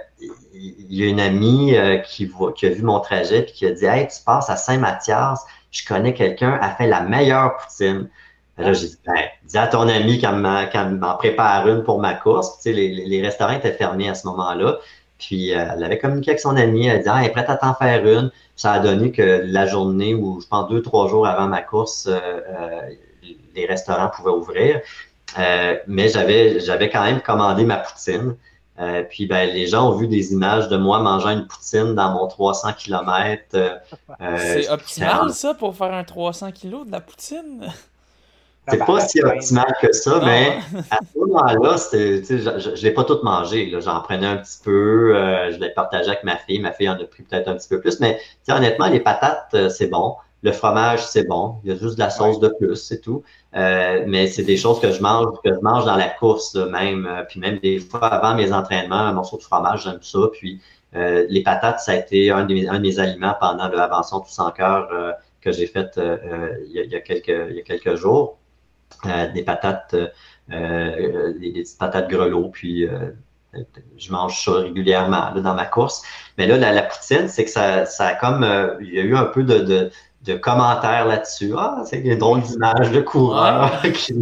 y a une amie qui, qui a vu mon trajet et qui a dit Hey, tu passes à Saint-Mathias, je connais quelqu'un, a fait la meilleure poutine. Là, j'ai dit, ben, dis à ton ami qu'elle m'en prépare une pour ma course. Tu sais, les, les, restaurants étaient fermés à ce moment-là. Puis euh, elle avait communiqué avec son ami, elle a dit ah, elle est prête à t'en faire une. Ça a donné que la journée où je pense deux, trois jours avant ma course, euh, euh, les restaurants pouvaient ouvrir. mais j'avais j'avais quand même commandé ma poutine. puis ben, les gens ont vu des images de moi mangeant une poutine dans mon 300 km. C'est optimal ça pour faire un 300 kg de la poutine? C'est pas si optimal que ça, mais à ce moment-là, je ne l'ai pas tout mangé. J'en prenais un petit peu, euh, je l'ai partagé avec ma fille. Ma fille en a pris peut-être un petit peu plus, mais honnêtement, les patates, euh, c'est bon. Le fromage, c'est bon. Il y a juste de la sauce de plus, c'est tout. Euh, mais c'est des choses que je mange, que je mange dans la course même. puis même des fois, avant mes entraînements, un morceau de fromage, j'aime ça. Puis les patates, ça a été un de mes, un de mes aliments pendant le Avançon tout sans cœur que j'ai fait il y, a, quelques, il y a quelques jours. Euh, des patates, euh, euh, des, petites patates grelots, puis je mange ça régulièrement dans ma course. Mais là, la, poutine, c'est que ça, ça a comme, il y a eu un peu de, de, commentaires là-dessus. Ah, c'est une drôle d'image de coureur (laughs) qui,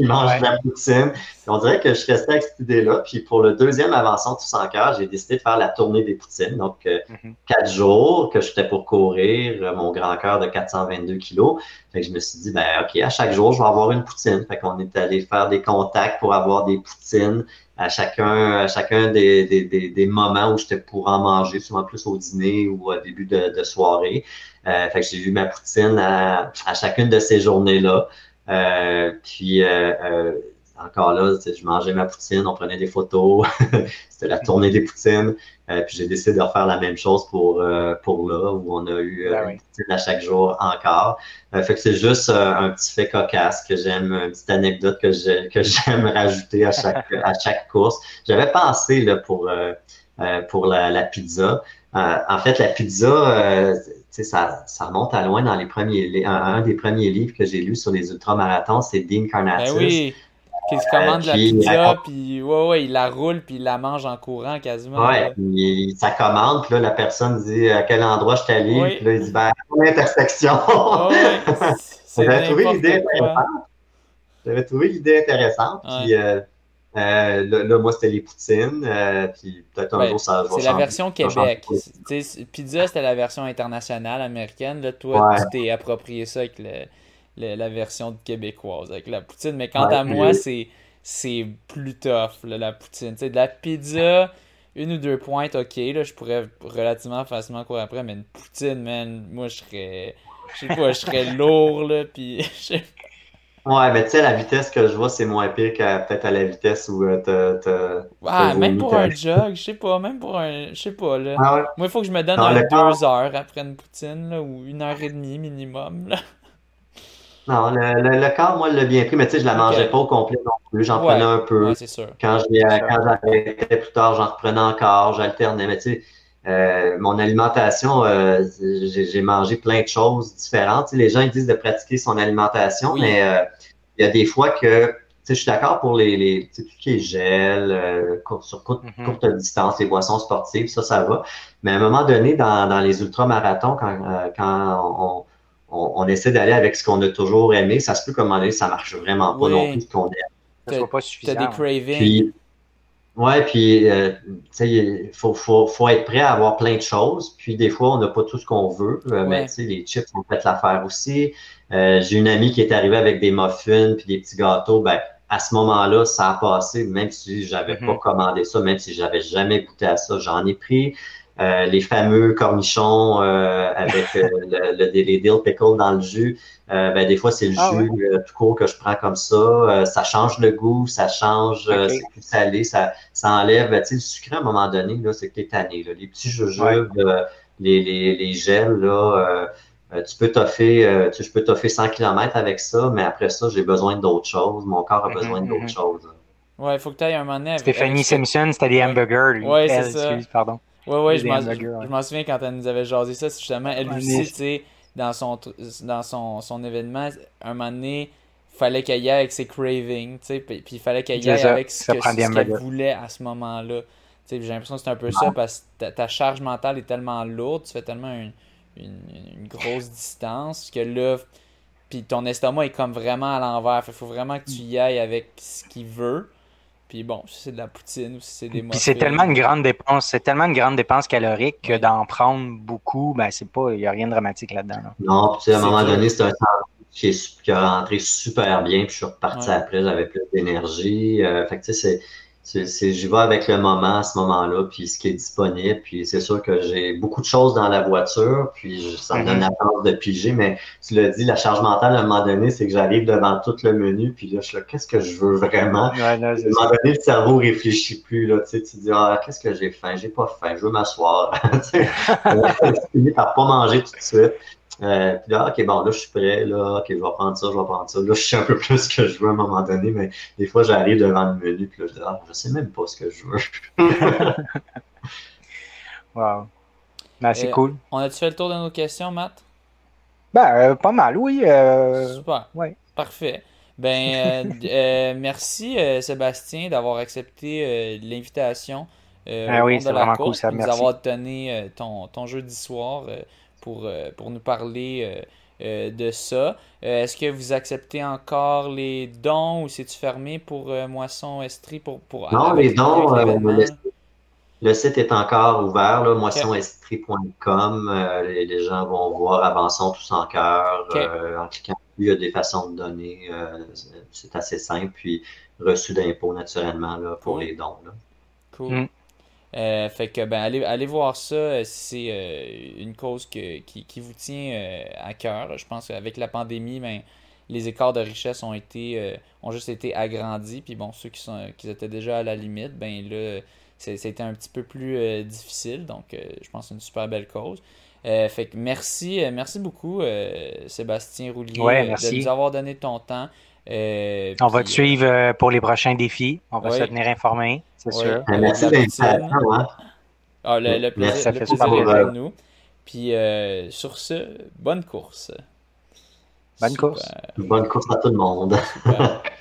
qui mange de la poutine. on dirait que je restais avec cette idée-là. Puis pour le deuxième Avançon Tous en cœur, j'ai décidé de faire la tournée des poutines. Donc, euh, mhm. quatre jours que j'étais pour courir euh, mon grand cœur de 422 kilos. Fait que je me suis dit, ben OK, à chaque jour, je vais avoir une poutine. Fait qu'on est allé faire des contacts pour avoir des poutines à chacun, à chacun des, des, des, moments où j'étais pour en manger, souvent plus au dîner ou au début de, de soirée. Euh, fait que j'ai vu ma poutine à, à chacune de ces journées-là. Euh, puis euh, euh, encore là, je mangeais ma poutine, on prenait des photos, (laughs) c'était la tournée des poutines. puis j'ai décidé de refaire la même chose pour, pour là, où on a eu ben une poutine à chaque jour encore. fait que c'est juste un petit fait cocasse que j'aime, une petite anecdote que (laughs) j'aime rajouter à chaque, à chaque course. J'avais pensé là, pour, pour la, la pizza. En fait, la pizza, ça, ça remonte à loin dans les premiers un, des premiers livres que j'ai lu sur les ultramarathons, c'est Dean Carnatis. Ben oui, qui se commande la pizza, puis ouais, ouais, il la roule, puis il la mange en courant quasiment. Ouais, puis ça commande, puis là, la personne dit à quel endroit je t'allie, puis là, il dit, ben, à l'intersection. (laughs) (laughs) J'avais trouvé l'idée intéressante. J'avais trouvé l'idée intéressante, puis... Euh, euh, là, moi, c'était les poutines. Euh, puis peut-être un jour, ça C'est la version Québec. Pizza, c'était la version internationale américaine. Là, toi, tu t'es approprié ça avec la version québécoise, avec la poutine. Mais quant à moi, c'est c'est plus tough, la poutine. de la pizza, une ou deux pointes, ok, là, je pourrais relativement facilement courir après, mais une poutine, man, moi, je serais. Je sais pas, je serais lourd, là, puis (laughs) Ouais, mais tu sais, la vitesse que je vois, c'est moins pire que peut-être à la vitesse où euh, t'as. Ouais, même pour un jog, je sais pas, même pour un. Je sais pas, là. Ah Moi, il faut que je me donne deux heures après une poutine, là, ou une heure et demie minimum, là. Non, le, le, corps, moi, l'a bien pris, mais tu sais, je la mangeais pas au complet non plus. J'en prenais un peu. Ouais, c'est sûr. Quand j'arrêtais plus tard, j'en reprenais encore, j'alternais. Mais tu sais, euh, mon alimentation, euh, j'ai mangé plein de choses différentes. les gens ils disent de pratiquer son alimentation, mais euh, il y a des fois que je suis d'accord pour les, les tout ce qui est gel, sur mm-hmm. courte, distance, les boissons sportives, ça, ça va. Mais à un moment donné, dans, dans les ultramarathons, quand, quand on, on, essaie d'aller avec ce qu'on a toujours aimé, ça se peut comme ça marche vraiment pas non plus ce qu'on aime. Ça soit pas suffisant. T'as des cravings. Ouais, puis euh, il faut, faut, faut, être prêt à avoir plein de choses. Puis des fois, on n'a pas tout ce qu'on veut. Euh, mais tu sais, les chips, on peut l'affaire aussi. Euh, J'ai une amie qui est arrivée avec des muffins puis des petits gâteaux. Ben, à ce moment-là, ça a passé, même si j'avais mm-hmm. pas commandé ça, même si j'avais jamais goûté à ça, j'en ai pris. Euh, les fameux cornichons euh, avec euh, (laughs) le, les dill pickle dans le jus. ben, des fois, c'est le ah jus tout court que je prends comme ça. ça change le goût, ça change, c'est plus salé, ça, ça enlève. Ben, tu sais, le sucré, à un moment donné, là, c'est que t'es tanné. Là. Les petits jujubes, les, les, les gels, là, tu peux toffer, tu, je peux toffer 100 km avec ça, mais après ça, j'ai besoin d'autres choses. Mon corps a mm-hmm, besoin d'autres mm-hmm. choses. Ouais, il faut que tu ailles un moment donné. Stéphanie Simpson, c'était des hamburgers. Ouais, c'est ça. pardon. Ouais, ouais, je m'en souviens quand elle nous avait jasé ça, justement, elle aussi, tu sais, dans son, dans son, son événement, un moment donné, il fallait qu'elle y aille avec ses cravings, tu sais, puis il fallait qu'elle y aille avec ce qu'elle voulait à ce moment-là. J'ai l'impression que c'est un peu ça parce que ta, charge mentale est tellement lourde, tu fais tellement une, une, grosse distance que là, puis ton estomac est comme vraiment à l'envers. Il faut vraiment que tu y ailles avec ce qu'il veut. Puis bon, si c'est de la poutine ou si c'est des Puis c'est tellement une grande dépense, c'est tellement une grande dépense calorique que d'en prendre beaucoup, ben c'est pas, il n'y a rien de dramatique là-dedans. Non, puis à un moment donné, c'est un qui, est, qui a rentré super bien, puis je suis reparti après, j'avais plus d'énergie. Euh, fait que tu sais, c'est j'y vais avec le moment à ce moment-là, puis ce qui est disponible. Puis c'est sûr que j'ai beaucoup de choses dans la voiture, puis ça me donne mhm. la chance de piger, mais tu l'as dit, la charge mentale à un moment donné, c'est que j'arrive devant tout le menu, puis là, je suis là, qu'est-ce que je veux vraiment? à un moment donné, le cerveau réfléchit plus, là, tu sais, tu dis, ah, qu'est-ce que j'ai faim? J'ai pas faim, je veux m'asseoir. (laughs) (laughs) tu finis par pas manger tout de suite. Euh, puis là, OK, bon, là, je suis prêt, là, OK, je vais prendre ça, je vais prendre ça. Là, je sais un peu (laughs) plus ce que je veux à un moment donné, mais des fois, j'arrive devant le menu, puis là, je dis, ah, je sais même pas ce que je veux. (laughs) wow. Ben, c'est cool. On a-tu fait le tour de nos questions, Matt? Ben, euh, pas mal, oui. Euh... Super. Ouais. Parfait. Ben, euh, euh, (laughs) merci, Sébastien, d'avoir accepté l'invitation. ah oui, c'est vraiment cool, Nous avoir donné ton, ton jeudi soir pour, euh, pour nous parler de ça. Est-ce que vous acceptez encore les dons ou c'est-tu fermé pour Moisson Estrie pour, pour Non, les dons, le, site est encore ouvert, là, moissonestrie.com. Les, gens vont voir Avançons tous en cœur en cliquant il y a des façons de donner. c'est assez simple. Puis reçu d'impôts naturellement là, pour les dons. Là. Cool. Mm. Euh, fait que ben allez, allez voir ça euh, si c'est euh, une cause qui, qui, vous tient à cœur. Je pense qu'avec la pandémie, ben, les écarts de richesse ont été ont juste été agrandis. Puis bon, ceux qui sont qui étaient déjà à la limite, ben là, c'était un petit peu plus difficile. Donc je pense que c'est une super belle cause. fait que merci, merci beaucoup, Sébastien Roulier, de nous avoir donné ton temps. Euh, on va te suivre euh, pour les prochains défis. On va se tenir informé, c'est sûr. Merci hein. ah, le, le, plaisir, le plaisir est avec nous. Puis euh, sur ce, bonne course. Bonne course. Bonne course à tout le monde. (laughs)